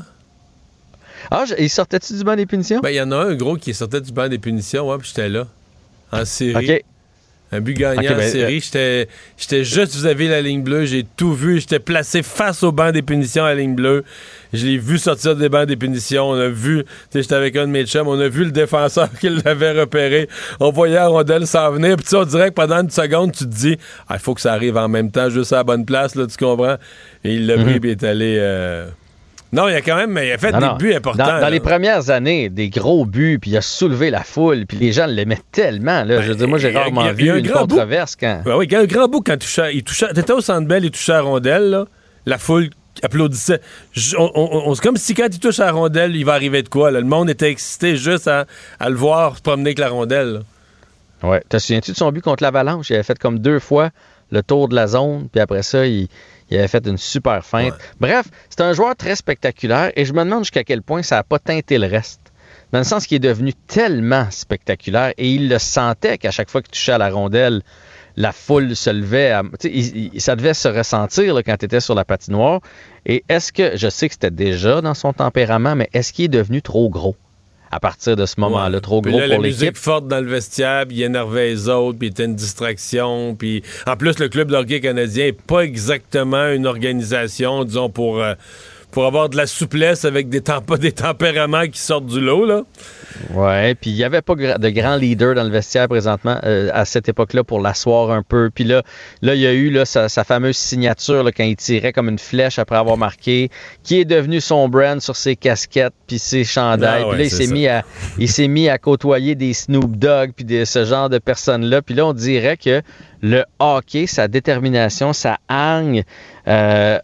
Ah, je- il sortait-tu du banc des punitions? Ben, il y en a un gros qui sortait du banc des punitions, ouais, puis j'étais là. En série. OK. Un but gagnant en série. J'étais, j'étais juste vis-à-vis de la ligne bleue. J'ai tout vu. J'étais placé face au banc des punitions à la ligne bleue. Je l'ai vu sortir des bancs des punitions. On a vu, tu sais, j'étais avec un de mes chums. On a vu le défenseur qui l'avait repéré. On voyait la rondelle s'en venir. Puis on dirait que pendant une seconde, tu te dis, ah, il faut que ça arrive en même temps, juste à la bonne place, là, tu comprends? Et il l'a Mhm. pris, puis il est allé. euh, Non, il a quand même il a fait Non, des non. buts importants. Dans, les premières années, des gros buts, puis il a soulevé la foule, puis les gens l'aimaient tellement. Là. je veux dire, moi, j'ai y rarement y a- il vu y a un une grand bout. controverse quand. Ben oui, il y a un grand bout quand il touchait. Il touchait T'étais au centre belle, il touchait à la rondelle, là. La foule applaudissait. Je- on- on- on- c'est comme si quand il touche à la rondelle, il va arriver de quoi. là? Le monde était excité juste à, à le voir se promener avec la rondelle. là. Ouais. Te souviens-tu de son but contre l'Avalanche? Il avait fait comme deux fois le tour de la zone, puis après ça, il, il avait fait une super feinte. Bref, c'est un joueur très spectaculaire et je me demande jusqu'à quel point ça n'a pas teinté le reste. Dans le sens qu'il est devenu tellement spectaculaire et il le sentait qu'à chaque fois qu'il touchait à la rondelle, la foule se levait. à- tu sais, il- il- ça devait se ressentir là, quand tu étais sur la patinoire. Et est-ce que, je sais que c'était déjà dans son tempérament, mais est-ce qu'il est devenu trop gros? À partir de ce moment-là? Trop Puis gros là, pour la l'équipe? musique forte dans le vestiaire, puis il énervait les autres, puis il était une distraction. Puis en plus, le club de hockey canadien n'est pas exactement une organisation, disons, pour, euh, pour avoir de la souplesse avec des, temp- des tempéraments qui sortent du lot. Là. Ouais, puis il n'y avait pas de grand leader dans le vestiaire présentement euh, à cette époque-là pour l'asseoir un peu. Puis là, là, il y a eu là, sa, sa fameuse signature là, quand il tirait comme une flèche après avoir marqué, qui est devenu son brand sur ses casquettes puis ses chandails. Ah ouais, puis là, il s'est mis à il s'est mis à côtoyer des Snoop Dogg puis ce genre de personnes-là. Puis là, on dirait que le hockey, sa détermination, sa hargne, euh,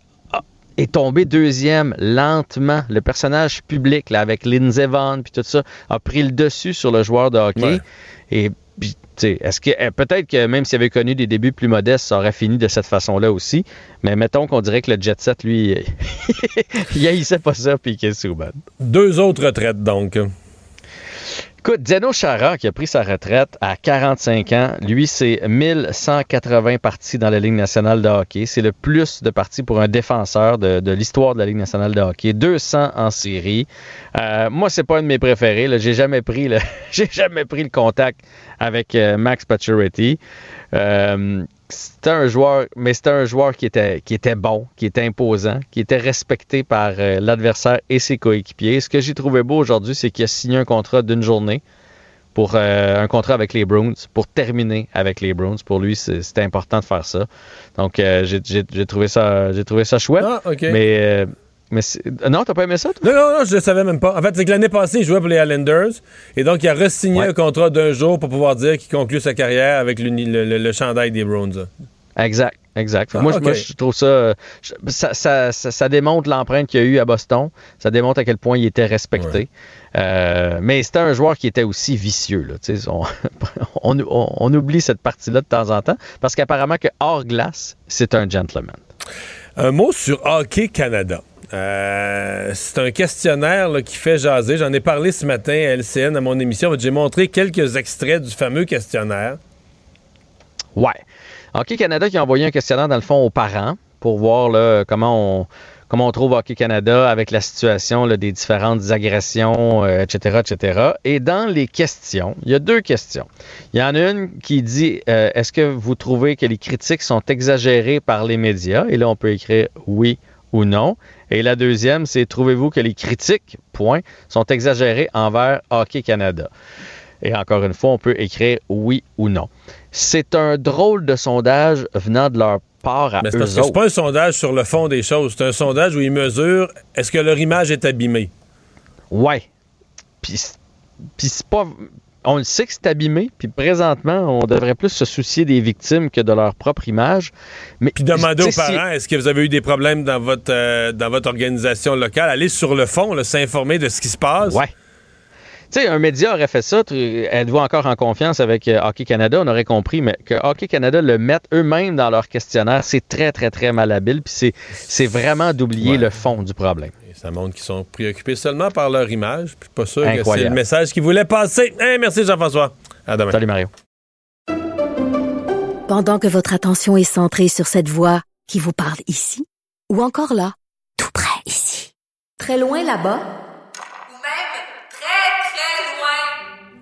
est tombé deuxième lentement. Le personnage public, là, avec Lindsey Vonn puis tout ça, a pris le dessus sur le joueur de hockey. Ouais. Et puis, tu sais, est-ce que eh, peut-être que même s'il avait connu des débuts plus modestes, ça aurait fini de cette façon-là aussi. Mais mettons qu'on dirait que le jet set, lui, il haïssait pas ça puis qu'il est. Deux autres retraites, donc. Écoute, Zeno Chara, qui a pris sa retraite à 45 ans, lui, c'est 1180 parties dans la Ligue nationale de hockey. C'est le plus de parties pour un défenseur de, l'histoire de la Ligue nationale de hockey. 200 en série. Euh, moi, c'est pas un de mes préférés. J'ai jamais pris le, jamais pris le contact avec euh, Max Pacioretty. Euh, c'était un joueur, mais c'était un joueur qui était, qui était bon, qui était imposant, qui était respecté par euh, l'adversaire et ses coéquipiers. Ce que j'ai trouvé beau aujourd'hui, c'est qu'il a signé un contrat d'une journée pour euh, un contrat avec les Bruins, pour terminer avec les Bruins. Pour lui, c'était important de faire ça. Donc, euh, j'ai- trouvé ça, j'ai trouvé ça chouette. Ah, OK. Mais, mais c'est- non, t'as pas aimé ça, toi? Non, non, non, je ne savais même pas. En fait, c'est que l'année passée, il jouait pour les Islanders. Et donc, il a re-signé un contrat d'un jour pour pouvoir dire qu'il conclut sa carrière avec le, le, le- le chandail des Browns. Exact, exact. Ah, moi, moi, je trouve ça, euh, ça, ça, ça- ça démontre l'empreinte qu'il y a eu à Boston. Ça démontre à quel point il était respecté. Euh, mais c'était un joueur qui était aussi vicieux. Là, on, on, on- on oublie cette partie-là de temps en temps parce qu'apparemment que hors glace, c'est un gentleman. Un mot sur Hockey Canada. Euh, c'est un questionnaire qui fait jaser. J'en ai parlé ce matin à LCN à mon émission. J'ai montré quelques extraits du fameux questionnaire. Ouais. Hockey Canada qui a envoyé un questionnaire, dans le fond, aux parents pour voir comment on trouve Hockey Canada avec la situation des différentes agressions, euh, etc., etc. Et dans les questions, il y a deux questions. Il y en a une qui dit euh, est-ce que vous trouvez que les critiques sont exagérées par les médias? Et là, on peut écrire oui ou non. Et la deuxième, c'est trouvez-vous que les critiques, point, sont exagérées envers Hockey Canada? Et encore une fois, on peut écrire oui ou non. C'est un drôle de sondage venant de leur part à Mais eux que c'est autres. pas un sondage sur le fond des choses. C'est un sondage où ils mesurent est-ce que leur image est abîmée? Ouais. Puis, puis c'est pas. On le sait que c'est abîmé, puis présentement, on devrait plus se soucier des victimes que de leur propre image. Mais Puis demander aux si- parents est-ce que vous avez eu des problèmes dans votre, euh, dans votre organisation locale? Allez sur le fond, s'informer de ce qui se passe. Ouais. Tu sais, un média aurait fait ça, êtes-vous encore en confiance avec euh, Hockey Canada, on aurait compris, mais que Hockey Canada le mette eux-mêmes dans leur questionnaire, c'est très, très, très malhabile, puis c'est, c'est vraiment d'oublier le fond du problème. Et ça montre qu'ils sont préoccupés seulement par leur image. Puis pas sûr que c'est le message qu'ils voulaient passer. Hey, merci Jean-François. À demain. Salut Mario. Pendant que votre attention est centrée sur cette voix qui vous parle ici, ou encore là, tout près ici, très loin là-bas,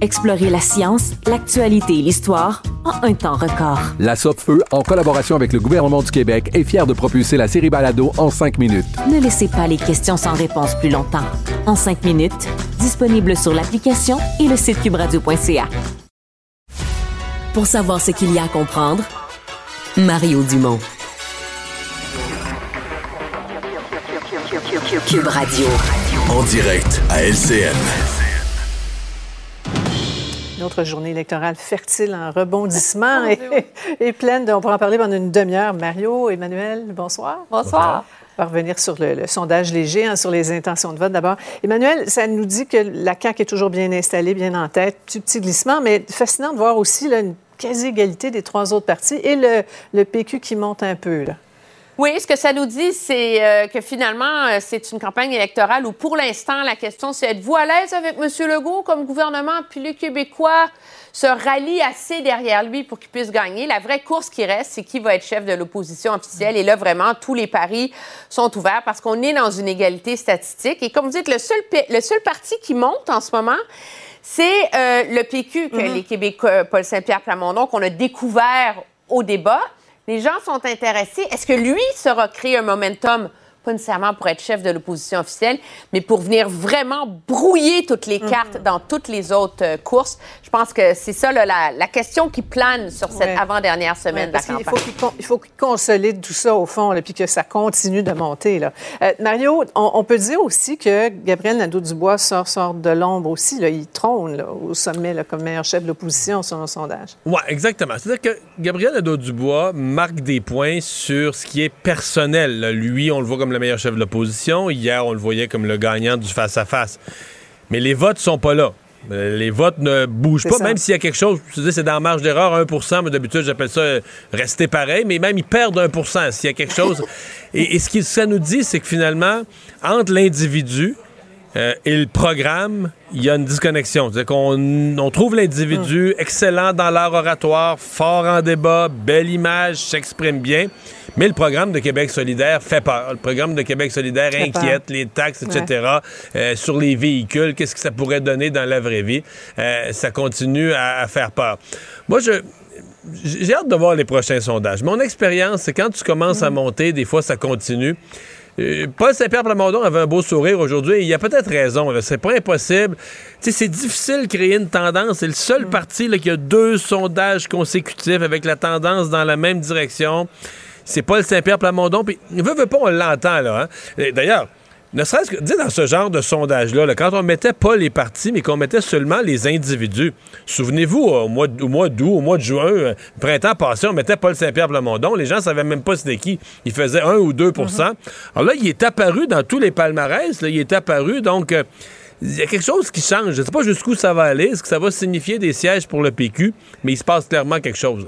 Explorez la science, l'actualité et l'histoire en un temps record. La Feu, en collaboration avec le gouvernement du Québec, est fière de propulser la série Balado en cinq minutes. Ne laissez pas les questions sans réponse plus longtemps. En cinq minutes, disponible sur l'application et le site cubradio.ca. Pour savoir ce qu'il y a à comprendre, Mario Dumont. Cube Radio. En direct à LCN. Une autre journée électorale fertile en rebondissements et, et, pleine de, On pourra en parler pendant une demi-heure. Mario, Emmanuel, bonsoir. Bonsoir. On va revenir sur le, sondage léger, hein, sur les intentions de vote d'abord. Emmanuel, ça nous dit que la CAQ est toujours bien installée, bien en tête. Petit, petit glissement, mais fascinant de voir aussi là, une quasi-égalité des trois autres partis et le, le PQ qui monte un peu. Là. Oui, ce que ça nous dit, c'est euh, que finalement, euh, c'est une campagne électorale où, pour l'instant, la question, c'est êtes-vous à l'aise avec M. Legault comme gouvernement? Puis les Québécois se rallient assez derrière lui pour qu'il puisse gagner. La vraie course qui reste, c'est qui va être chef de l'opposition officielle. Et là, vraiment, tous les paris sont ouverts parce qu'on est dans une égalité statistique. Et comme vous dites, le seul, le seul parti qui monte en ce moment, c'est euh, le PQ que les Québécois, Paul Saint-Pierre Plamondon, qu'on a découvert au débat. Les gens sont intéressés. Est-ce que lui sera créé un momentum? Pas nécessairement pour être chef de l'opposition officielle, mais pour venir vraiment brouiller toutes les cartes dans toutes les autres euh, courses. Je pense que c'est ça la, la, question qui plane sur cette avant-dernière semaine de la campagne. Il faut qu'il consolide tout ça au fond, et puis que ça continue de monter. Là. Euh, Mario, on, peut dire aussi que Gabriel Nadeau-Dubois sort, sort de l'ombre aussi. Là. Il trône là, au sommet là, comme meilleur chef de l'opposition selon le sondage. Oui, exactement. C'est-à-dire que Gabriel Nadeau-Dubois marque des points sur ce qui est personnel. Lui, on le voit comme le meilleur chef de l'opposition. Hier, on le voyait comme le gagnant du face-à-face. Mais les votes sont pas là. Euh, les votes ne bougent pas, même s'il y a quelque chose, je c'est dans la marge d'erreur, 1 mais d'habitude, j'appelle ça euh, rester pareil, mais même ils perdent 1% s'il y a quelque chose. et, ce que ça nous dit, c'est que finalement, entre l'individu euh, et le programme, il y a une disconnexion. C'est-à-dire qu'on on trouve l'individu hmm. excellent dans l'art oratoire, fort en débat, belle image, s'exprime bien. Mais le programme de Québec solidaire fait peur. Le programme de Québec solidaire inquiète les taxes, etc. Euh, sur les véhicules, qu'est-ce que ça pourrait donner dans la vraie vie? Euh, ça continue à, faire peur. Moi, je... J'ai hâte de voir les prochains sondages. Mon expérience, c'est quand tu commences à mm. monter, des fois, ça continue. Euh, Paul Saint-Pierre Plamondon avait un beau sourire aujourd'hui. Il a peut-être raison. C'est pas impossible. c'est difficile de créer une tendance. C'est le seul mm. parti là, qui a deux sondages consécutifs avec la tendance dans la même direction c'est Paul Saint-Pierre Plamondon. Puis, veut, veut pas, on l'entend, là. Hein. D'ailleurs, ne serait-ce que, dis dans ce genre de sondage-là, quand on mettait pas les partis, mais qu'on mettait seulement les individus. Souvenez-vous, au mois, au mois d'août, au mois de juin, euh, printemps passé, on mettait Paul Saint-Pierre Plamondon. Les gens savaient même pas c'était qui. Il faisait 1 ou 2 mm-hmm. Alors là, il est apparu dans tous les palmarès. il est apparu, donc... Euh, il y a quelque chose qui change. Je ne sais pas jusqu'où ça va aller. Est-ce que ça va signifier des sièges pour le PQ? Mais il se passe clairement quelque chose.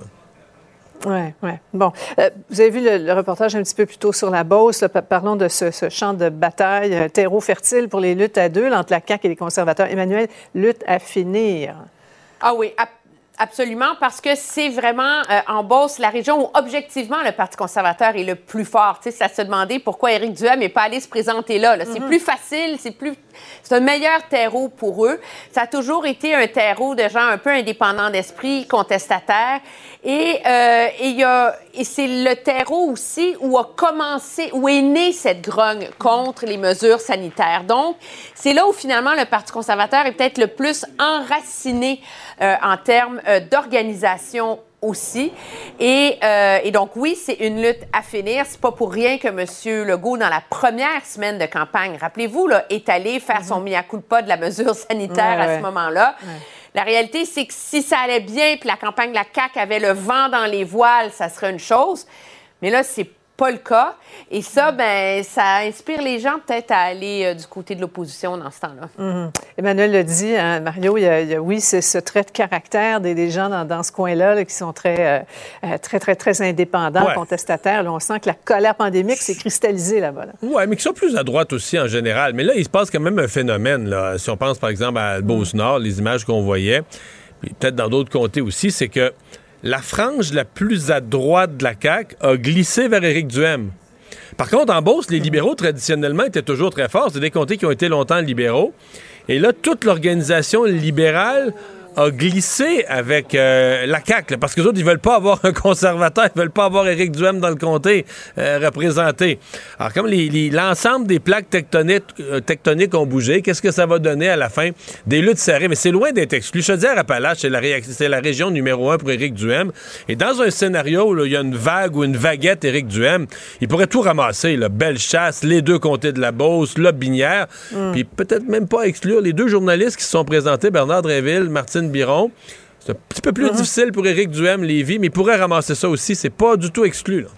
Oui, oui. Bon. Euh, vous avez vu le, reportage un petit peu plus tôt sur la Beauce. parlons de ce, champ de bataille, un terreau fertile pour les luttes à deux entre la CAQ et les conservateurs. Emmanuel, lutte à finir. Ah oui, Absolument, parce que c'est vraiment euh, en Beauce, la région où objectivement le Parti conservateur est le plus fort. Tu sais, ça se demandait pourquoi Éric Duhem n'est pas allé se présenter là. C'est mm-hmm. plus facile, c'est plus, c'est un meilleur terreau pour eux. Ça a toujours été un terreau de gens un peu indépendants d'esprit, contestataires. Et, euh, et c'est le terreau aussi où a commencé, où est née cette grogne contre les mesures sanitaires. Donc, c'est là où finalement le Parti conservateur est peut-être le plus enraciné euh, en termes euh, d'organisation aussi. Et, euh, et, donc, oui, c'est une lutte à finir. C'est pas pour rien que M. Legault, dans la première semaine de campagne, rappelez-vous, là, est allé faire son mea culpa de la mesure sanitaire à ce moment-là. La réalité, c'est que si ça allait bien, puis la campagne de la CAQ avait le vent dans les voiles, ça serait une chose. Mais là, c'est pas le cas. Et ça, ben, ça inspire les gens peut-être à aller euh, du côté de l'opposition dans ce temps-là. Mhm. Emmanuel le dit, hein, Mario, il y, a, il y a, oui, c'est ce trait de caractère des, des gens dans, dans ce coin-là là, qui sont très, euh, euh, très, très, très indépendants, Ouais. contestataires. Là, on sent que la colère pandémique s'est cristallisée là-bas. là. Oui, mais qui sont plus à droite aussi en général. Mais là, il se passe quand même un phénomène. Là. Si on pense par exemple à Beauce-Nord, les images qu'on voyait, puis peut-être dans d'autres comtés aussi, c'est que la frange la plus à droite de la CAQ a glissé vers Éric Duhem. Par contre, en Beauce, les libéraux, traditionnellement, étaient toujours très forts. C'est des comtés qui ont été longtemps libéraux. Et là, toute l'organisation libérale a glissé avec euh, la CAQ, là, parce que les autres, ils veulent pas avoir un conservateur, ils veulent pas avoir Éric Duhem dans le comté euh, représenté. Alors, comme l'ensemble des plaques tectoniques, euh, tectoniques ont bougé, qu'est-ce que ça va donner à la fin? Des luttes serrées, mais c'est loin d'être exclu. Chaudière-Appalaches, c'est la, c'est la région numéro un pour Éric Duhem. Et dans un scénario où il y a une vague ou une vaguette Éric Duhem, il pourrait tout ramasser. Là. Belle chasse, les deux comtés de la Beauce, la Binière, Mm. puis peut-être même pas exclure les deux journalistes qui se sont présentés, Bernard Dréville, Martine Biron. C'est un petit peu plus difficile pour Éric Duhem, Lévis, mais il pourrait ramasser ça aussi. C'est pas du tout exclu. Là.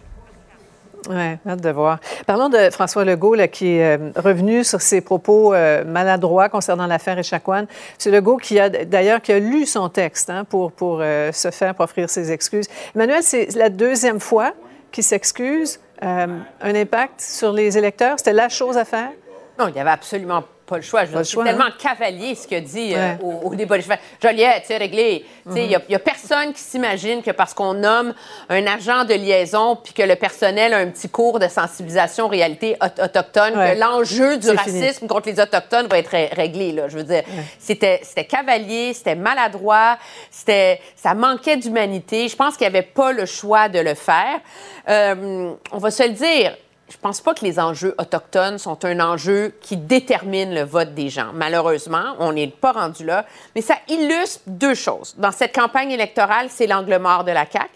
Oui, hâte de voir. Parlons de François Legault, là, qui est euh, revenu sur ses propos euh, maladroits concernant l'affaire Échaquan. C'est Legault qui a d'ailleurs qui a lu son texte hein, pour, pour euh, se faire, pour offrir ses excuses. Emmanuel, c'est la deuxième fois qu'il s'excuse. Euh, un impact sur les électeurs, c'était la chose à faire? Non, il n'y avait absolument pas le choix. C'est tellement hein? cavalier ce a dit euh, au, au débat. Fais, Joliette, c'est réglé. Tu sais, Il n'y a, personne qui s'imagine que parce qu'on nomme un agent de liaison puis que le personnel a un petit cours de sensibilisation aux réalités aut- autochtones, Ouais. que l'enjeu du racisme fini. contre les Autochtones va être ré- réglé. Là. Je veux dire, c'était, c'était cavalier, c'était maladroit, c'était, ça manquait d'humanité. Je pense qu'il n'y avait pas le choix de le faire. Euh, on va se le dire. Je pense pas que les enjeux autochtones sont un enjeu qui détermine le vote des gens. Malheureusement, on n'est pas rendu là. Mais ça illustre deux choses. Dans cette campagne électorale, c'est l'angle mort de la CAQ.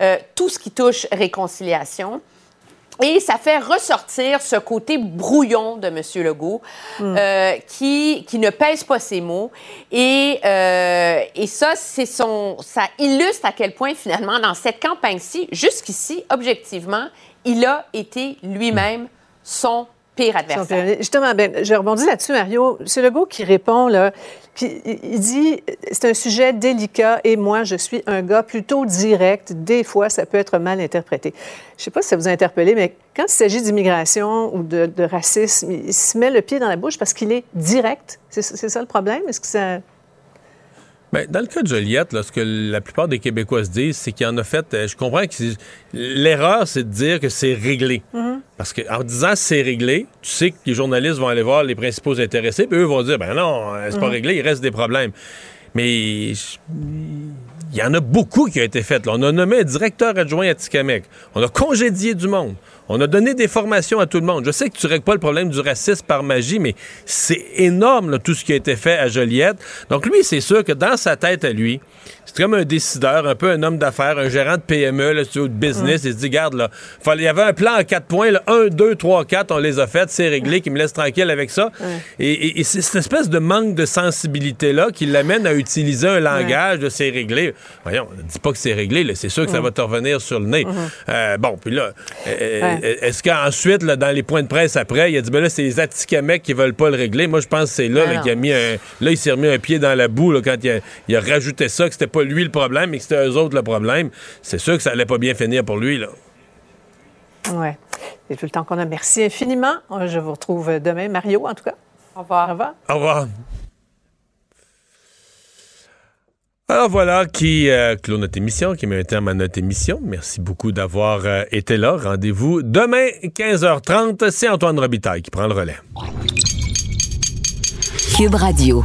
Euh, tout ce qui touche réconciliation. Et ça fait ressortir ce côté brouillon de M. Legault euh, qui, qui ne pèse pas ses mots. Et, euh, et ça, c'est son, ça illustre à quel point, finalement, dans cette campagne-ci, jusqu'ici, objectivement, il a été lui-même son pire adversaire. Justement, ben, je rebondis là-dessus, Mario. C'est Legault qui répond, là, il dit c'est un sujet délicat et moi, je suis un gars plutôt direct. Des fois, ça peut être mal interprété. Je ne sais pas si ça vous a interpellé, mais quand il s'agit d'immigration ou de, de racisme, il se met le pied dans la bouche parce qu'il est direct. C'est c'est ça le problème? Est-ce que ça. Ben, dans le cas de Joliette, là, ce que la plupart des Québécois se disent, c'est qu'il en a fait. euh, je comprends que l'erreur, c'est de dire que c'est réglé. Parce qu'en disant c'est réglé, tu sais que les journalistes vont aller voir les principaux intéressés, puis eux vont dire ben non, euh, c'est pas Mhm. réglé, il reste des problèmes. Mais il y en a beaucoup qui ont été faits. là. On a nommé un directeur adjoint à Tikamek. On a congédié du monde. On a donné des formations à tout le monde. Je sais que tu règles pas le problème du racisme par magie, mais c'est énorme là, tout ce qui a été fait à Joliette. Donc lui, c'est sûr que dans sa tête à lui, c'est comme un décideur, un peu un homme d'affaires, un gérant de PME, là, de business. Il se dit, garde, là, il y avait un plan en quatre points. Là, un, deux, trois, quatre, on les a faits, c'est réglé, qui me laisse tranquille avec ça. Et, et- et c'est cette espèce de manque de sensibilité-là qui l'amène à utiliser un langage de c'est réglé. Voyons, ne dis pas que c'est réglé, c'est sûr que ça va te revenir sur le nez. Euh, bon, puis là, euh, Ouais. Est-ce qu'ensuite, là, dans les points de presse après, il a dit, ben là, c'est les Atikamekw qui veulent pas le régler. Moi, je pense que c'est là, qu'il a mis un. Là, il s'est remis un pied dans la boue là, quand il a, il a rajouté ça, que c'était pas lui le problème, mais que c'était eux autres le problème. C'est sûr que ça allait pas bien finir pour lui, là. Ouais. C'est tout le temps qu'on a. Merci infiniment. Je vous retrouve demain. Mario, en tout cas. Au revoir. Au revoir. Au revoir. Alors voilà qui euh, clôt notre émission, qui met un terme à notre émission. Merci beaucoup d'avoir euh, été là. Rendez-vous demain, 15h30. C'est Antoine Robitaille qui prend le relais. Cube Radio.